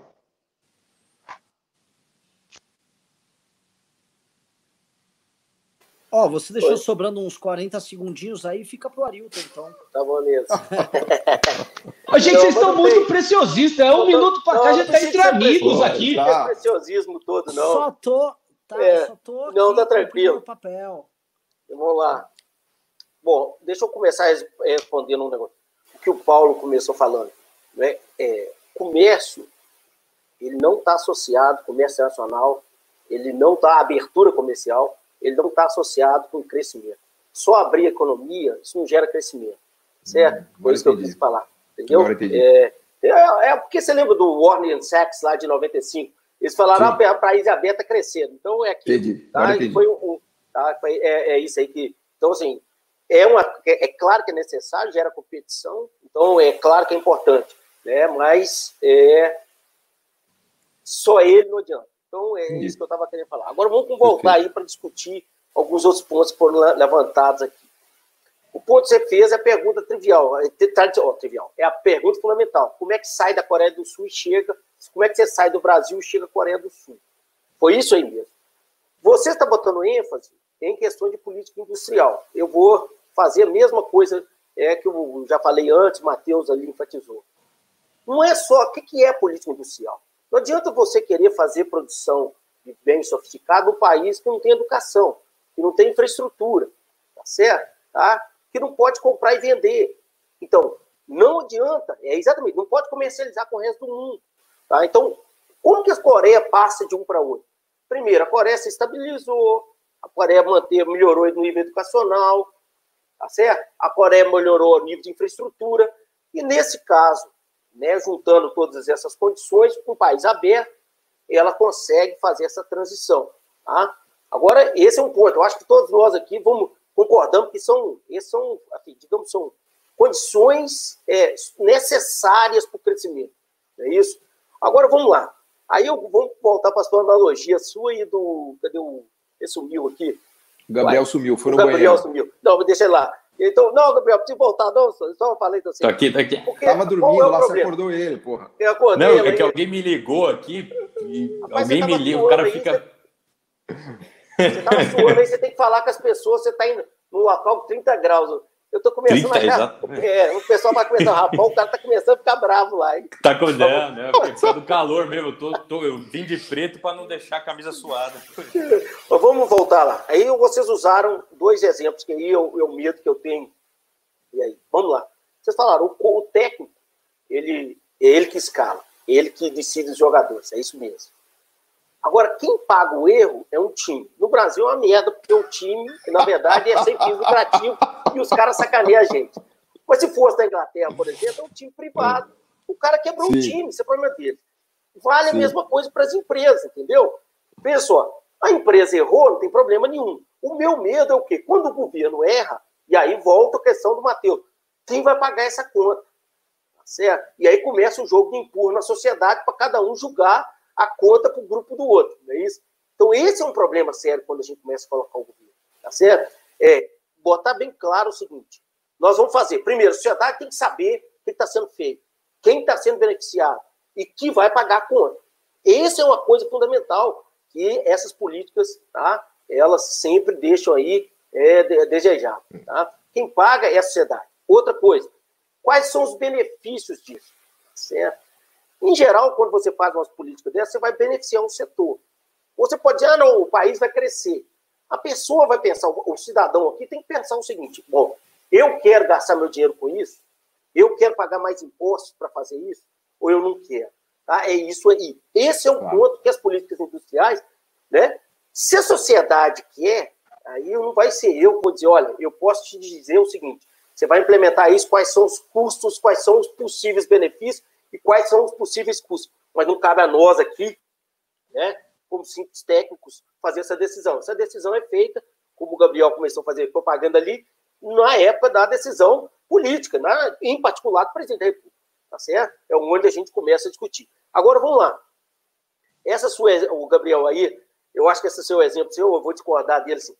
Ó, oh, você deixou Oi? sobrando uns 40 segundinhos aí, fica pro Arilton, então. Tá bom mesmo. Ô, gente, vocês estão muito preciosistas. É um não, minuto pra cá, a gente tá entre amigos aqui. Não é preciosismo todo, não. Só tô. Tá, é, só tô. Não, tá tranquilo. Papel. Vamos lá. Bom, deixa eu começar respondendo um negócio. O que o Paulo começou falando. Né? É, comércio, ele não está associado, comércio nacional, ele não está abertura comercial ele não está associado com crescimento. Só abrir economia, isso não gera crescimento. Certo? Hum, Por isso que eu quis falar. Entendeu? É, é, é, porque você lembra do Warner Sachs lá de 95? Eles falaram, ah, a país aberto crescendo. Então é aqui. Entendi. Tá? Foi um, um tá? Foi, é, é, isso aí que. Então, assim, é, uma, é, é, claro que é necessário, gera competição, então é claro que é importante, né? mas é, só ele não adianta. Então, é isso que eu estava querendo falar. Agora, vamos voltar aí para discutir alguns outros pontos que foram levantados aqui. O ponto que você fez é a pergunta trivial, é, oh, trivial, é a pergunta fundamental. Como é que sai da Coreia do Sul e chega? Como é que você sai do Brasil e chega à Coreia do Sul? Foi isso aí mesmo. Você está botando ênfase em questão de política industrial. Eu vou fazer a mesma coisa é, que eu já falei antes, Matheus ali enfatizou. Não é só o que é política industrial. Não adianta você querer fazer produção de bem sofisticado num país que não tem educação, que não tem infraestrutura, tá certo? Tá? Que não pode comprar e vender. Então, não adianta, é exatamente, não pode comercializar com o resto do mundo. Tá? Então, como que a Coreia passa de um para outro? Primeiro, a Coreia se estabilizou, a Coreia manteve, melhorou no nível educacional, tá certo? A Coreia melhorou o nível de infraestrutura, e nesse caso, né, juntando todas essas condições, com um país aberto, ela consegue fazer essa transição. Tá? Agora, esse é um ponto. Eu acho que todos nós aqui vamos concordamos que são, esses são, assim, digamos, são condições é, necessárias para o crescimento. Não é isso? Agora, vamos lá. Aí eu vou voltar para a sua analogia sua e do. Cadê o. Ele sumiu aqui. O Gabriel Ué, sumiu, foi no Gabriel banheiro. sumiu. Não, deixa ele lá. Então, não, Gabriel, preciso voltar, não, só falei assim. Tô aqui, tô aqui. Porque, Tava dormindo é lá, você acordou ele, porra. Eu acordei, não, é que alguém me ligou aqui, Rapaz, alguém me ligou, o cara aí, fica... Você, você tava suando aí, você tem que falar com as pessoas, você tá indo num local 30 graus. Eu tô começando 30, a. É, o pessoal vai começar a rapar, o cara tá começando a ficar bravo lá, hein? Tá com é, né? Por do calor mesmo. Eu, tô, tô, eu vim de preto para não deixar a camisa suada. Mas vamos voltar lá. Aí vocês usaram dois exemplos, que aí é é o medo que eu tenho. E aí, vamos lá. Vocês falaram, o, o técnico, ele, é ele que escala, ele que decide os jogadores, é isso mesmo. Agora, quem paga o erro é um time. No Brasil é uma merda, porque o time, na verdade, é sem fins lucrativo, e os caras sacaneiam a gente. Mas se fosse na Inglaterra, por exemplo, é um time privado. O cara quebrou o time, isso é problema dele. Vale Sim. a mesma coisa para as empresas, entendeu? Só, a empresa errou, não tem problema nenhum. O meu medo é o quê? Quando o governo erra, e aí volta a questão do Matheus, quem vai pagar essa conta? Tá certo? E aí começa o jogo de empurro na sociedade para cada um julgar a conta para o grupo do outro, não é isso? Então esse é um problema sério quando a gente começa a colocar o governo, tá certo? É botar bem claro o seguinte, nós vamos fazer, primeiro, a sociedade tem que saber o que está sendo feito, quem está sendo beneficiado e que vai pagar a conta. Essa é uma coisa fundamental que essas políticas, tá? Elas sempre deixam aí é, de, desejar, tá? Quem paga é a sociedade. Outra coisa, quais são os benefícios disso? Certo? Em geral, quando você faz uma política dessa, você vai beneficiar um setor. Você pode dizer, ah, não, o país vai crescer. A pessoa vai pensar, o cidadão aqui tem que pensar o seguinte: bom, eu quero gastar meu dinheiro com isso, eu quero pagar mais impostos para fazer isso, ou eu não quero. Tá? É isso aí. Esse é o claro. ponto que as políticas industriais, né? Se a sociedade quer, aí não vai ser eu que vou dizer, olha, eu posso te dizer o seguinte: você vai implementar isso, quais são os custos, quais são os possíveis benefícios e quais são os possíveis custos. Mas não cabe a nós aqui, né, como simples técnicos, fazer essa decisão. Essa decisão é feita, como o Gabriel começou a fazer propaganda ali, na época da decisão política, na, em particular do presidente da República. Tá certo? É onde a gente começa a discutir. Agora vamos lá. Essa sua, o Gabriel aí, eu acho que esse seu exemplo, seu, eu vou discordar dele assim.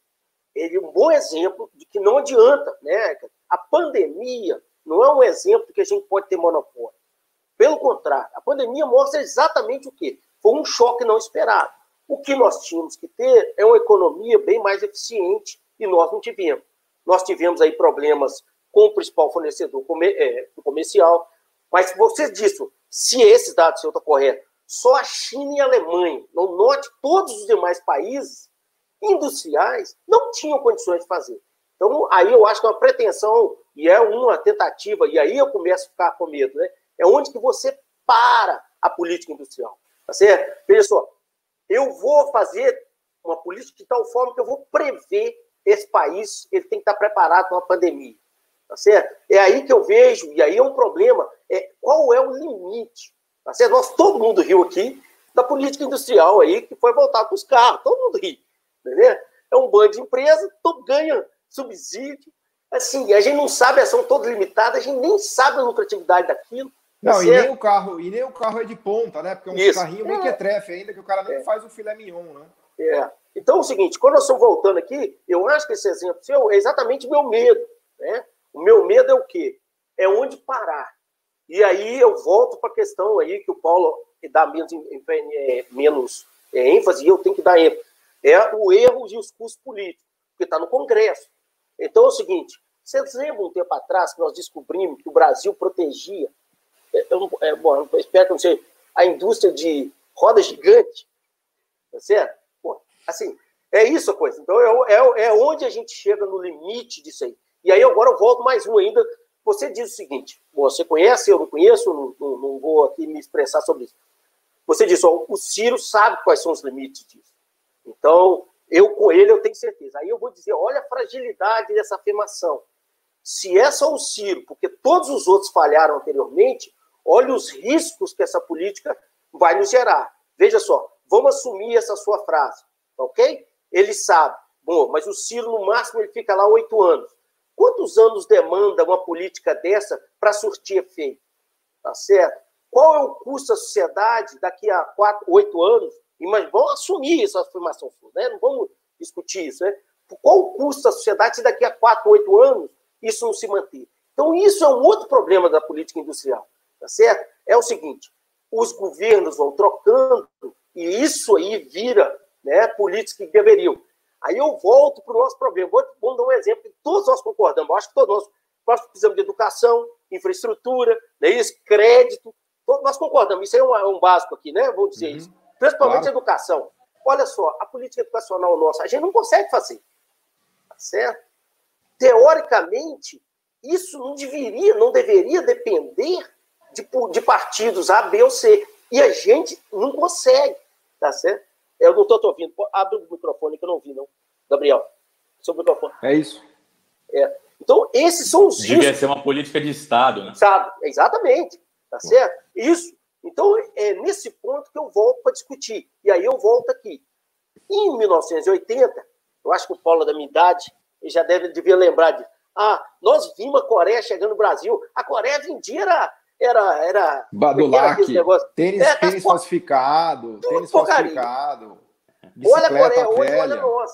Ele é um bom exemplo de que não adianta, né? A pandemia não é um exemplo que a gente pode ter monopólio. Pelo contrário, a pandemia mostra exatamente o quê? Foi um choque não esperado. O que nós tínhamos que ter é uma economia bem mais eficiente e nós não tivemos. Nós tivemos aí problemas com o principal fornecedor é, comercial, mas você disse, se esses dados estão corretos, só a China e a Alemanha, não note todos os demais países industriais não tinham condições de fazer. Então, aí eu acho que é uma pretensão e é uma tentativa, e aí eu começo a ficar com medo, né? É onde que você para a política industrial. Tá certo? Veja só, eu vou fazer uma política de tal forma que eu vou prever esse país, ele tem que estar preparado para uma pandemia. Tá certo? É aí que eu vejo, e aí é um problema, é qual é o limite. Tá certo? Nós, todo mundo riu aqui da política industrial aí, que foi voltar com os carros, todo mundo ri. Entendeu? É um bando de empresa, todo ganha subsídio. Assim, a gente não sabe, são todas limitadas, a gente nem sabe a lucratividade daquilo. Não, tá e nem o carro, e nem o carro é de ponta, né? Porque é um Isso. carrinho meio é. que é trefe ainda, que o cara nem é. faz o filé mignon, né? É. Então é o seguinte, quando nós estamos voltando aqui, eu acho que esse exemplo seu é exatamente o meu medo, né? O meu medo é o quê? É onde parar. E aí eu volto para a questão aí que o Paulo dá menos, é, menos é, ênfase e eu tenho que dar ênfase. É o erro e os custos políticos, que está no Congresso. Então é o seguinte, vocês lembram um tempo atrás que nós descobrimos que o Brasil protegia eu, é, bom, eu espero que não seja a indústria de roda gigante, tá certo? Bom, assim, é isso a coisa. Então, é, é, é onde a gente chega no limite disso aí. E aí, agora eu volto mais um ainda. Você diz o seguinte: você conhece, eu não conheço, não, não, não vou aqui me expressar sobre isso. Você disse: ó, o Ciro sabe quais são os limites disso. Então, eu com ele eu tenho certeza. Aí eu vou dizer: olha a fragilidade dessa afirmação. Se é só o Ciro, porque todos os outros falharam anteriormente, Olha os riscos que essa política vai nos gerar. Veja só, vamos assumir essa sua frase, ok? Ele sabe. Bom, mas o Ciro, no máximo, ele fica lá oito anos. Quantos anos demanda uma política dessa para surtir efeito? Tá certo? Qual é o custo da sociedade daqui a quatro, oito anos? Mas vamos assumir essa afirmação né? Não vamos discutir isso, né? Qual o custo da sociedade se daqui a quatro, oito anos isso não se manter? Então, isso é um outro problema da política industrial tá certo? É o seguinte, os governos vão trocando e isso aí vira né, políticos que deveriam. Aí eu volto para o nosso problema. Vou, vou dar um exemplo que todos nós concordamos. Eu acho que todos nós, nós precisamos de educação, infraestrutura, né, isso, crédito. Todos nós concordamos. Isso aí é um, é um básico aqui, né? Vou dizer uhum. isso. Principalmente claro. educação. Olha só, a política educacional nossa, a gente não consegue fazer. Tá certo? Teoricamente, isso não deveria, não deveria depender de, de partidos A, B ou C. E a gente não consegue, tá certo? Eu não estou ouvindo. Abre o microfone que eu não ouvi, não. Gabriel, seu microfone. É isso. É. Então, esses são os Devia riscos. ser uma política de Estado, né? Estado, exatamente. Tá certo? Isso. Então, é nesse ponto que eu volto para discutir. E aí eu volto aqui. Em 1980, eu acho que o Paulo da minha idade já deve devia lembrar de. Ah, nós vimos a Coreia chegando no Brasil. A Coreia vendia era. Era. era Badulac, tênis, é, tênis falsificado, tênis falsificado. Olha a Coreia, hoje olha nós.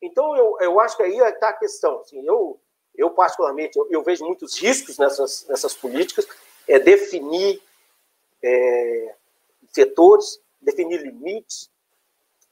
Então, eu, eu acho que aí está a questão. Assim, eu, eu, particularmente, eu, eu, vejo muitos riscos nessas, nessas políticas. É definir é, setores, definir limites,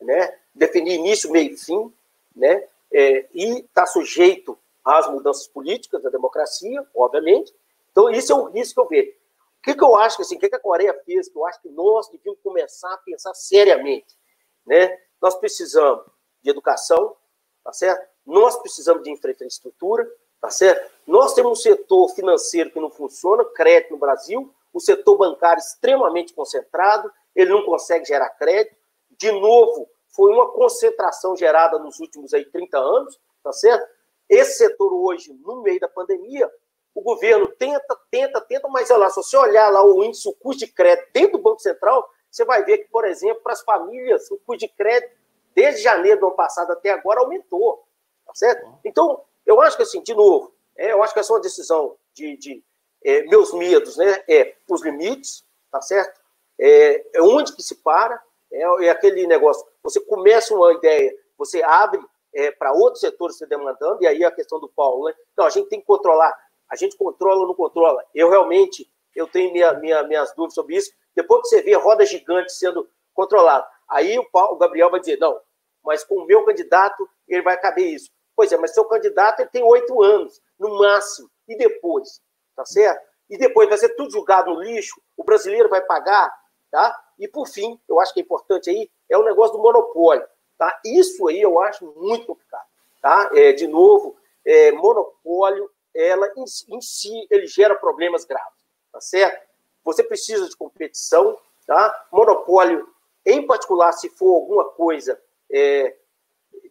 né? definir início, meio e fim, né? É, e está sujeito às mudanças políticas da democracia, obviamente. Então, isso é o risco que eu vejo. O que, que eu acho que assim, que a Coreia fez, que eu acho que nós devíamos começar a pensar seriamente, né? Nós precisamos de educação, tá certo? Nós precisamos de infraestrutura, tá certo? Nós temos um setor financeiro que não funciona, crédito no Brasil, o setor bancário extremamente concentrado, ele não consegue gerar crédito. De novo, foi uma concentração gerada nos últimos aí 30 anos, tá certo? Esse setor hoje, no meio da pandemia, o governo tenta, tenta, tenta, mas olha lá, se você olhar lá o índice, o custo de crédito dentro do Banco Central, você vai ver que, por exemplo, para as famílias, o custo de crédito, desde janeiro do ano passado até agora, aumentou. Tá certo? Então, eu acho que, assim, de novo, é, eu acho que essa é uma decisão de, de é, meus medos, né? É os limites, tá certo? É, é onde que se para, é, é, aquele negócio. Você começa uma ideia, você abre é, para outros setores se demandando, e aí a questão do Paulo, né? Então, a gente tem que controlar. A gente controla ou não controla? Eu realmente, eu tenho minha, minha, minhas dúvidas sobre isso. Depois que você vê roda gigante sendo controlada, aí o, Paulo, o Gabriel vai dizer, não, mas com o meu candidato, ele vai caber isso. Pois é, mas seu candidato ele tem oito anos, no máximo. E depois? Tá certo? E depois vai ser tudo julgado no lixo, o brasileiro vai pagar, tá? E por fim, eu acho que é importante aí, é o negócio do monopólio, tá? Isso aí eu acho muito complicado, tá? É, de novo, é, monopólio, ela em, em si, ele gera problemas graves, tá certo? Você precisa de competição, tá? Monopólio, em particular, se for alguma coisa, é,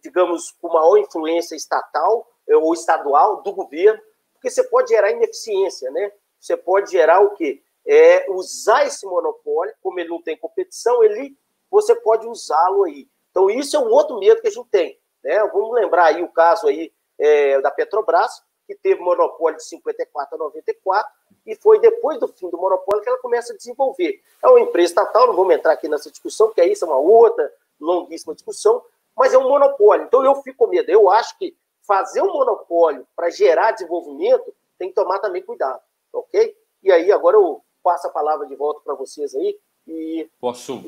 digamos, com maior influência estatal é, ou estadual do governo, porque você pode gerar ineficiência, né? Você pode gerar o quê? É usar esse monopólio, como ele não tem competição, ele você pode usá-lo aí. Então, isso é um outro medo que a gente tem. Né? Vamos lembrar aí o caso aí é, da Petrobras, que teve monopólio de 54 a 94, e foi depois do fim do monopólio que ela começa a desenvolver. É uma empresa estatal, não vamos entrar aqui nessa discussão, porque aí isso é uma outra longuíssima discussão, mas é um monopólio. Então eu fico com medo. Eu acho que fazer um monopólio para gerar desenvolvimento tem que tomar também cuidado, ok? E aí agora eu passo a palavra de volta para vocês aí e posso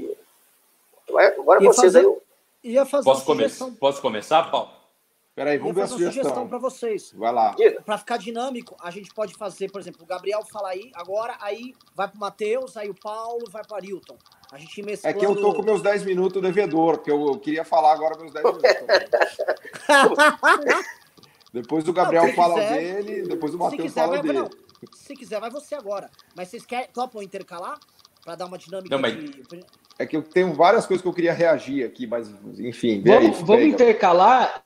agora ia vocês fazer, aí ia fazer posso, come posso começar, Paulo? Peraí, vamos ver a sugestão. sugestão para vocês. Vai lá. Para ficar dinâmico, a gente pode fazer, por exemplo, o Gabriel fala aí, agora aí vai para o Matheus, aí o Paulo, vai para o Arilton. A gente mesclando... É que eu tô com meus 10 minutos devedor, porque eu queria falar agora meus 10 minutos. depois o Gabriel não, fala quiser, dele, depois o Matheus fala vai, dele. Não, se quiser, vai você agora. Mas vocês querem, topam intercalar? Para dar uma dinâmica não, mas... de... É que eu tenho várias coisas que eu queria reagir aqui, mas enfim. Vamos, aí, vamos intercalar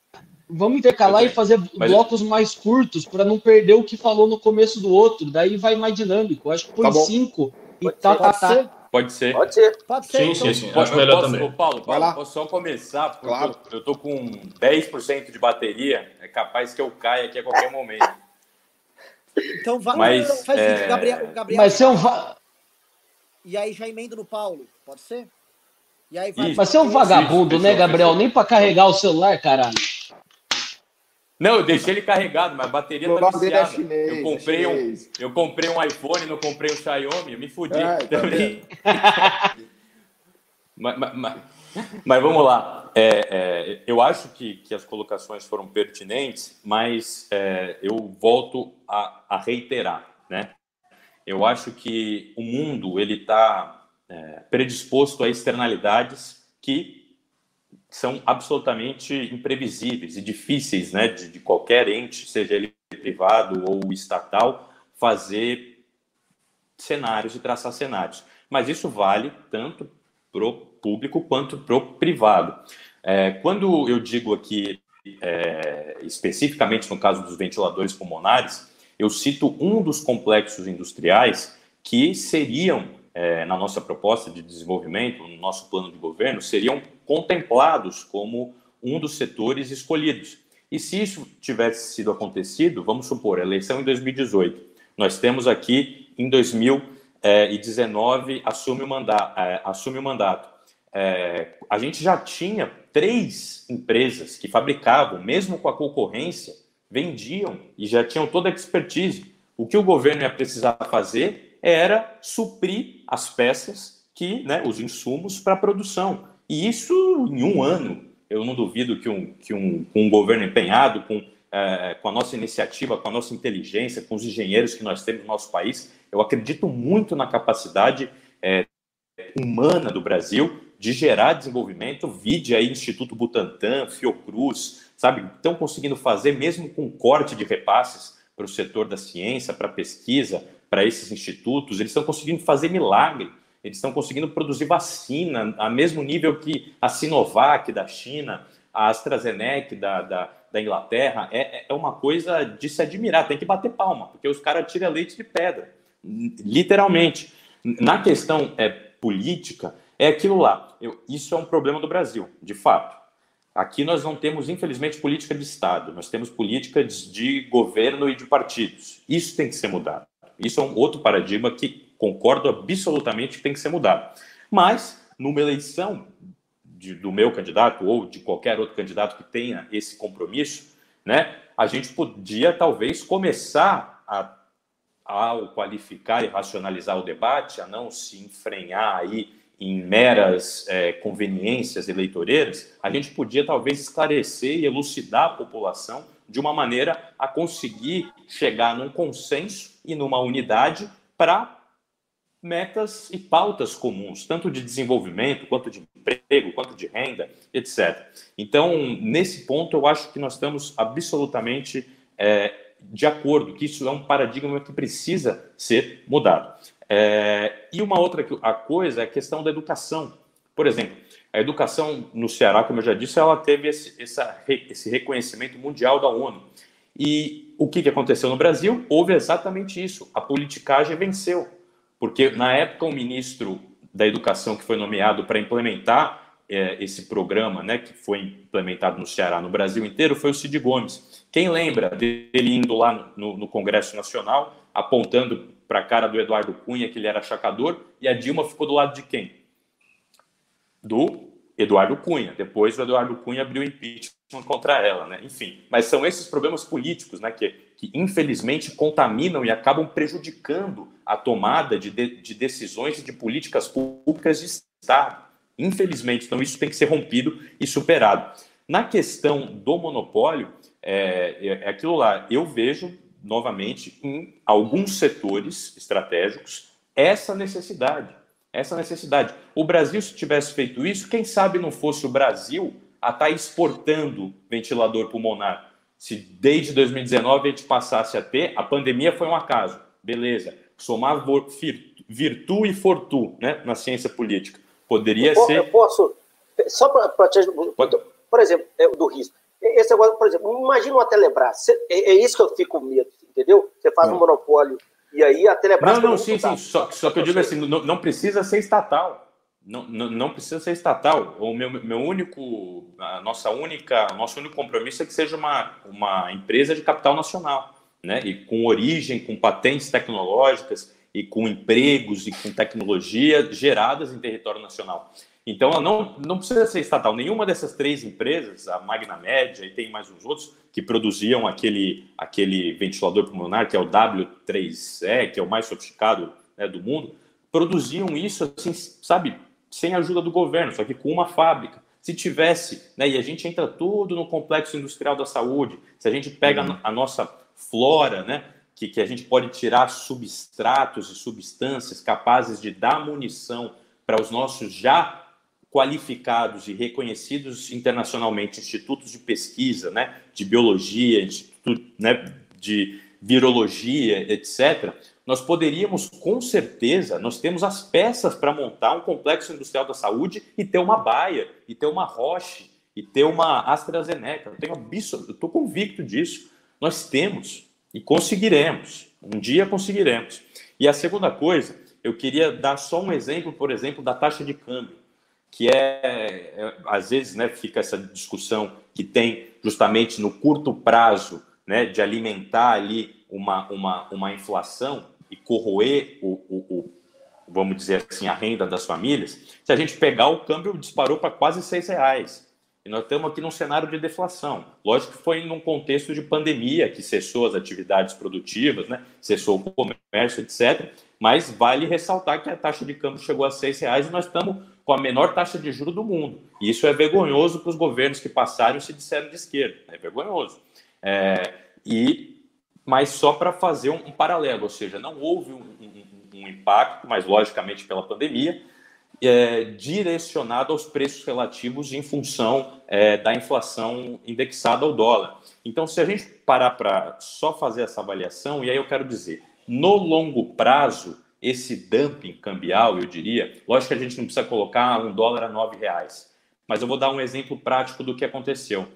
Vamos intercalar e fazer Mas... blocos mais curtos para não perder o que falou no começo do outro. Daí vai mais dinâmico. Acho que põe tá cinco e tá, tá, tá. Pode ser. Pode ser. Pode ser. Sim, então. sim, sim. Acho melhor também. Ô, Paulo, Paulo lá. posso só começar? Porque claro. eu, tô, eu tô com 10% de bateria. É capaz que eu caia aqui a qualquer momento. Então vai, Mas, faz é... isso, Gabriel, Gabriel. Mas você é um. Va... E aí já emendo no Paulo, pode ser? E aí vai... Isso, Mas você é um vagabundo, isso, né, Gabriel? Nem para carregar o celular, caralho. Não, eu deixei ele carregado, mas a bateria tá viciada. É chinês, eu, comprei é um, eu comprei um iPhone, não comprei um Xiaomi, eu me fudi. É, também. Tá mas, mas, mas, mas, vamos lá. É, é, eu acho que, que as colocações foram pertinentes, mas é, eu volto a, a, reiterar. Né? Eu acho que o mundo ele está é, predisposto a externalidades que são absolutamente imprevisíveis e difíceis né, de, de qualquer ente, seja ele privado ou estatal, fazer cenários e traçar cenários. Mas isso vale tanto para o público quanto para o privado. É, quando eu digo aqui é, especificamente no caso dos ventiladores pulmonares, eu cito um dos complexos industriais que seriam, é, na nossa proposta de desenvolvimento, no nosso plano de governo, seriam contemplados como um dos setores escolhidos. E se isso tivesse sido acontecido, vamos supor, eleição em 2018, nós temos aqui em 2019 assume o mandato, assume o mandato. A gente já tinha três empresas que fabricavam, mesmo com a concorrência, vendiam e já tinham toda a expertise. O que o governo ia precisar fazer era suprir as peças que, né, os insumos para a produção. E isso em um ano. Eu não duvido que um, que um, um governo empenhado, com, é, com a nossa iniciativa, com a nossa inteligência, com os engenheiros que nós temos no nosso país, eu acredito muito na capacidade é, humana do Brasil de gerar desenvolvimento. Vide aí Instituto Butantan, Fiocruz, sabe? Estão conseguindo fazer, mesmo com corte de repasses para o setor da ciência, para a pesquisa, para esses institutos, eles estão conseguindo fazer milagre. Eles estão conseguindo produzir vacina a mesmo nível que a Sinovac da China, a AstraZeneca da, da, da Inglaterra. É, é uma coisa de se admirar, tem que bater palma, porque os caras tiram leite de pedra, literalmente. Na questão é, política, é aquilo lá. Eu, isso é um problema do Brasil, de fato. Aqui nós não temos, infelizmente, política de Estado, nós temos políticas de governo e de partidos. Isso tem que ser mudado. Isso é um outro paradigma que concordo absolutamente que tem que ser mudado. Mas, numa eleição de, do meu candidato ou de qualquer outro candidato que tenha esse compromisso, né, a gente podia talvez começar a, ao qualificar e racionalizar o debate, a não se enfrenhar aí em meras é, conveniências eleitoreiras, a gente podia talvez esclarecer e elucidar a população de uma maneira a conseguir chegar num consenso e numa unidade para metas e pautas comuns, tanto de desenvolvimento, quanto de emprego, quanto de renda, etc. Então, nesse ponto, eu acho que nós estamos absolutamente é, de acordo que isso é um paradigma que precisa ser mudado. É, e uma outra a coisa é a questão da educação. Por exemplo, a educação no Ceará, como eu já disse, ela teve esse, essa, esse reconhecimento mundial da ONU. E o que, que aconteceu no Brasil? Houve exatamente isso. A politicagem venceu. Porque, na época, o ministro da Educação que foi nomeado para implementar é, esse programa, né, que foi implementado no Ceará, no Brasil inteiro, foi o Cid Gomes. Quem lembra dele indo lá no, no Congresso Nacional, apontando para a cara do Eduardo Cunha que ele era chacador, e a Dilma ficou do lado de quem? Do Eduardo Cunha. Depois o Eduardo Cunha abriu impeachment contra ela, né? Enfim, mas são esses problemas políticos, né, que, que infelizmente contaminam e acabam prejudicando a tomada de, de, de decisões e de políticas públicas de Estado. Infelizmente, então isso tem que ser rompido e superado. Na questão do monopólio, é, é, é aquilo lá. Eu vejo novamente em alguns setores estratégicos essa necessidade. Essa necessidade. O Brasil, se tivesse feito isso, quem sabe não fosse o Brasil a estar tá exportando ventilador pulmonar. Se desde 2019 a gente passasse a ter, a pandemia foi um acaso, beleza. Somar virtu e fortu né, na ciência política. Poderia eu ser. Eu posso, só para te por exemplo, é, do risco. Esse agora, por exemplo, imagina uma Telebrás. É, é isso que eu fico com medo, entendeu? Você faz um monopólio e aí a Telebrás. Não, não, sim, sim. Só, só que eu digo assim, não, não precisa ser estatal. Não, não, precisa ser estatal. O meu, meu único, a nossa única, nosso único compromisso é que seja uma, uma empresa de capital nacional, né? E com origem, com patentes tecnológicas e com empregos e com tecnologia geradas em território nacional. Então, não, não precisa ser estatal. Nenhuma dessas três empresas, a Magna Média e tem mais uns outros, que produziam aquele, aquele ventilador pulmonar, que é o W3E, que é o mais sofisticado né, do mundo, produziam isso, assim, sabe, sem a ajuda do governo, só que com uma fábrica. Se tivesse, né, e a gente entra tudo no complexo industrial da saúde, se a gente pega uhum. a nossa flora, né, que, que a gente pode tirar substratos e substâncias capazes de dar munição para os nossos já qualificados e reconhecidos internacionalmente institutos de pesquisa, né, de biologia, instituto, né, de virologia, etc. Nós poderíamos, com certeza, nós temos as peças para montar um complexo industrial da saúde e ter uma baia, e ter uma roche, e ter uma AstraZeneca. Eu estou convicto disso. Nós temos e conseguiremos. Um dia conseguiremos. E a segunda coisa, eu queria dar só um exemplo, por exemplo, da taxa de câmbio, que é, é às vezes, né, fica essa discussão que tem justamente no curto prazo, né, de alimentar ali uma, uma, uma inflação e corroer o, o, o, vamos dizer assim, a renda das famílias. Se a gente pegar o câmbio disparou para quase seis reais. E nós estamos aqui num cenário de deflação. Lógico que foi num contexto de pandemia que cessou as atividades produtivas, né? cessou o comércio, etc. Mas vale ressaltar que a taxa de câmbio chegou a seis reais e nós estamos com a menor taxa de juros do mundo. E isso é vergonhoso para os governos que passaram se disseram de esquerda. É vergonhoso. É, e, mas só para fazer um, um, paralelo, ou seja, não houve um, um, um impacto, mas logicamente pela pandemia, é, direcionado aos preços relativos em função é, da inflação indexada ao dólar. Então, se a gente parar para só fazer essa avaliação, e aí eu quero dizer, no longo prazo, esse dumping cambial, eu diria, lógico que a gente não precisa colocar um dólar a nove reais, mas eu vou dar um exemplo prático do que aconteceu.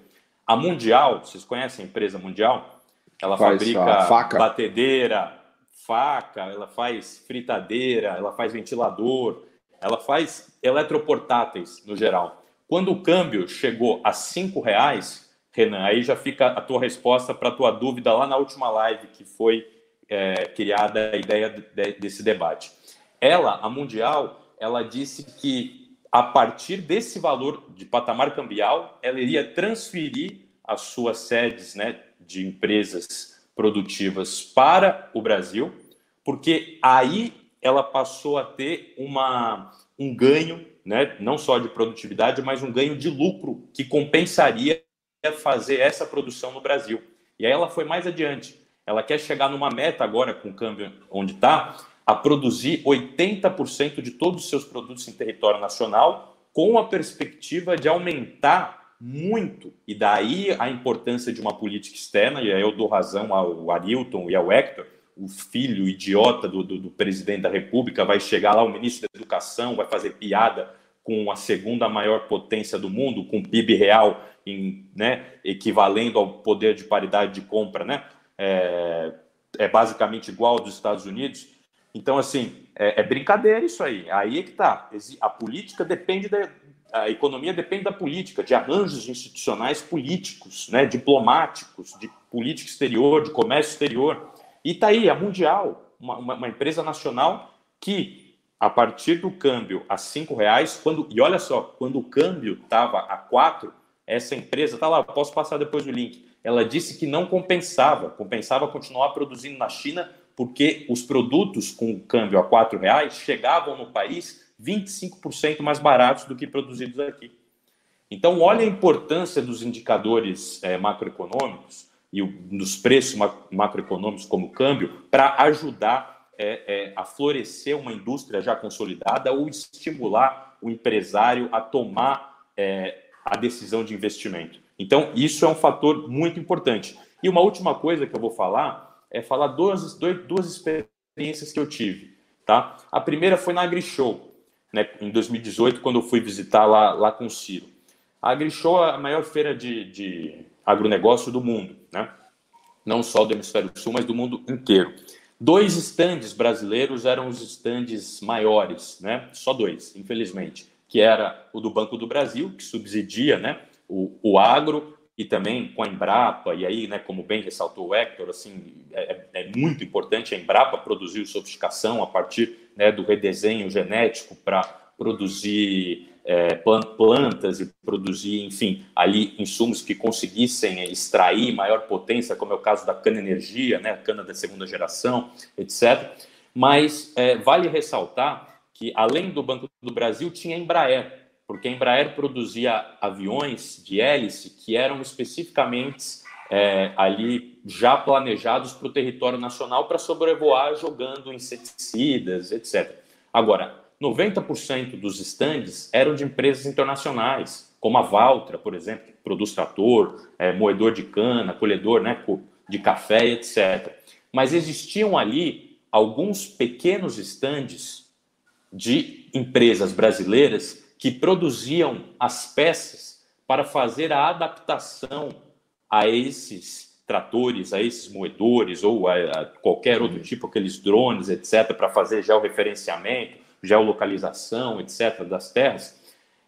A Mundial, vocês conhecem a empresa Mundial? Ela faz fabrica batedeira, faca, ela faz fritadeira, ela faz ventilador, ela faz eletroportáteis no geral. Quando o câmbio chegou a cinco reais, Renan, aí já fica a tua resposta para a tua dúvida lá na última live que foi é, criada a ideia de, desse debate. Ela, a Mundial, ela disse que a partir desse valor de patamar cambial, ela iria transferir as suas sedes né, de empresas produtivas para o Brasil, porque aí ela passou a ter uma, um ganho, né, não só de produtividade, mas um ganho de lucro que compensaria fazer essa produção no Brasil. E aí ela foi mais adiante. Ela quer chegar numa meta agora, com o câmbio onde está, a produzir 80% de todos os seus produtos em território nacional, com a perspectiva de aumentar muito. E daí a importância de uma política externa, e aí eu dou razão ao Arilton e ao Hector, o filho idiota do, do, do, presidente da República vai chegar lá, o ministro da Educação vai fazer piada com a segunda maior potência do mundo, com PIB real em, né, equivalendo ao poder de paridade de compra, né? É, é basicamente igual ao dos Estados Unidos. Então, assim, é, é brincadeira isso aí. Aí é que tá. A política depende da, a economia depende da política, de arranjos institucionais políticos, né, diplomáticos, de política exterior, de comércio exterior. E está aí, a Mundial, uma, uma, empresa nacional que, a partir do câmbio a cinco reais, quando, e olha só, quando o câmbio estava a quatro, essa empresa, tá lá, posso passar depois o link, ela disse que não compensava, compensava continuar produzindo na China, porque os produtos com o câmbio a quatro reais chegavam no país 25% mais baratos do que produzidos aqui. Então, olha a importância dos indicadores é, macroeconômicos e dos preços macroeconômicos como o câmbio para ajudar é, é, a florescer uma indústria já consolidada ou estimular o empresário a tomar é, a decisão de investimento. Então, isso é um fator muito importante. E uma última coisa que eu vou falar é falar duas, duas experiências que eu tive. Tá? A primeira foi na AgriShow, né, em 2018, quando eu fui visitar lá, lá com o Ciro. A AgriShow é a maior feira de, de agronegócio do mundo, né? não só do hemisfério sul, mas do mundo inteiro. Dois estandes brasileiros eram os estandes maiores, né? só dois, infelizmente, que era o do Banco do Brasil, que subsidia né, o, o agro, e também com a Embrapa, e aí, né, como bem ressaltou o Hector, assim, é, é muito importante a Embrapa produzir sofisticação a partir né, do redesenho genético para produzir é, plantas e produzir, enfim, ali insumos que conseguissem extrair maior potência, como é o caso da cana-energia, né, cana da segunda geração, etc. Mas é, vale ressaltar que, além do Banco do Brasil, tinha a Embraer, porque a Embraer produzia aviões de hélice que eram especificamente é, ali já planejados para o território nacional para sobrevoar jogando inseticidas, etc. Agora, 90% dos estandes eram de empresas internacionais, como a Valtra, por exemplo, que produz trator, é, moedor de cana, colhedor né, de café, etc. Mas existiam ali alguns pequenos estandes de empresas brasileiras que produziam as peças para fazer a adaptação a esses tratores, a esses moedores ou a, a qualquer outro tipo, aqueles drones, etc., para fazer georreferenciamento, geolocalização, etc., das terras.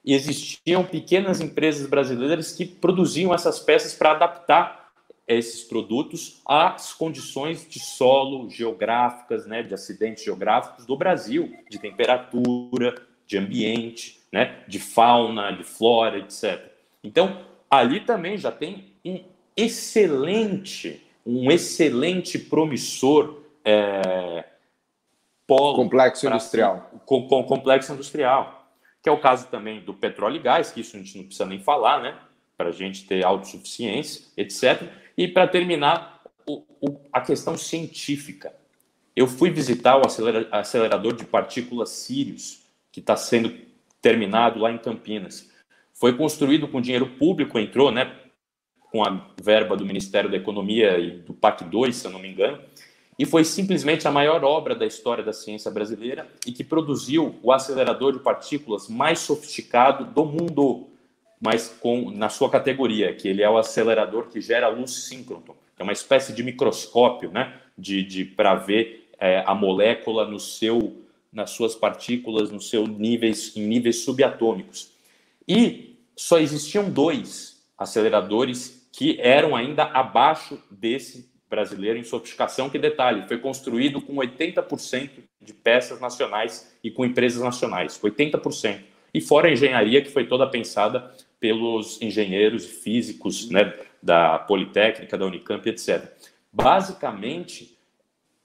E existiam pequenas empresas brasileiras que produziam essas peças para adaptar esses produtos às condições de solo geográficas, né, de acidentes geográficos do Brasil, de temperatura, de ambiente, né, de fauna, de flora, etc. Então, ali também já tem um excelente, um excelente promissor é, polo complexo industrial, com, com complexo industrial, que é o caso também do petróleo e gás, que isso a gente não precisa nem falar, né, para a gente ter autossuficiência, etc. E para terminar, o, o, a questão científica. Eu fui visitar o acelerador de partículas Sirius, que está sendo terminado lá em Campinas. Foi construído com dinheiro público, entrou, né, com a verba do Ministério da Economia e do PAC 2, se eu não me engano, e foi simplesmente a maior obra da história da ciência brasileira e que produziu o acelerador de partículas mais sofisticado do mundo mas com na sua categoria, que ele é o acelerador que gera luz síncroton, que é uma espécie de microscópio, né, de, de para ver é, a molécula no seu, nas suas partículas, nos seus níveis, em níveis subatômicos. E só existiam dois aceleradores que eram ainda abaixo desse brasileiro em sofisticação, que detalhe, foi construído com 80% de peças nacionais e com empresas nacionais, 80%. E fora a engenharia, que foi toda pensada pelos engenheiros físicos né, da Politécnica, da Unicamp, etc. Basicamente,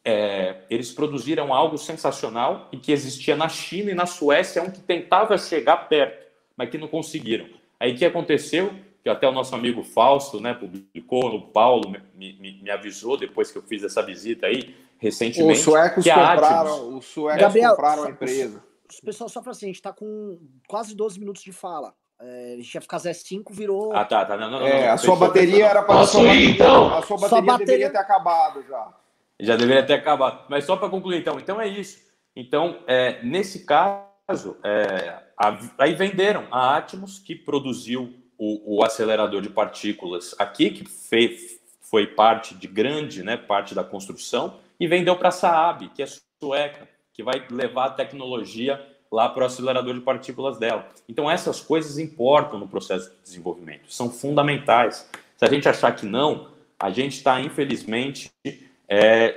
é, eles produziram algo sensacional e que existia na China e na Suécia, um que tentava chegar perto, mas que não conseguiram. Aí o que aconteceu? Que até o nosso amigo Fausto né, publicou, o Paulo me, me, me avisou depois que eu fiz essa visita aí, recentemente. Os suecos compraram, os suecos Gabriel, compraram a empresa. Pessoal, só para assim, a gente está com quase 12 minutos de fala. É, a gente ia ficar Z5, virou. Ah, tá, tá. Não, não, não, é, a sua bateria era para. Posso ir, então? A sua bateria, bateria deveria ter acabado já. Já deveria ter acabado. Mas só para concluir, então. Então é isso. Então, é, nesse caso, é, a, aí venderam a Atmos, que produziu o, o acelerador de partículas aqui, que fez, foi parte de grande, né, parte da construção, e vendeu para a Saab, que é sueca, que vai levar a tecnologia lá para o acelerador de partículas dela. Então, essas coisas importam no processo de desenvolvimento, são fundamentais. Se a gente achar que não, a gente está, infelizmente, é,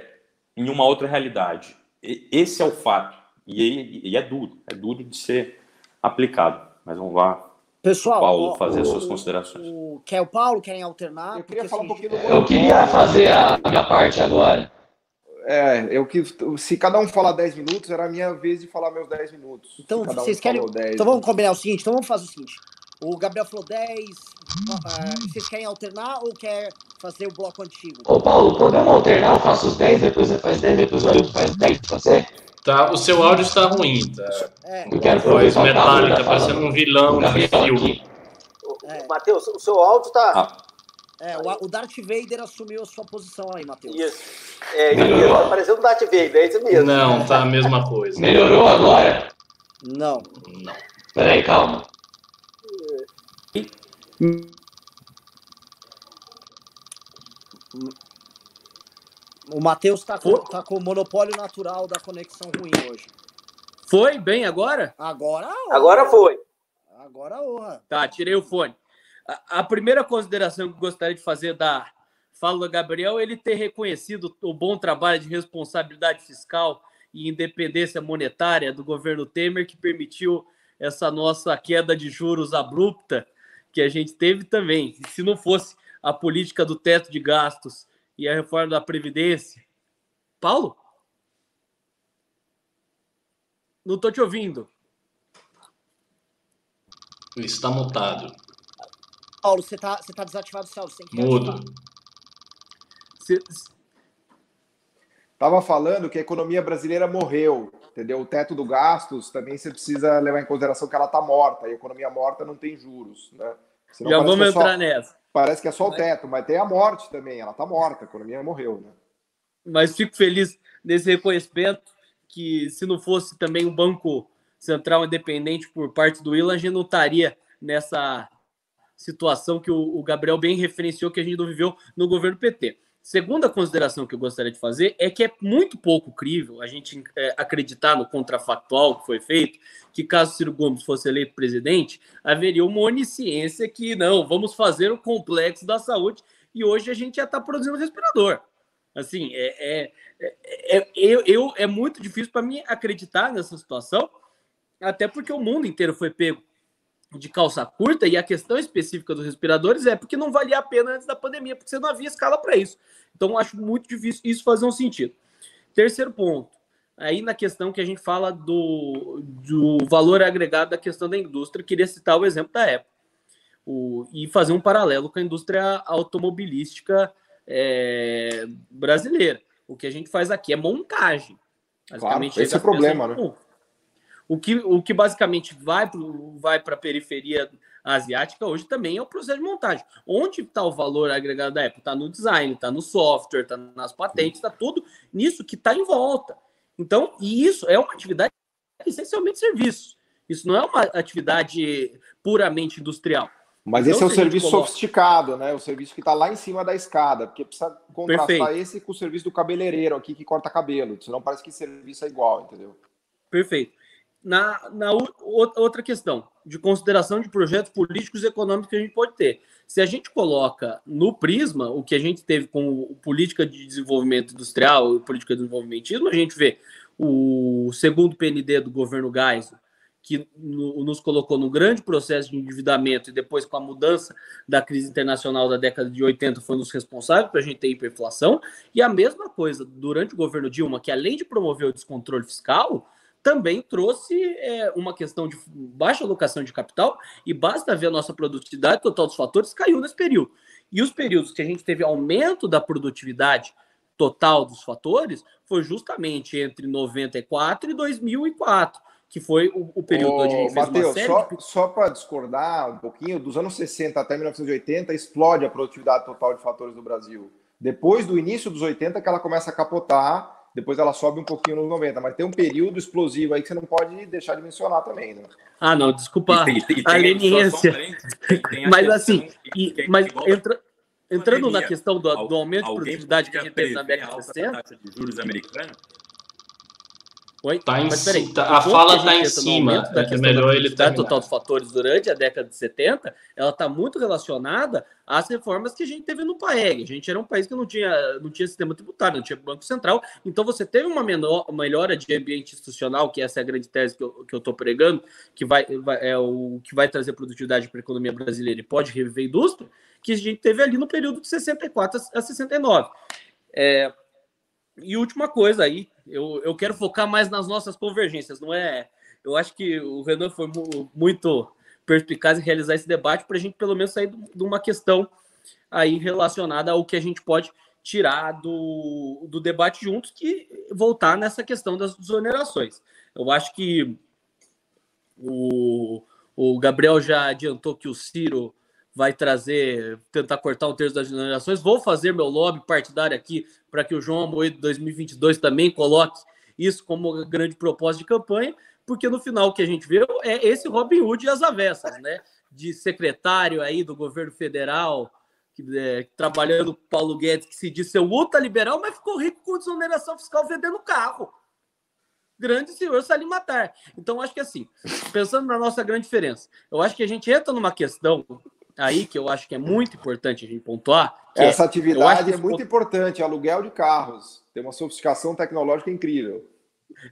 em uma outra realidade. E, esse é o fato. E, e, é duro, é duro de ser aplicado. Mas vamos lá. Pessoal, o Paulo fazer as suas considerações. O, quer o Paulo? Querem alternar? Eu queria falar assim, um pouquinho do Eu queria fazer a minha parte agora. É, eu que se cada um falar 10 minutos, era a minha vez de falar meus 10 minutos. Então, vocês um querem. 10, então vamos combinar o seguinte, então vamos fazer o seguinte. O Gabriel falou 10. Uh, vocês querem alternar ou quer fazer o bloco antigo? Ô Paulo, podemos alternar? Eu faço os 10, depois você faz 10, depois o Ailton faz 10 pra você? Tá, o seu áudio está ruim, tá? É. Eu quero Voz metálica, parecendo um vilão de filme. É. Matheus, o seu áudio tá. Ah. É, o, Darth Vader assumiu a sua posição aí, Matheus. Isso. É, isso tá parecendo o Darth Vader, é isso mesmo. Não, tá a mesma coisa. Melhorou agora? Não. Não. Peraí, calma. O Matheus tá com, tá com o monopólio natural da conexão ruim hoje. Foi? Bem agora? Agora. Agora foi. Agora honra. Tá, tirei o fone. A, primeira consideração que eu gostaria de fazer da fala do Gabriel é ele ter reconhecido o bom trabalho de responsabilidade fiscal e independência monetária do governo Temer, que permitiu essa nossa queda de juros abrupta que a gente teve também. Se não fosse a política do teto de gastos e a reforma da Previdência. Paulo? Não estou te ouvindo. Está mutado. Paulo, você tá, você tá desativado o céu, você tem que Mudo. Tava falando que a economia brasileira morreu, entendeu? O teto do gastos também você precisa levar em consideração que ela tá morta, e a economia morta não tem juros, né? Senão Já vamos é entrar só, nessa. Parece que é só o teto, mas tem a morte também, ela tá morta, a economia morreu, né? Mas fico feliz nesse reconhecimento que se não fosse também um banco central independente por parte do Ilan, a gente não estaria nessa situação que o, o Gabriel bem referenciou que a gente não viveu no governo PT. Segunda consideração que eu gostaria de fazer é que é muito pouco crível a gente é, acreditar no contrafactual que foi feito, que caso Ciro Gomes fosse eleito presidente, haveria uma onisciência que não, vamos fazer o complexo da saúde e hoje a gente já está produzindo respirador. Assim, é, é, é, é eu, eu, é muito difícil para mim acreditar nessa situação, até porque o mundo inteiro foi pego de calça curta, e a questão específica dos respiradores é porque não valia a pena antes da pandemia, porque você não havia escala para isso. Então, acho muito difícil isso fazer um sentido. Terceiro ponto, aí na questão que a gente fala do, do valor agregado da questão da indústria, queria citar o exemplo da Apple o, e fazer um paralelo com a indústria automobilística é, brasileira. O que a gente faz aqui é montagem. Claro, esse é o problema, né? O que, o que basicamente vai para vai a periferia asiática hoje também é o processo de montagem. Onde está o valor agregado da Apple? Está no design, está no software, está nas patentes, está tudo nisso que está em volta. Então, e isso é uma atividade essencialmente serviço. Isso não é uma atividade puramente industrial. Mas então, esse é o serviço coloca... sofisticado, né? O serviço que está lá em cima da escada, porque precisa contrastar Perfeito. esse com o serviço do cabeleireiro aqui que corta cabelo, senão parece que serviço é igual, entendeu? Perfeito na, na outra questão de consideração de projetos políticos e econômicos que a gente pode ter. Se a gente coloca no prisma o que a gente teve com política de desenvolvimento industrial e política de desenvolvimentismo, a gente vê o segundo PND do governo Geisel, que nos colocou num grande processo de endividamento e depois com a mudança da crise internacional da década de 80 foi dos responsáveis para a gente ter hiperinflação. E a mesma coisa durante o governo Dilma, que além de promover o descontrole fiscal, também trouxe é, uma questão de baixa alocação de capital e basta ver a nossa produtividade total dos fatores caiu nesse período. E os períodos que a gente teve aumento da produtividade total dos fatores foi justamente entre 94 e 2004, que foi o, o período onde a gente fez Mateus, só, de... só para discordar um pouquinho, dos anos 60 até 1980 explode a produtividade total de fatores do Brasil. Depois do início dos 80 que ela começa a capotar depois ela sobe um pouquinho nos 90, mas tem um período explosivo aí que você não pode deixar de mencionar também, né? Ah, não, desculpa e e tem a leniência. Mas assim, e, mas entra, entrando na questão do, do aumento de produtividade que a gente teve na década de 60. de juros americanos, Oi? Tá em, Mas peraí, tá, a fala está em cima. Da é melhor ele terminar. total dos fatores durante a década de 70, ela está muito relacionada às reformas que a gente teve no PAEG. A gente era um país que não tinha, não tinha sistema tributário, não tinha Banco Central. Então você teve uma, menor, uma melhora de ambiente institucional, que essa é a grande tese que eu estou pregando, que vai, vai, é o que vai trazer produtividade para a economia brasileira e pode reviver a indústria, que a gente teve ali no período de 64 a 69. É, e última coisa aí, eu, eu quero focar mais nas nossas convergências, não é? Eu acho que o Renan foi muito perspicaz em realizar esse debate para a gente pelo menos sair de uma questão aí relacionada ao que a gente pode tirar do, do debate juntos, que voltar nessa questão das desonerações. Eu acho que o, o Gabriel já adiantou que o Ciro vai trazer, tentar cortar um terço das gerações. Vou fazer meu lobby partidário aqui para que o João Amoedo 2022 também coloque isso como grande propósito de campanha, porque no final o que a gente vê é esse Robin Hood e as avessas, né? De secretário aí do governo federal, que, é, trabalhando com Paulo Guedes, que se diz ser ultraliberal, mas ficou rico com desoneração fiscal vendendo carro. Grande senhor Salim Matar. Então, acho que assim, pensando na nossa grande diferença, eu acho que a gente entra numa questão aí que eu acho que é muito importante a gente pontuar. Essa é, atividade é muito ponto... importante, aluguel de carros. Tem uma sofisticação tecnológica incrível.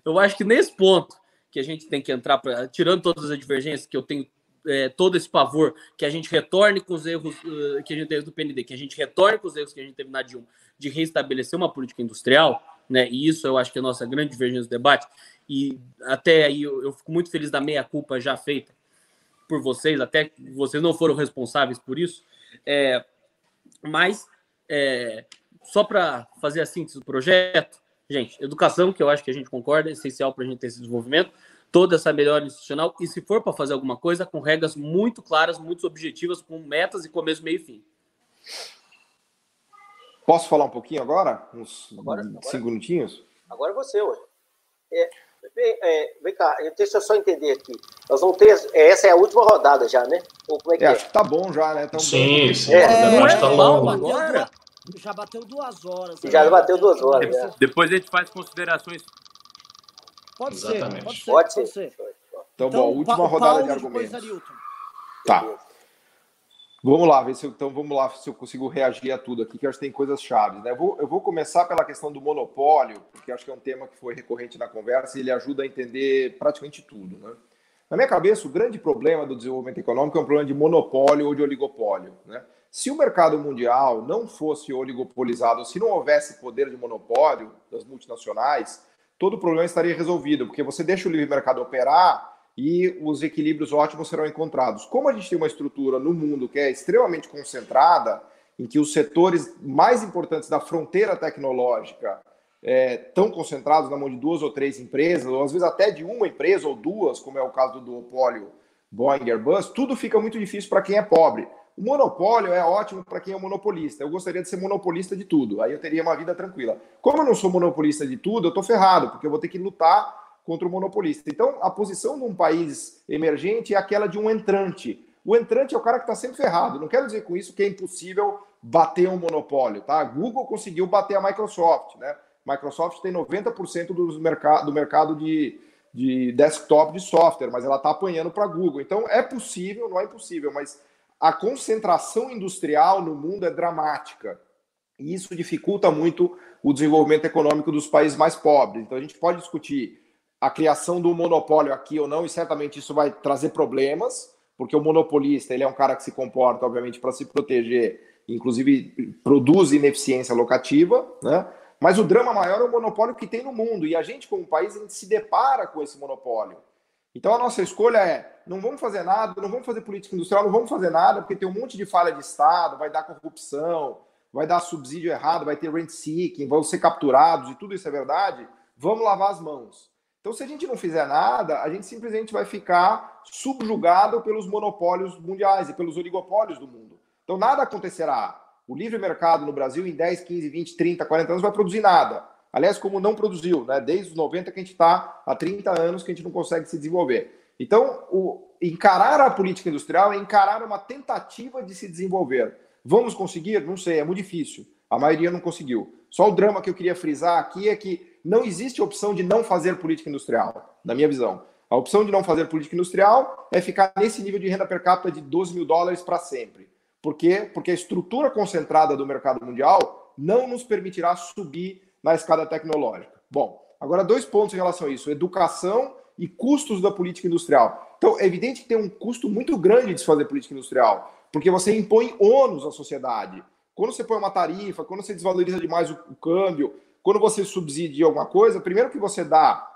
Eu acho que nesse ponto que a gente tem que entrar, pra, tirando todas as divergências, que eu tenho é, todo esse pavor, que a gente retorne com os erros uh, que a gente teve do PND, que a gente retorne com os erros que a gente teve na Dilma, de reestabelecer uma política industrial, né? E isso eu acho que é a nossa grande divergência do debate. E até aí eu, eu fico muito feliz da meia-culpa já feita por vocês, até vocês não foram responsáveis por isso. É, mas, é, só para fazer a síntese do projeto, gente, educação, que eu acho que a gente concorda, é essencial para a gente ter esse desenvolvimento, toda essa melhora institucional, e se for para fazer alguma coisa, com regras muito claras, muito objetivas, com metas e começo, meio e fim. Posso falar um pouquinho agora? Uns agora, cinco agora, minutinhos? Agora você, hoje. É, vem, é, vem cá, deixa eu só entender aqui. Nós vamos ter. Essa é a última rodada já, né? Ou como é que é, é? Acho que tá bom já, né? Tão sim, bem. sim. É, é, tá longo. Agora. Já bateu duas horas. Já né? bateu duas horas. É. Depois a gente faz considerações. Pode ser, pode ser. Pode ser. Pode ser. Então, então, bom, última rodada de argumentos. Tá. Vamos lá, ver se eu, então vamos lá se eu consigo reagir a tudo aqui, que eu acho que tem coisas chaves. Né? Eu, vou, eu vou começar pela questão do monopólio, porque acho que é um tema que foi recorrente na conversa e ele ajuda a entender praticamente tudo. Né? Na minha cabeça, o grande problema do desenvolvimento econômico é um problema de monopólio ou de oligopólio. Né? Se o mercado mundial não fosse oligopolizado, se não houvesse poder de monopólio das multinacionais, todo o problema estaria resolvido, porque você deixa o livre mercado operar e os equilíbrios ótimos serão encontrados. Como a gente tem uma estrutura no mundo que é extremamente concentrada, em que os setores mais importantes da fronteira tecnológica é, concentrados na mão de duas ou três empresas, ou às vezes até de uma empresa ou duas, como é o caso do duopólio Boeing Airbus, tudo fica muito difícil para quem é pobre. O monopólio é ótimo para quem é monopolista. Eu gostaria de ser monopolista de tudo, aí eu teria uma vida tranquila. Como eu não sou monopolista de tudo, eu estou ferrado, porque eu vou ter que lutar contra o monopolista. Então, a posição de um país emergente é aquela de um entrante. O entrante é o cara que está sempre ferrado. Não quero dizer com isso que é impossível bater um monopólio, tá? Google conseguiu bater a Microsoft, né? Microsoft tem 90% do, mercado, do mercado de, de desktop de software, mas ela está apanhando para Google. Então, é possível, não é impossível, mas a concentração industrial no mundo é dramática. E isso dificulta muito o desenvolvimento econômico dos países mais pobres. Então, a gente pode discutir a criação do monopólio aqui ou não, e certamente isso vai trazer problemas, porque o monopolista ele é um cara que se comporta, obviamente, para se proteger, inclusive produz ineficiência locativa, né? Mas o drama maior é o monopólio que tem no mundo, e a gente, como país, a gente se depara com esse monopólio. Então a nossa escolha é: não vamos fazer nada, não vamos fazer política industrial, não vamos fazer nada, porque tem um monte de falha de Estado, vai dar corrupção, vai dar subsídio errado, vai ter rent seeking, vão ser capturados, e tudo isso é verdade. Vamos lavar as mãos. Então, se a gente não fizer nada, a gente simplesmente vai ficar subjugado pelos monopólios mundiais e pelos oligopólios do mundo. Então, nada acontecerá. O livre mercado no Brasil, em 10, 15, 20, 30, 40 anos, vai produzir nada. Aliás, como não produziu, né? desde os 90 que a gente está há 30 anos que a gente não consegue se desenvolver. Então, o, encarar a política industrial é encarar uma tentativa de se desenvolver. Vamos conseguir? Não sei, é muito difícil. A maioria não conseguiu. Só o drama que eu queria frisar aqui é que não existe opção de não fazer política industrial, na minha visão. A opção de não fazer política industrial é ficar nesse nível de renda per capita de 12 mil dólares para sempre. Por quê? Porque a estrutura concentrada do mercado mundial não nos permitirá subir na escada tecnológica. Bom, agora dois pontos em relação a isso: educação e custos da política industrial. Então, é evidente que tem um custo muito grande de se fazer política industrial, porque você impõe ônus à sociedade. Quando você põe uma tarifa, quando você desvaloriza demais o, o câmbio, quando você subsidia alguma coisa, primeiro que você dá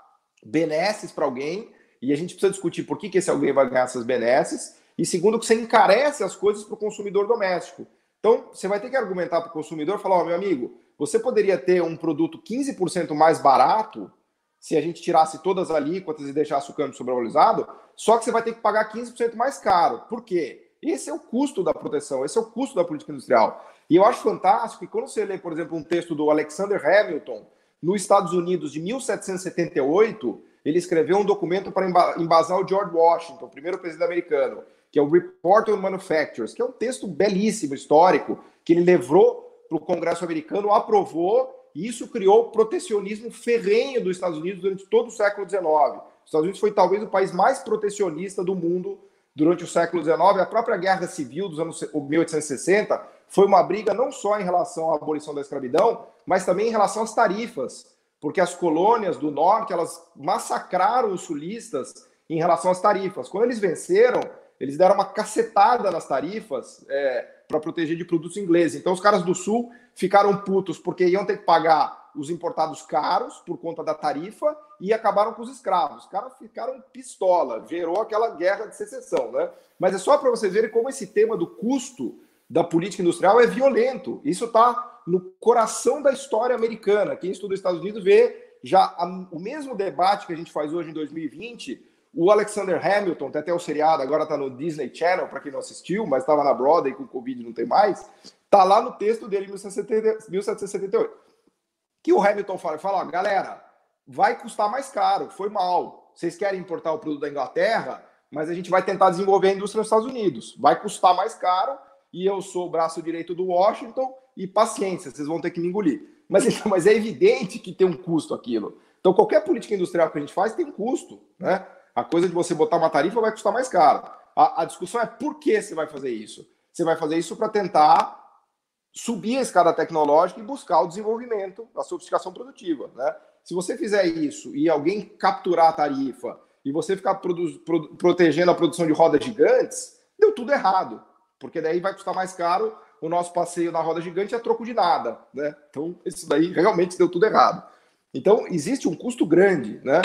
benesses para alguém, e a gente precisa discutir por que, que esse alguém vai ganhar essas benesses, e segundo que você encarece as coisas para o consumidor doméstico. Então, você vai ter que argumentar para o consumidor, falar, ó, oh, meu amigo, você poderia ter um produto 15% mais barato se a gente tirasse todas as alíquotas e deixasse o câmbio sobrevalorizado, só que você vai ter que pagar 15% mais caro. Por quê? Esse é o custo da proteção, esse é o custo da política industrial. E eu acho fantástico que quando você lê, por exemplo, um texto do Alexander Hamilton, nos Estados Unidos, de 1778, ele escreveu um documento para embasar o George Washington, o primeiro presidente americano, que é o Report on Manufactures, que é um texto belíssimo, histórico, que ele levou para o Congresso americano, aprovou, e isso criou protecionismo ferrenho dos Estados Unidos durante todo o século XIX. Os Estados Unidos foi talvez o país mais protecionista do mundo durante o século XIX. A própria Guerra Civil dos anos 1860 foi uma briga não só em relação à abolição da escravidão, mas também em relação às tarifas, porque as colônias do norte elas massacraram os sulistas em relação às tarifas. Quando eles venceram, eles deram uma cacetada nas tarifas é, para proteger de produtos ingleses. Então os caras do sul ficaram putos porque iam ter que pagar os importados caros por conta da tarifa e acabaram com os escravos. Os caras ficaram pistola, gerou aquela guerra de secessão, né? Mas é só para vocês verem como esse tema do custo da política industrial é violento. Isso está no coração da história americana. Quem estuda os Estados Unidos vê já o mesmo debate que a gente faz hoje em 2020. O Alexander Hamilton, até o seriado, agora está no Disney Channel, para quem não assistiu, mas estava na Broadway com o Covid não tem mais. Está lá no texto dele, 1778. Que o Hamilton fala, fala, ó, galera, vai custar mais caro, foi mal. Vocês querem importar o produto da Inglaterra? mas a gente vai tentar desenvolver a indústria nos Estados Unidos. Vai custar mais caro e eu sou o braço direito do Washington e paciência, vocês vão ter que me engolir. Mas, então, mas é evidente que tem um custo aquilo. Então, qualquer política industrial que a gente faz tem um custo. Né? A coisa de você botar uma tarifa vai custar mais caro. A, a discussão é por que você vai fazer isso. Você vai fazer isso para tentar subir a escada tecnológica e buscar o desenvolvimento, a sofisticação produtiva. Né? Se você fizer isso e alguém capturar a tarifa e você ficar pro protegendo a produção de rodas gigantes, deu tudo errado. Porque daí vai custar mais caro o nosso passeio na roda gigante a troco de nada. Né? Então, isso daí realmente deu tudo errado. Então, existe um custo grande. Né?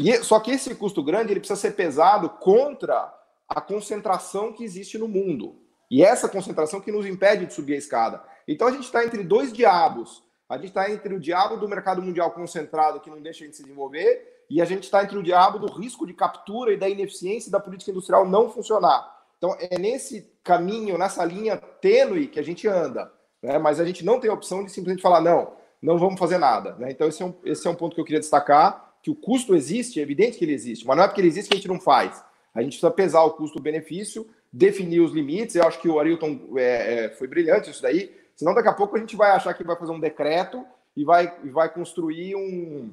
E, só que esse custo grande ele precisa ser pesado contra a concentração que existe no mundo. E essa concentração que nos impede de subir a escada. Então a gente está entre dois diabos. A gente está entre o diabo do mercado mundial concentrado, que não deixa de se desenvolver, e a gente está entre o diabo do risco de captura e da ineficiência da política industrial não funcionar. Então é nesse caminho, nessa linha tênue que a gente anda. Né? Mas a gente não tem a opção de simplesmente falar, não, não vamos fazer nada. Né? Então esse é, um, esse é um ponto que eu queria destacar, que o custo existe, é evidente que ele existe, mas não é porque ele existe que a gente não faz. A gente precisa pesar o custo-benefício, definir os limites. Eu acho que o Arilton é, é, foi brilhante isso daí Senão, daqui a pouco a gente vai achar que vai fazer um decreto e vai, vai construir um,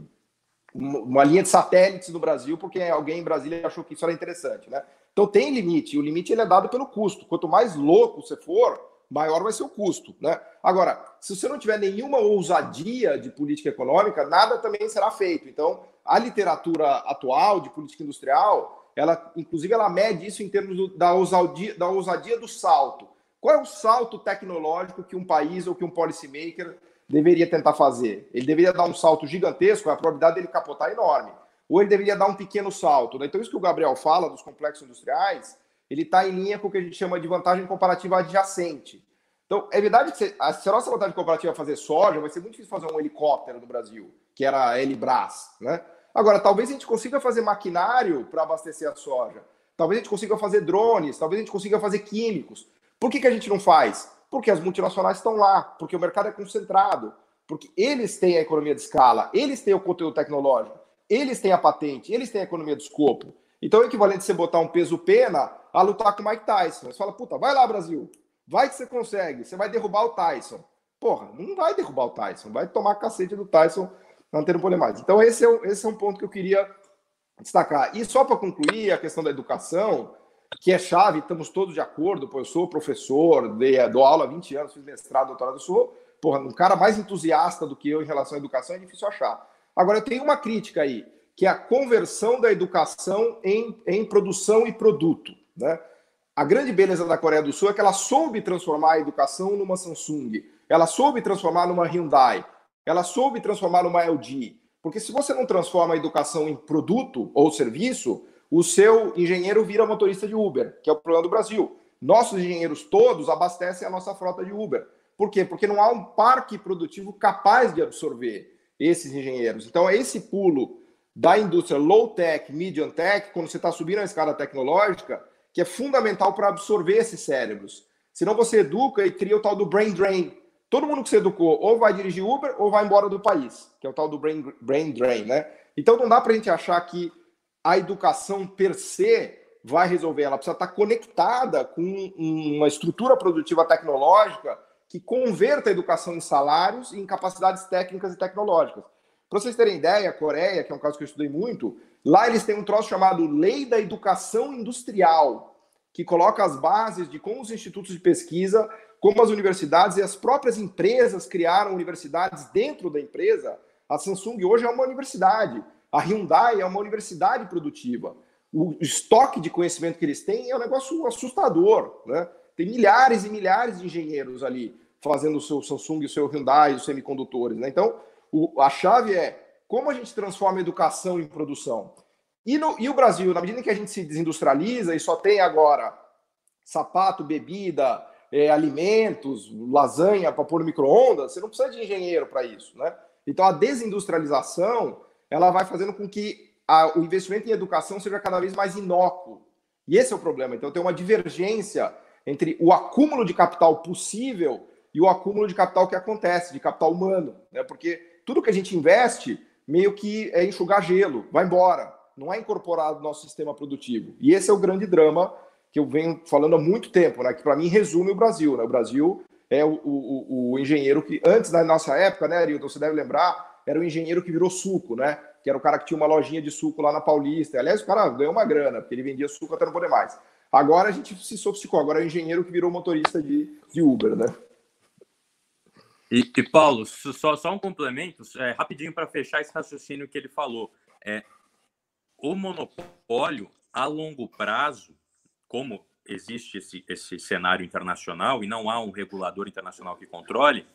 uma linha de satélites no Brasil, porque alguém em Brasília achou que isso era interessante, né? Então tem limite, e o limite ele é dado pelo custo. Quanto mais louco você for, maior vai ser o custo, né? Agora, se você não tiver nenhuma ousadia de política econômica, nada também será feito. Então, a literatura atual de política industrial, ela, inclusive, ela mede isso em termos do, da, ousadia, da ousadia do salto. Qual é o salto tecnológico que um país ou que um policymaker deveria tentar fazer? Ele deveria dar um salto gigantesco, a probabilidade dele capotar é enorme. Ou ele deveria dar um pequeno salto. Né? Então, isso que o Gabriel fala dos complexos industriais, ele está em linha com o que a gente chama de vantagem comparativa adjacente. Então, é verdade que se a, nossa vantagem comparativa é fazer soja, vai ser muito difícil fazer um helicóptero no Brasil, que era a Elibras, né? Agora, talvez a gente consiga fazer maquinário para abastecer a soja. Talvez a gente consiga fazer drones, talvez a gente consiga fazer químicos. Por que, que a gente não faz? Porque as multinacionais estão lá, porque o mercado é concentrado, porque eles têm a economia de escala, eles têm o conteúdo tecnológico, eles têm a patente, eles têm a economia do escopo. Então é equivalente você botar um peso pena a lutar com o Mike Tyson. Você fala, puta, vai lá, Brasil, vai que você consegue, você vai derrubar o Tyson. Porra, não vai derrubar o Tyson, vai tomar cacete do Tyson, não um poder mais. Então esse é, esse é um ponto que eu queria destacar. E só para concluir a questão da educação, que é chave, estamos todos de acordo, pô, eu sou professor, dei, dou aula há 20 anos, fiz mestrado, doutorado, sou, porra, um cara mais entusiasta do que eu em relação à educação é difícil achar. Agora, eu tenho uma crítica aí, que é a conversão da educação em, em produção e produto, né? A grande beleza da Coreia do Sul é que ela soube transformar a educação numa Samsung, ela soube transformar numa Hyundai, ela soube transformar numa LG. Porque se você não transforma a educação em produto ou serviço, o seu engenheiro vira motorista de Uber, que é o problema do Brasil. Nossos engenheiros todos abastecem a nossa frota de Uber. Por quê? Porque não há um parque produtivo capaz de absorver esses engenheiros. Então, é esse pulo da indústria low-tech, medium-tech, quando você está subindo a escada tecnológica, que é fundamental para absorver esses cérebros. Senão você educa e cria o tal do brain drain. Todo mundo que você educou ou vai dirigir Uber ou vai embora do país, que é o tal do brain, brain drain, né? Então não dá para a gente achar que a educação per se vai resolver. Ela precisa estar conectada com uma estrutura produtiva tecnológica que converta a educação em salários e em capacidades técnicas e tecnológicas. Para vocês terem ideia, a Coreia, que é um caso que eu estudei muito, lá eles têm um troço chamado Lei da Educação Industrial, que coloca as bases de como os institutos de pesquisa, como as universidades e as próprias empresas criaram universidades dentro da empresa. A Samsung hoje é uma universidade. A Hyundai é uma universidade produtiva. O estoque de conhecimento que eles têm é um negócio assustador. Né? Tem milhares e milhares de engenheiros ali fazendo o seu Samsung, o seu Hyundai, os semicondutores. Né? Então, o, a chave é como a gente transforma a educação em produção. E, no, e o Brasil, na medida em que a gente se desindustrializa e só tem agora sapato, bebida, é, alimentos, lasanha para pôr no micro-ondas, você não precisa de engenheiro para isso. Né? Então, a desindustrialização ela vai fazendo com que a, o investimento em educação seja cada vez mais inócuo. E esse é o problema. Então, tem uma divergência entre o acúmulo de capital possível e o acúmulo de capital que acontece, de capital humano. Né? Porque tudo que a gente investe meio que é enxugar gelo, vai embora. não é incorporado no nosso sistema produtivo. E esse é o grande drama que eu venho falando há muito tempo, né? Que para mim resume o Brasil, né? O Brasil é o, o, o engenheiro que, antes da nossa época, né, Arilton, você deve lembrar, era o engenheiro que virou suco, né? Que era o cara que tinha uma lojinha de suco lá na Paulista. Aliás, o cara ganhou uma grana, porque ele vendia suco até não poder mais. Agora a gente se sofisticou, agora é o engenheiro que virou motorista de, de Uber, né? E, e Paulo, só, só um complemento, é, rapidinho para fechar esse raciocínio que ele falou. É, o monopólio, a longo prazo, como existe esse, esse cenário internacional e não há um regulador internacional que controle,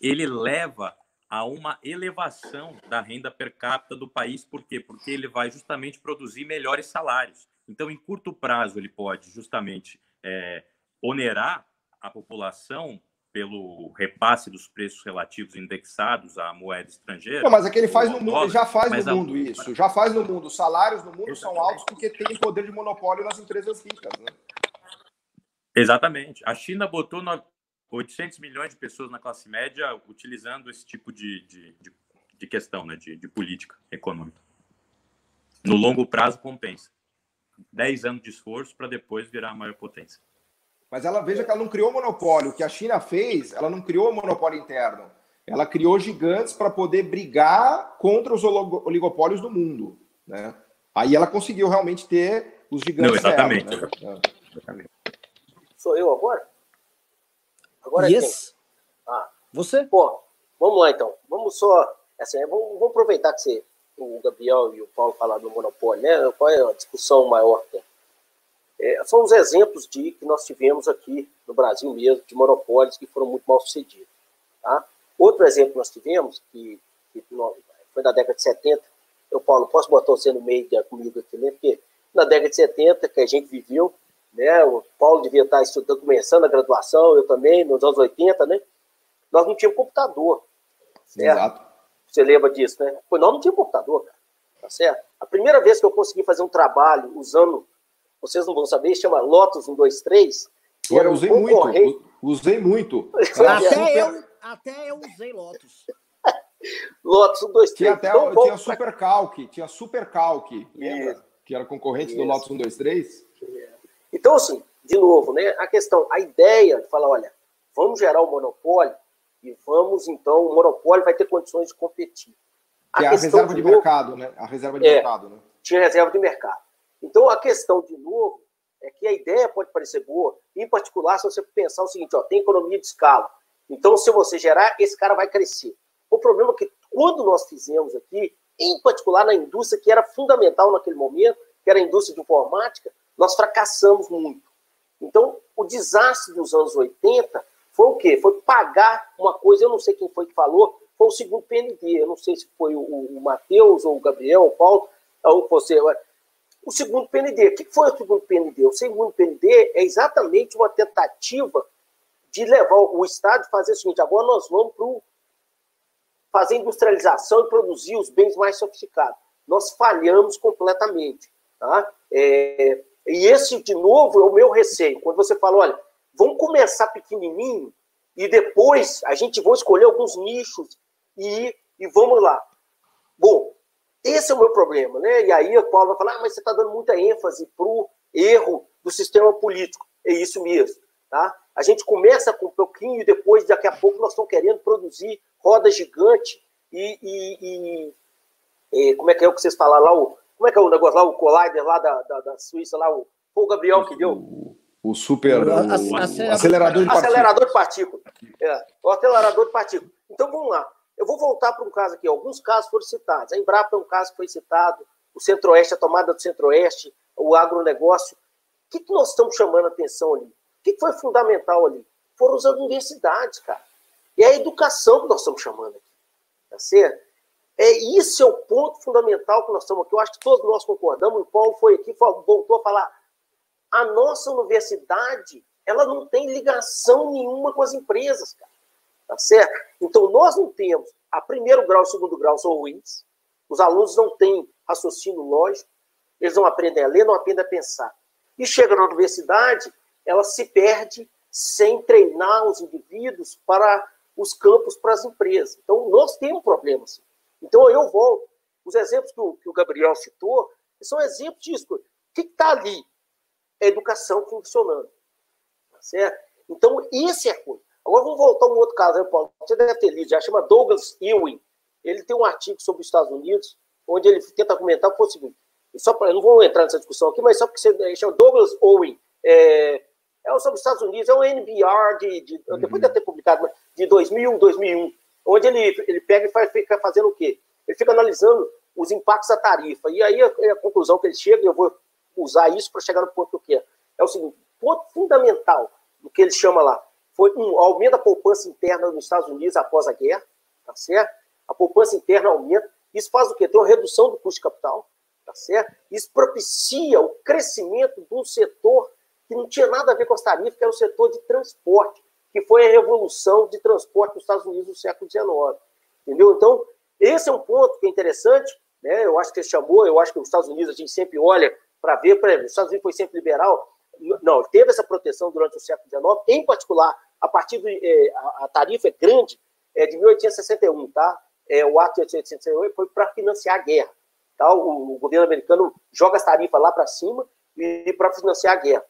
ele leva a uma elevação da renda per capita do país. Por quê? Porque ele vai justamente produzir melhores salários. Então, em curto prazo, ele pode justamente é, onerar a população pelo repasse dos preços relativos indexados à moeda estrangeira. Não, mas é que ele faz no mundo, dólar, já faz no mundo a... isso, já faz no mundo. Os salários no mundo Exatamente. são altos porque tem poder de monopólio nas empresas ricas, né? Exatamente. A China botou 800 milhões de pessoas na classe média utilizando esse tipo de, de, de, de questão, né? de, de política econômica. No longo prazo, compensa. 10 anos de esforço para depois virar a maior potência. Mas ela veja que ela não criou monopólio. O que a China fez, ela não criou monopólio interno. Ela criou gigantes para poder brigar contra os oligopólios do mundo. Né? Aí ela conseguiu realmente ter os gigantes. Não, exatamente. Dela, né? Sou eu agora? Agora yes. Ah. Você? Pô, vamos lá então. Vamos só. Assim, vamos, vamos aproveitar que você, o Gabriel e o Paulo falaram do monopólio, né? Qual é a discussão maior que tem? É, são os exemplos de que nós tivemos aqui no Brasil mesmo, de monopólios que foram muito mal sucedidos. Tá? Outro exemplo que nós tivemos, que, que foi na década de 70, eu, Paulo, posso botar você no meio comigo aqui, né? Porque na década de 70, que a gente viveu, né? O Paulo devia estar estudando, começando a graduação, eu também, nos anos 80, né? Nós não tínhamos computador. Certo? Exato. Você lembra disso, né? Pois nós não tínhamos computador, cara. Tá certo? A primeira vez que eu consegui fazer um trabalho usando vocês não vão saber, chama Lotus 123. Que era usei muito, usei muito. Até, eu, até eu usei Lotus. Lotus 123. Tinha até então, tinha Super Calc, tinha Super lembra? Que era concorrente Isso. do Lotus 123. Então, assim, de novo, né? A questão, a ideia de falar, olha, vamos gerar um monopólio e vamos, então, o monopólio vai ter condições de competir. A que é a reserva de, de novo, mercado, né? A reserva de é, mercado, né? Tinha reserva de mercado. Então, a questão, de novo, é que a ideia pode parecer boa, em particular, se você pensar o seguinte, ó, tem economia de escala. Então, se você gerar, esse cara vai crescer. O problema é que quando nós fizemos aqui, em particular na indústria que era fundamental naquele momento, que era a indústria de informática, nós fracassamos muito. Então, o desastre dos anos 80 foi o quê? Foi pagar uma coisa, eu não sei quem foi que falou, foi o segundo PND, eu não sei se foi o, o Matheus ou o Gabriel ou o Paulo, ou você, o segundo PND. O que foi o segundo PND? O segundo PND é exatamente uma tentativa de levar o Estado a fazer o seguinte: agora nós vamos para fazer industrialização e produzir os bens mais sofisticados. Nós falhamos completamente. Tá? É, e esse, de novo, é o meu receio. Quando você fala, olha, vamos começar pequenininho e depois a gente vai escolher alguns nichos e, e vamos lá. Bom, esse é o meu problema, né? E aí o Paulo vai falar, ah, mas você está dando muita ênfase para o erro do sistema político. É isso mesmo, tá? A gente começa com um pouquinho e depois, daqui a pouco, nós estamos querendo produzir roda gigante e, e, e, e como é que é o que vocês falaram lá? O, como é que é o negócio lá, o Collider lá da, da, da Suíça, lá, o, o Gabriel que deu. O, super. O, o, acelerador, de partículas. Acelerador de partículas. É, o acelerador de partículas. Então vamos lá. Eu vou voltar para um caso aqui. Alguns casos foram citados. A Embrapa é um caso que foi citado, o Centro-Oeste, a tomada do Centro-Oeste, o agronegócio. O que, que nós estamos chamando a atenção ali? O que, que foi fundamental ali? Foram as universidades, cara. E a educação que nós estamos chamando aqui. Tá certo? É, isso é o ponto fundamental que nós estamos aqui. Eu acho que todos nós concordamos. O Paulo foi aqui, voltou a falar. A nossa universidade, ela não tem ligação nenhuma com as empresas, cara. Tá certo? Então, nós não temos. A primeiro grau e segundo grau são ruins. Os alunos não têm raciocínio lógico. Eles não aprendem a ler, não aprendem a pensar. E chega na universidade, ela se perde sem treinar os indivíduos para os campos, para as empresas. Então, nós temos problemas. Então, eu volto. Os exemplos que o, que o Gabriel citou são exemplos disso. O que está ali? É educação funcionando. Tá certo? Então, esse é coisa. Agora vamos voltar a um outro caso, né, Paulo? Você deve ter lido, já chama Douglas Ewing. Ele tem um artigo sobre os Estados Unidos, onde ele tenta comentar o seguinte. Só para, não vou entrar nessa discussão aqui, mas só porque você chama Douglas Ewing. É, é sobre os Estados Unidos, é um NBR de, de uhum. depois de ter publicado, de 2000, 2001, onde ele, ele pega e faz, fica fazendo o quê? Ele fica analisando os impactos da tarifa. E aí a, a conclusão que ele chega, e eu vou usar isso para chegar no ponto que eu quero, é o seguinte, ponto fundamental do que ele chama lá, foi um aumento da poupança interna nos Estados Unidos após a guerra, tá certo? A poupança interna aumenta, isso faz o quê? Tem uma redução do custo de capital, tá certo? Isso propicia o crescimento um setor que não tinha nada a ver com as tarifas, que era o setor de transporte, que foi a revolução de transporte nos Estados Unidos no século XIX. Entendeu? Então, esse é um ponto que é interessante, né? Eu acho que você chamou, eu acho que os Estados Unidos a gente sempre olha para ver, exemplo, os Estados Unidos foi sempre liberal, não, teve essa proteção durante o século XIX, em particular, a partir do, é, a, a, tarifa é grande, é de 1861, tá? É, o ato de 1861 foi para financiar a guerra, tá? O, o, governo americano joga as tarifas lá para cima e, e para financiar a guerra.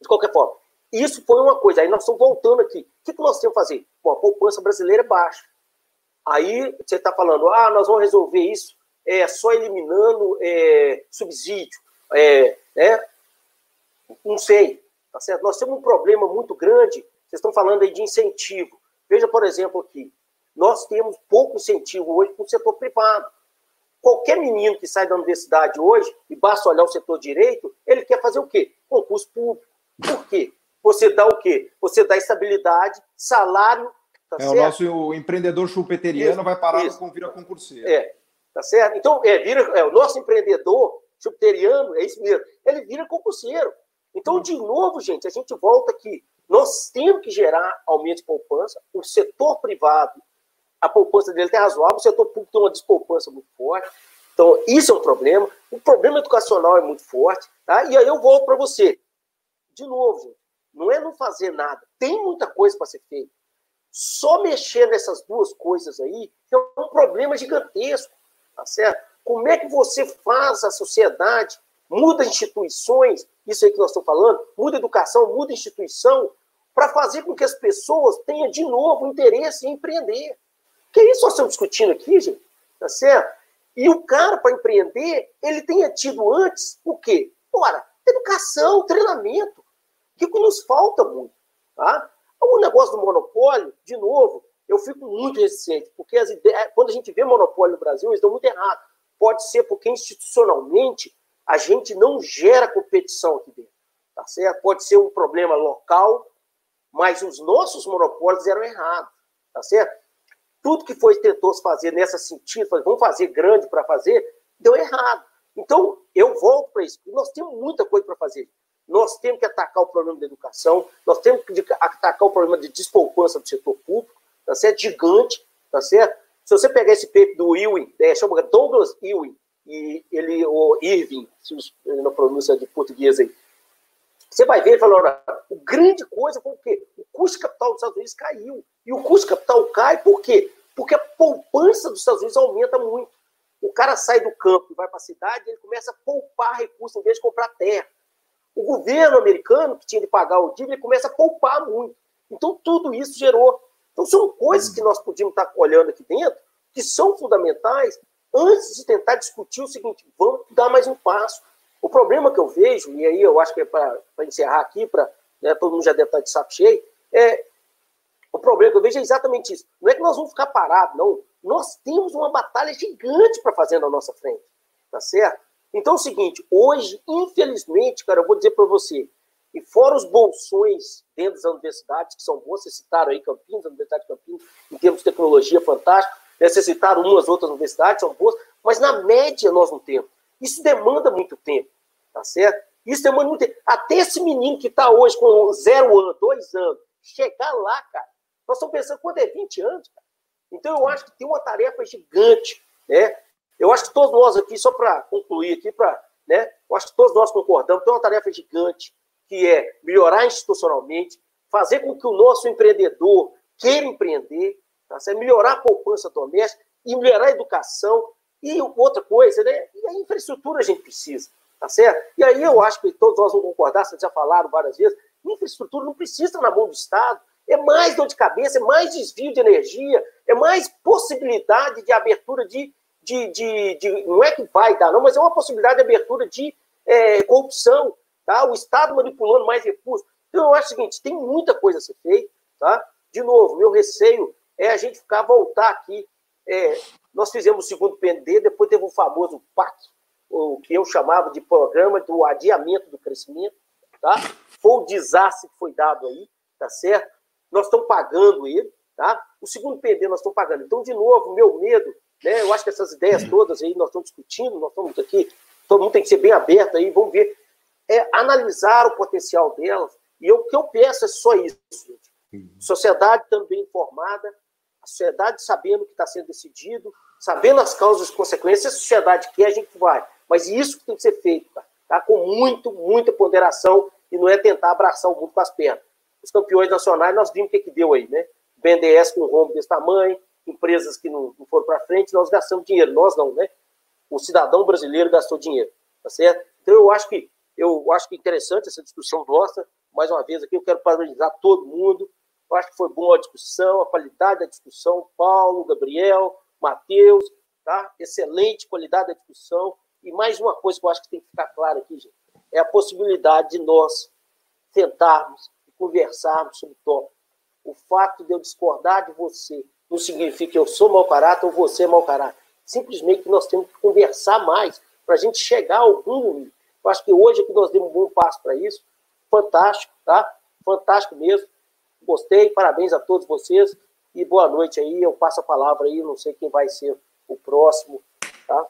De qualquer forma, isso foi uma coisa. Aí nós estamos voltando aqui. O que, que nós temos que fazer? Bom, a poupança brasileira é baixa. Aí você está falando, ah, nós vamos resolver isso é, só eliminando é, subsídio. É, né? Não sei. Tá certo? Nós temos um problema muito grande. Vocês estão falando aí de incentivo. Veja, por exemplo, aqui. Nós temos pouco incentivo hoje para o setor privado. Qualquer menino que sai da universidade hoje, e basta olhar o setor direito, ele quer fazer o quê? Concurso público. Por quê? Você dá o quê? Você dá estabilidade, salário. Tá é, certo? o nosso o empreendedor chupeteriano isso, vai parar isso. com vira concurseiro. É, tá certo? Então, é, vira, é, o nosso empreendedor chupeteriano, é isso mesmo, ele vira concurseiro. Então, de novo, gente, a gente volta aqui. Nós temos que gerar aumento de poupança. O setor privado, a poupança dele tem razoável, o setor público tem uma despoupança muito forte. Então, isso é um problema. O problema educacional é muito forte. Tá? E aí eu volto para você de novo, não é não fazer nada. Tem muita coisa para ser feita. Só mexer nessas duas coisas aí é um problema gigantesco, tá certo? Como é que você faz a sociedade, muda instituições, isso aí que nós estamos falando, muda educação, muda instituição, para fazer com que as pessoas tenham de novo interesse em empreender. Que é isso que nós estamos discutindo aqui, gente, tá certo? E o cara, para empreender, ele tenha tido antes o quê? Ora, educação, treinamento que nos falta muito. Tá? O negócio do monopólio, de novo, eu fico muito resistente, porque as ideias, quando a gente vê monopólio no Brasil, eles estão muito errado. Pode ser porque institucionalmente a gente não gera competição aqui dentro. Tá certo? Pode ser um problema local, mas os nossos monopólios eram errados. Tá certo? Tudo que foi tentou se fazer nessa sentido, vamos fazer grande para fazer, deu errado. Então, eu volto para isso. Nós temos muita coisa para fazer. Nós temos que atacar o problema da educação, nós temos que atacar o problema de despoupança do setor público, tá certo? Gigante, tá certo? Se você pegar esse paper do Ewing, é, chama Douglas Ewing, e ele, o Irving, se não pronúncia de português aí, você vai ver e falar, o grande coisa foi o quê? O custo capital dos Estados Unidos caiu. E o custo capital cai por quê? Porque a poupança dos Estados Unidos aumenta muito. O cara sai do campo e vai para a cidade, ele começa a poupar recursos em vez de comprar terra. O governo americano, que tinha de pagar o dívida, começa a poupar muito. Então, tudo isso gerou. Então, são coisas que nós podíamos estar olhando aqui dentro, que são fundamentais, antes de tentar discutir o seguinte: vamos dar mais um passo. O problema que eu vejo, e aí eu acho que é para encerrar aqui, para né, todo mundo já deve estar de saco cheio, é o problema que eu vejo é exatamente isso. Não é que nós vamos ficar parados, não. Nós temos uma batalha gigante para fazer na nossa frente. Tá certo? Então é o seguinte, hoje, infelizmente, cara, eu vou dizer para você, e fora os bolsões dentro das universidades, que são boas, vocês citaram aí Campinas, a Universidade de Campinas, em termos de tecnologia, fantástico, vocês citaram umas outras universidades, são boas, mas na média nós não temos. Isso demanda muito tempo, tá certo? Isso demanda muito tempo. Até esse menino que está hoje com zero ano, dois anos, chegar lá, cara, nós estamos pensando quando é 20 anos, cara. Então eu acho que tem uma tarefa gigante, né? Eu acho que todos nós aqui, só para concluir aqui, para, né, eu acho que todos nós concordamos, tem uma tarefa gigante, que é melhorar institucionalmente, fazer com que o nosso empreendedor queira empreender, tá melhorar a poupança doméstica e melhorar a educação E outra coisa, né? E a infraestrutura a gente precisa, tá certo? E aí eu acho que todos nós vamos concordar, vocês já falaram várias vezes, infraestrutura não precisa na mão do Estado. É mais dor de cabeça, é mais desvio de energia, é mais possibilidade de abertura de, de, de, de não é que vai dar, não, mas é uma possibilidade de abertura de é, corrupção, tá? O Estado manipulando mais recursos. Então eu acho o seguinte, tem muita coisa a ser feita, tá? De novo, meu receio é a gente ficar voltar aqui. É, nós fizemos o segundo PND, depois teve o famoso PAC, o que eu chamava de programa do adiamento do crescimento, tá? Foi um desastre que foi dado aí, tá certo? Nós estamos pagando ele, tá? O segundo PND nós estamos pagando. Então, de novo, meu medo, né? Eu acho que essas ideias todas aí nós estamos discutindo, nós estamos aqui, todo mundo tem que ser bem aberto aí, vamos ver, é analisar o potencial delas. E o que eu peço é só isso, gente. Sociedade também informada, a sociedade sabendo o que está sendo decidido, sabendo as causas e consequências, a sociedade quer, a gente vai. Mas isso que tem que ser feito, tá? tá? com muito, muita ponderação, e não é tentar abraçar o mundo com as pernas. Os campeões nacionais, nós vimos o que, que deu aí, né? BNDES com um rombo desse tamanho, empresas que não, não foram para frente, nós gastamos dinheiro. Nós não, né? O cidadão brasileiro gastou dinheiro, tá certo? Então eu acho que eu acho que é interessante essa discussão nossa. Mais uma vez aqui, eu quero parabenizar todo mundo. Eu acho que foi boa a discussão, a qualidade da discussão. Paulo, Gabriel, Matheus, tá? Excelente qualidade da discussão. E mais uma coisa que eu acho que tem que ficar claro aqui, gente, é a possibilidade de nós tentarmos e conversarmos sobre o tópico. O fato de eu discordar de você não significa que eu sou mau caráter ou você é mau caráter. Simplesmente nós temos que conversar mais para a gente chegar a algum Eu acho que hoje aqui nós demos um bom passo para isso. Fantástico, tá? Fantástico mesmo. Gostei, parabéns a todos vocês e boa noite aí. Eu passo a palavra aí, não sei quem vai ser o próximo, tá?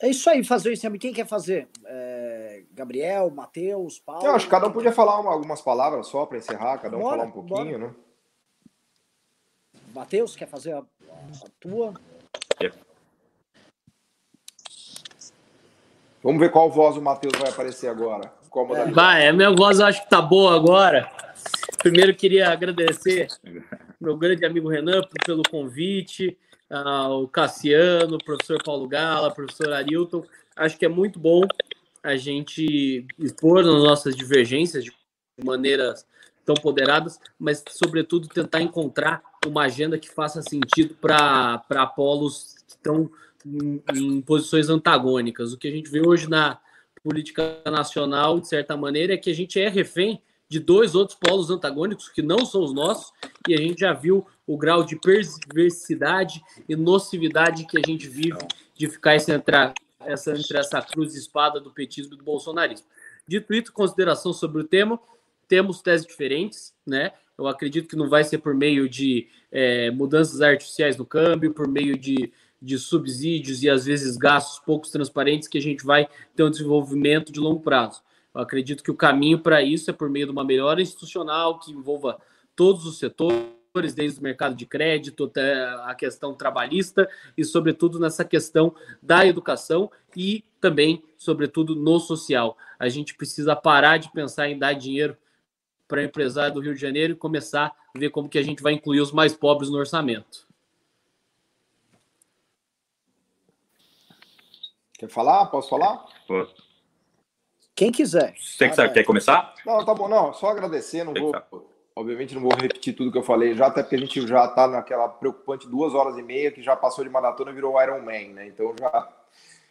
É isso aí, fazer isso. Quem quer fazer? É, Gabriel, Matheus, Paulo? Eu acho que cada um podia falar uma, algumas palavras só para encerrar, cada um bora, falar um pouquinho, bora. né? Matheus, quer fazer a, a tua? É. Vamos ver qual voz o Matheus vai aparecer agora. Qual Vai, a minha voz eu acho que tá boa agora. Primeiro queria agradecer meu grande amigo Renan pelo convite, ao Cassiano, professor Paulo Gala, professor Arilton. Acho que é muito bom a gente expor as nossas divergências de maneiras tão poderadas, mas, sobretudo, tentar encontrar uma agenda que faça sentido para polos que estão em, em posições antagônicas. O que a gente vê hoje na política nacional, de certa maneira, é que a gente é refém de dois outros polos antagônicos que não são os nossos, e a gente já viu o grau de perversidade e nocividade que a gente vive de ficar essa, essa, entre essa cruz de espada do petismo e do bolsonarismo. Dito isso, consideração sobre o tema, temos teses diferentes, né? Eu acredito que não vai ser por meio de é, mudanças artificiais no câmbio, por meio de, de subsídios e às vezes gastos poucos transparentes que a gente vai ter um desenvolvimento de longo prazo. Eu acredito que o caminho para isso é por meio de uma melhora institucional que envolva todos os setores, desde o mercado de crédito até a questão trabalhista e, sobretudo, nessa questão da educação e também, sobretudo, no social. A gente precisa parar de pensar em dar dinheiro para empresário do Rio de Janeiro e começar a ver como que a gente vai incluir os mais pobres no orçamento. Quer falar? Posso falar? Posso. Quem quiser. Você que sabe, quer começar? Não, tá bom, não. Só agradecer, não vou. Obviamente não vou repetir tudo que eu falei já, até porque a gente já tá naquela preocupante duas horas e meia que já passou de maratona e virou Iron Man, né? Então já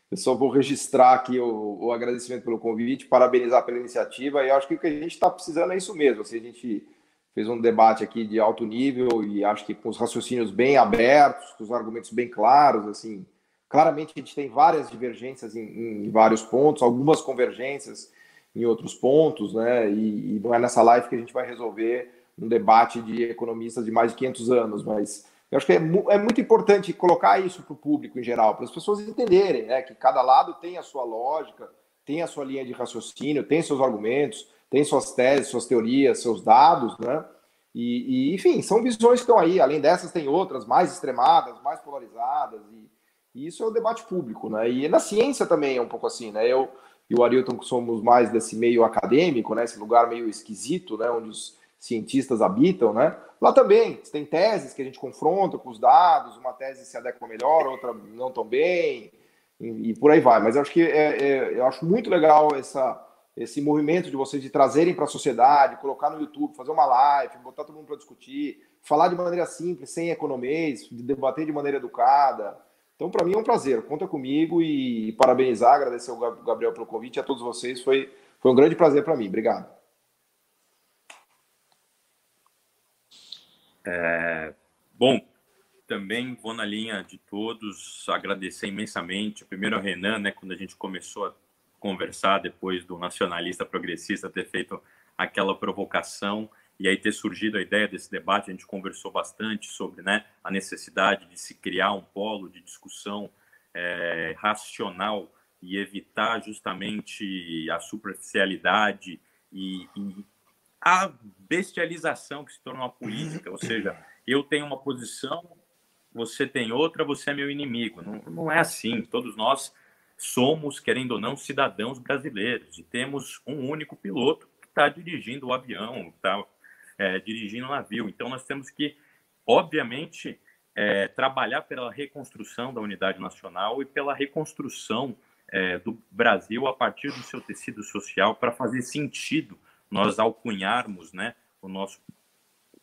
eu só vou registrar aqui o, o agradecimento pelo convite, parabenizar pela iniciativa e acho que o que a gente está precisando é isso mesmo. Assim, a gente fez um debate aqui de alto nível e acho que com os raciocínios bem abertos, com os argumentos bem claros, assim, Claramente a gente tem várias divergências em, em vários pontos, algumas convergências em outros pontos, né? E, e, não é nessa live que a gente vai resolver um debate de economistas de mais de 500 anos, mas eu acho que é, é muito importante colocar isso para o público em geral, para as pessoas entenderem, né? Que cada lado tem a sua lógica, tem a sua linha de raciocínio, tem seus argumentos, tem suas teses, suas teorias, seus dados, né? E, e enfim, são visões que estão aí. Além dessas, tem outras mais extremadas, mais polarizadas e e isso é o debate público, né? E na ciência também é um pouco assim, né? Eu e o Arilton somos mais desse meio acadêmico, né? Esse lugar meio esquisito, né? Onde os cientistas habitam, né? Lá também tem teses que a gente confronta com os dados, uma tese se adequa melhor, outra não tão bem, e, e por aí vai. Mas eu acho que é, é, eu acho muito legal essa, esse movimento de vocês de trazerem para a sociedade, colocar no YouTube, fazer uma live, botar todo mundo para discutir, falar de maneira simples, sem economês, debater de maneira educada. Então, para mim é um prazer. Conta comigo e parabenizar, agradecer ao Gabriel pelo convite e a todos vocês. Foi, foi um grande prazer para mim. Obrigado. É, bom, também vou na linha de todos, agradecer imensamente, primeiro ao Renan, né, quando a gente começou a conversar depois do nacionalista progressista ter feito aquela provocação e aí ter surgido a ideia desse debate, a gente conversou bastante sobre né, a necessidade de se criar um polo de discussão é, racional e evitar justamente a superficialidade e, e a bestialização que se torna uma política, ou seja, eu tenho uma posição, você tem outra, você é meu inimigo. Não, não é assim. Todos nós somos, querendo ou não, cidadãos brasileiros e temos um único piloto que está dirigindo o avião, está é, dirigindo navio. Então, nós temos que, obviamente, é, trabalhar pela reconstrução da unidade nacional e pela reconstrução é, do Brasil a partir do seu tecido social para fazer sentido nós alcunharmos né, o nosso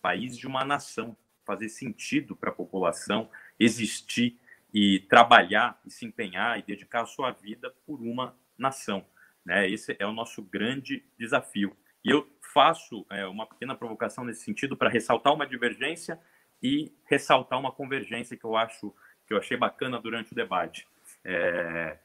país de uma nação, fazer sentido para a população existir e trabalhar e se empenhar e dedicar a sua vida por uma nação. Né? Esse é o nosso grande desafio. E eu faço é, uma pequena provocação nesse sentido para ressaltar uma divergência e ressaltar uma convergência que eu acho que eu achei bacana durante o debate. É,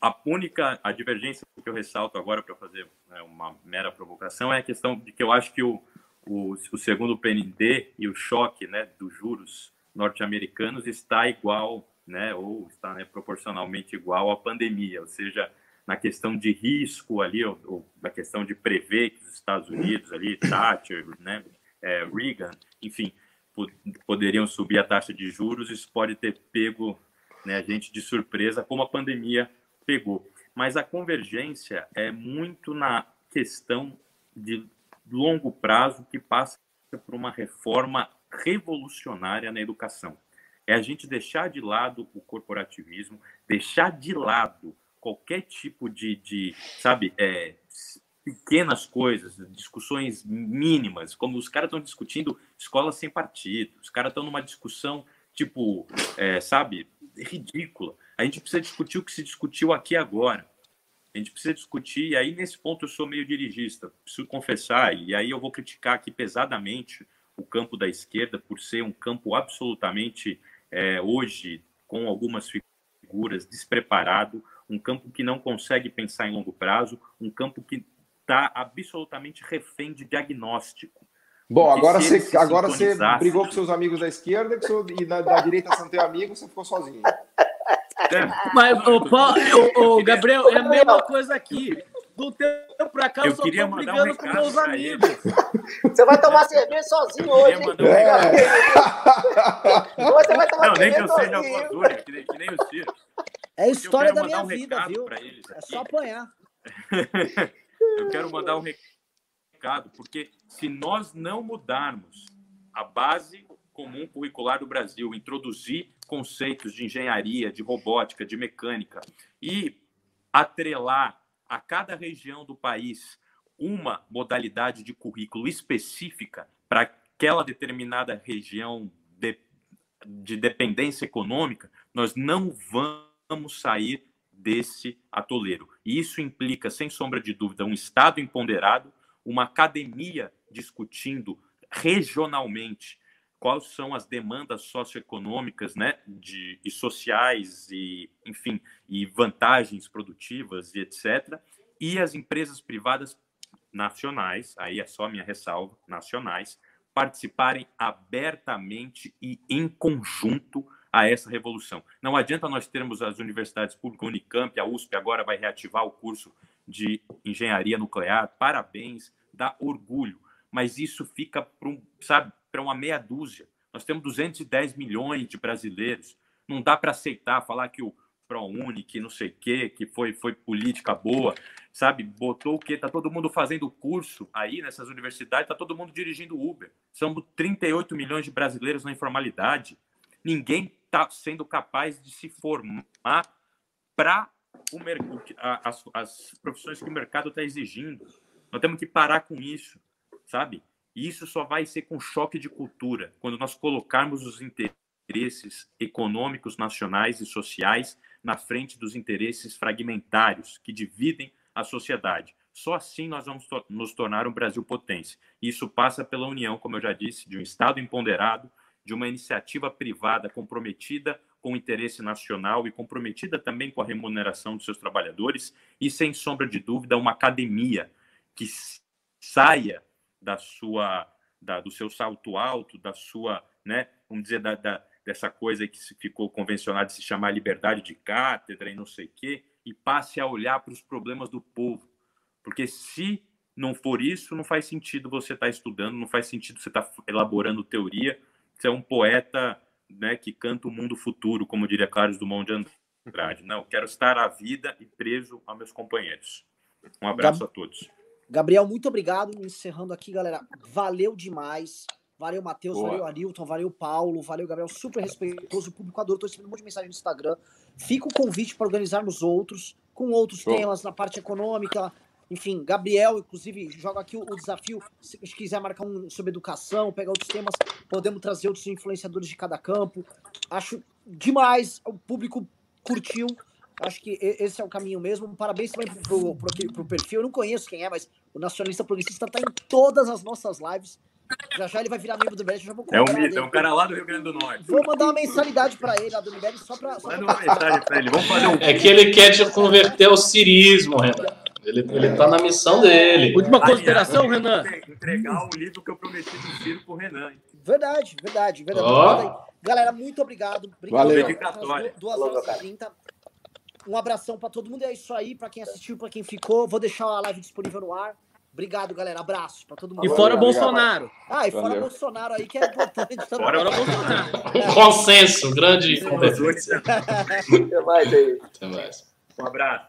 a única a divergência que eu ressalto agora para fazer né, uma mera provocação é a questão de que eu acho que o, o, o segundo PND e o choque né, dos juros norte-americanos está igual, né, ou está né, proporcionalmente igual à pandemia, ou seja, na questão de risco ali, ou, ou na questão de prever que os Estados Unidos ali, Thatcher, né, é, Reagan, enfim, poderiam subir a taxa de juros, isso pode ter pego né, a gente de surpresa, como a pandemia pegou. Mas a convergência é muito na questão de longo prazo que passa por uma reforma revolucionária na educação. É a gente deixar de lado o corporativismo, deixar de lado qualquer tipo de, de sabe, é, pequenas coisas, discussões mínimas, como os caras estão discutindo escola sem partido, os caras estão numa discussão, tipo, é, sabe, ridícula. A gente precisa discutir o que se discutiu aqui agora. A gente precisa discutir, e aí nesse ponto eu sou meio dirigista, preciso confessar, e aí eu vou criticar aqui pesadamente o campo da esquerda por ser um campo absolutamente, é, hoje, com algumas figuras, despreparado, um campo que não consegue pensar em longo prazo, um campo que está absolutamente refém de diagnóstico. Bom, agora você, agora você brigou com seus amigos da esquerda e na, da direita você não tem amigos, você ficou sozinho. Mas, o, Paulo, o, o Gabriel, é a mesma coisa aqui. Do tempo pra cá, eu, eu só tô brigando um com meus amigos. Você vai tomar cerveja sozinho hoje, hein? Um é. Você vai tomar não, cerveja nem que eu seja voadora, que, nem, que nem o Ciro. É a história da minha um vida, viu? É só apanhar. eu quero mandar um recado, porque se nós não mudarmos a base comum curricular do Brasil, introduzir conceitos de engenharia, de robótica, de mecânica e atrelar a cada região do país uma modalidade de currículo específica para aquela determinada região de, de dependência econômica, nós não vamos sair desse atoleiro. E isso implica, sem sombra de dúvida, um Estado empoderado, uma academia discutindo regionalmente quais são as demandas socioeconômicas, né, de, e sociais e, enfim, e vantagens produtivas e etc. E as empresas privadas nacionais, aí é só minha ressalva, nacionais, participarem abertamente e em conjunto a essa revolução. Não adianta nós termos as universidades públicas, Unicamp, a USP agora vai reativar o curso de engenharia nuclear, parabéns, dá orgulho, mas isso fica para um, sabe, para uma meia dúzia. Nós temos 210 milhões de brasileiros. Não dá para aceitar falar que o ProUni, que não sei o quê, que foi, foi política boa. sabe? Botou o quê? Tá todo mundo fazendo curso aí nessas universidades, tá todo mundo dirigindo Uber. São 38 milhões de brasileiros na informalidade. Ninguém está sendo capaz de se formar para as, as profissões que o mercado está exigindo. Nós temos que parar com isso, sabe? E isso só vai ser com choque de cultura, quando nós colocarmos os interesses econômicos, nacionais e sociais na frente dos interesses fragmentários que dividem a sociedade. Só assim nós vamos nos tornar um Brasil potência. Isso passa pela união, como eu já disse, de um Estado empoderado, de uma iniciativa privada comprometida com o interesse nacional e comprometida também com a remuneração dos seus trabalhadores, e sem sombra de dúvida, uma academia que saia da sua da, do seu salto alto, da sua, né, vamos dizer, da, da, dessa coisa que ficou convencionada de se chamar liberdade de cátedra e não sei o quê, e passe a olhar para os problemas do povo. Porque se não for isso, não faz sentido você estar tá estudando, não faz sentido você estar tá elaborando teoria. Você é um poeta né, que canta o mundo futuro, como diria Carlos Dumont de Andrade. Não, quero estar à vida e preso a meus companheiros. Um abraço Gab... a todos. Gabriel, muito obrigado. Encerrando aqui, galera. Valeu demais. Valeu, Matheus. Valeu, Arilton. Valeu, Paulo. Valeu, Gabriel. Super respeitoso. O público adorou. Estou recebendo um monte de mensagem no Instagram. Fica o convite para organizarmos outros, com outros Show. temas na parte econômica. Enfim, Gabriel, inclusive, joga aqui o, o desafio. Se quiser marcar um sobre educação, pegar outros temas, podemos trazer outros influenciadores de cada campo. Acho demais. O público curtiu. Acho que esse é o caminho mesmo. Parabéns também pro, pro, pro, pro perfil. Eu não conheço quem é, mas o Nacionalista Progressista está em todas as nossas lives. Já já ele vai virar membro do MBL, já vou É um mito, é um cara lá do Rio Grande do Norte. Vou mandar uma mensalidade para ele lá do MBL só para. Manda uma mensagem para ele. Vamos fazer um... É que ele quer te converter ao cirismo, Renan. Ele, ele tá na missão dele. Última consideração, Renan. Entregar o livro que eu prometi do Ciro pro Renan. Verdade, verdade, verdade. Oh. Galera, muito obrigado. obrigado Valeu. Duas horas e trinta. Um abração para todo mundo. É isso aí, para quem assistiu, para quem ficou. Vou deixar a live disponível no ar. Obrigado, galera. Abraço para todo mundo. E fora Bolsonaro. Ah, e fora Valeu. Bolsonaro aí, que é importante também. Fora Bolsonaro. consenso, grande consenso. Até mais aí. Até mais. Um abraço.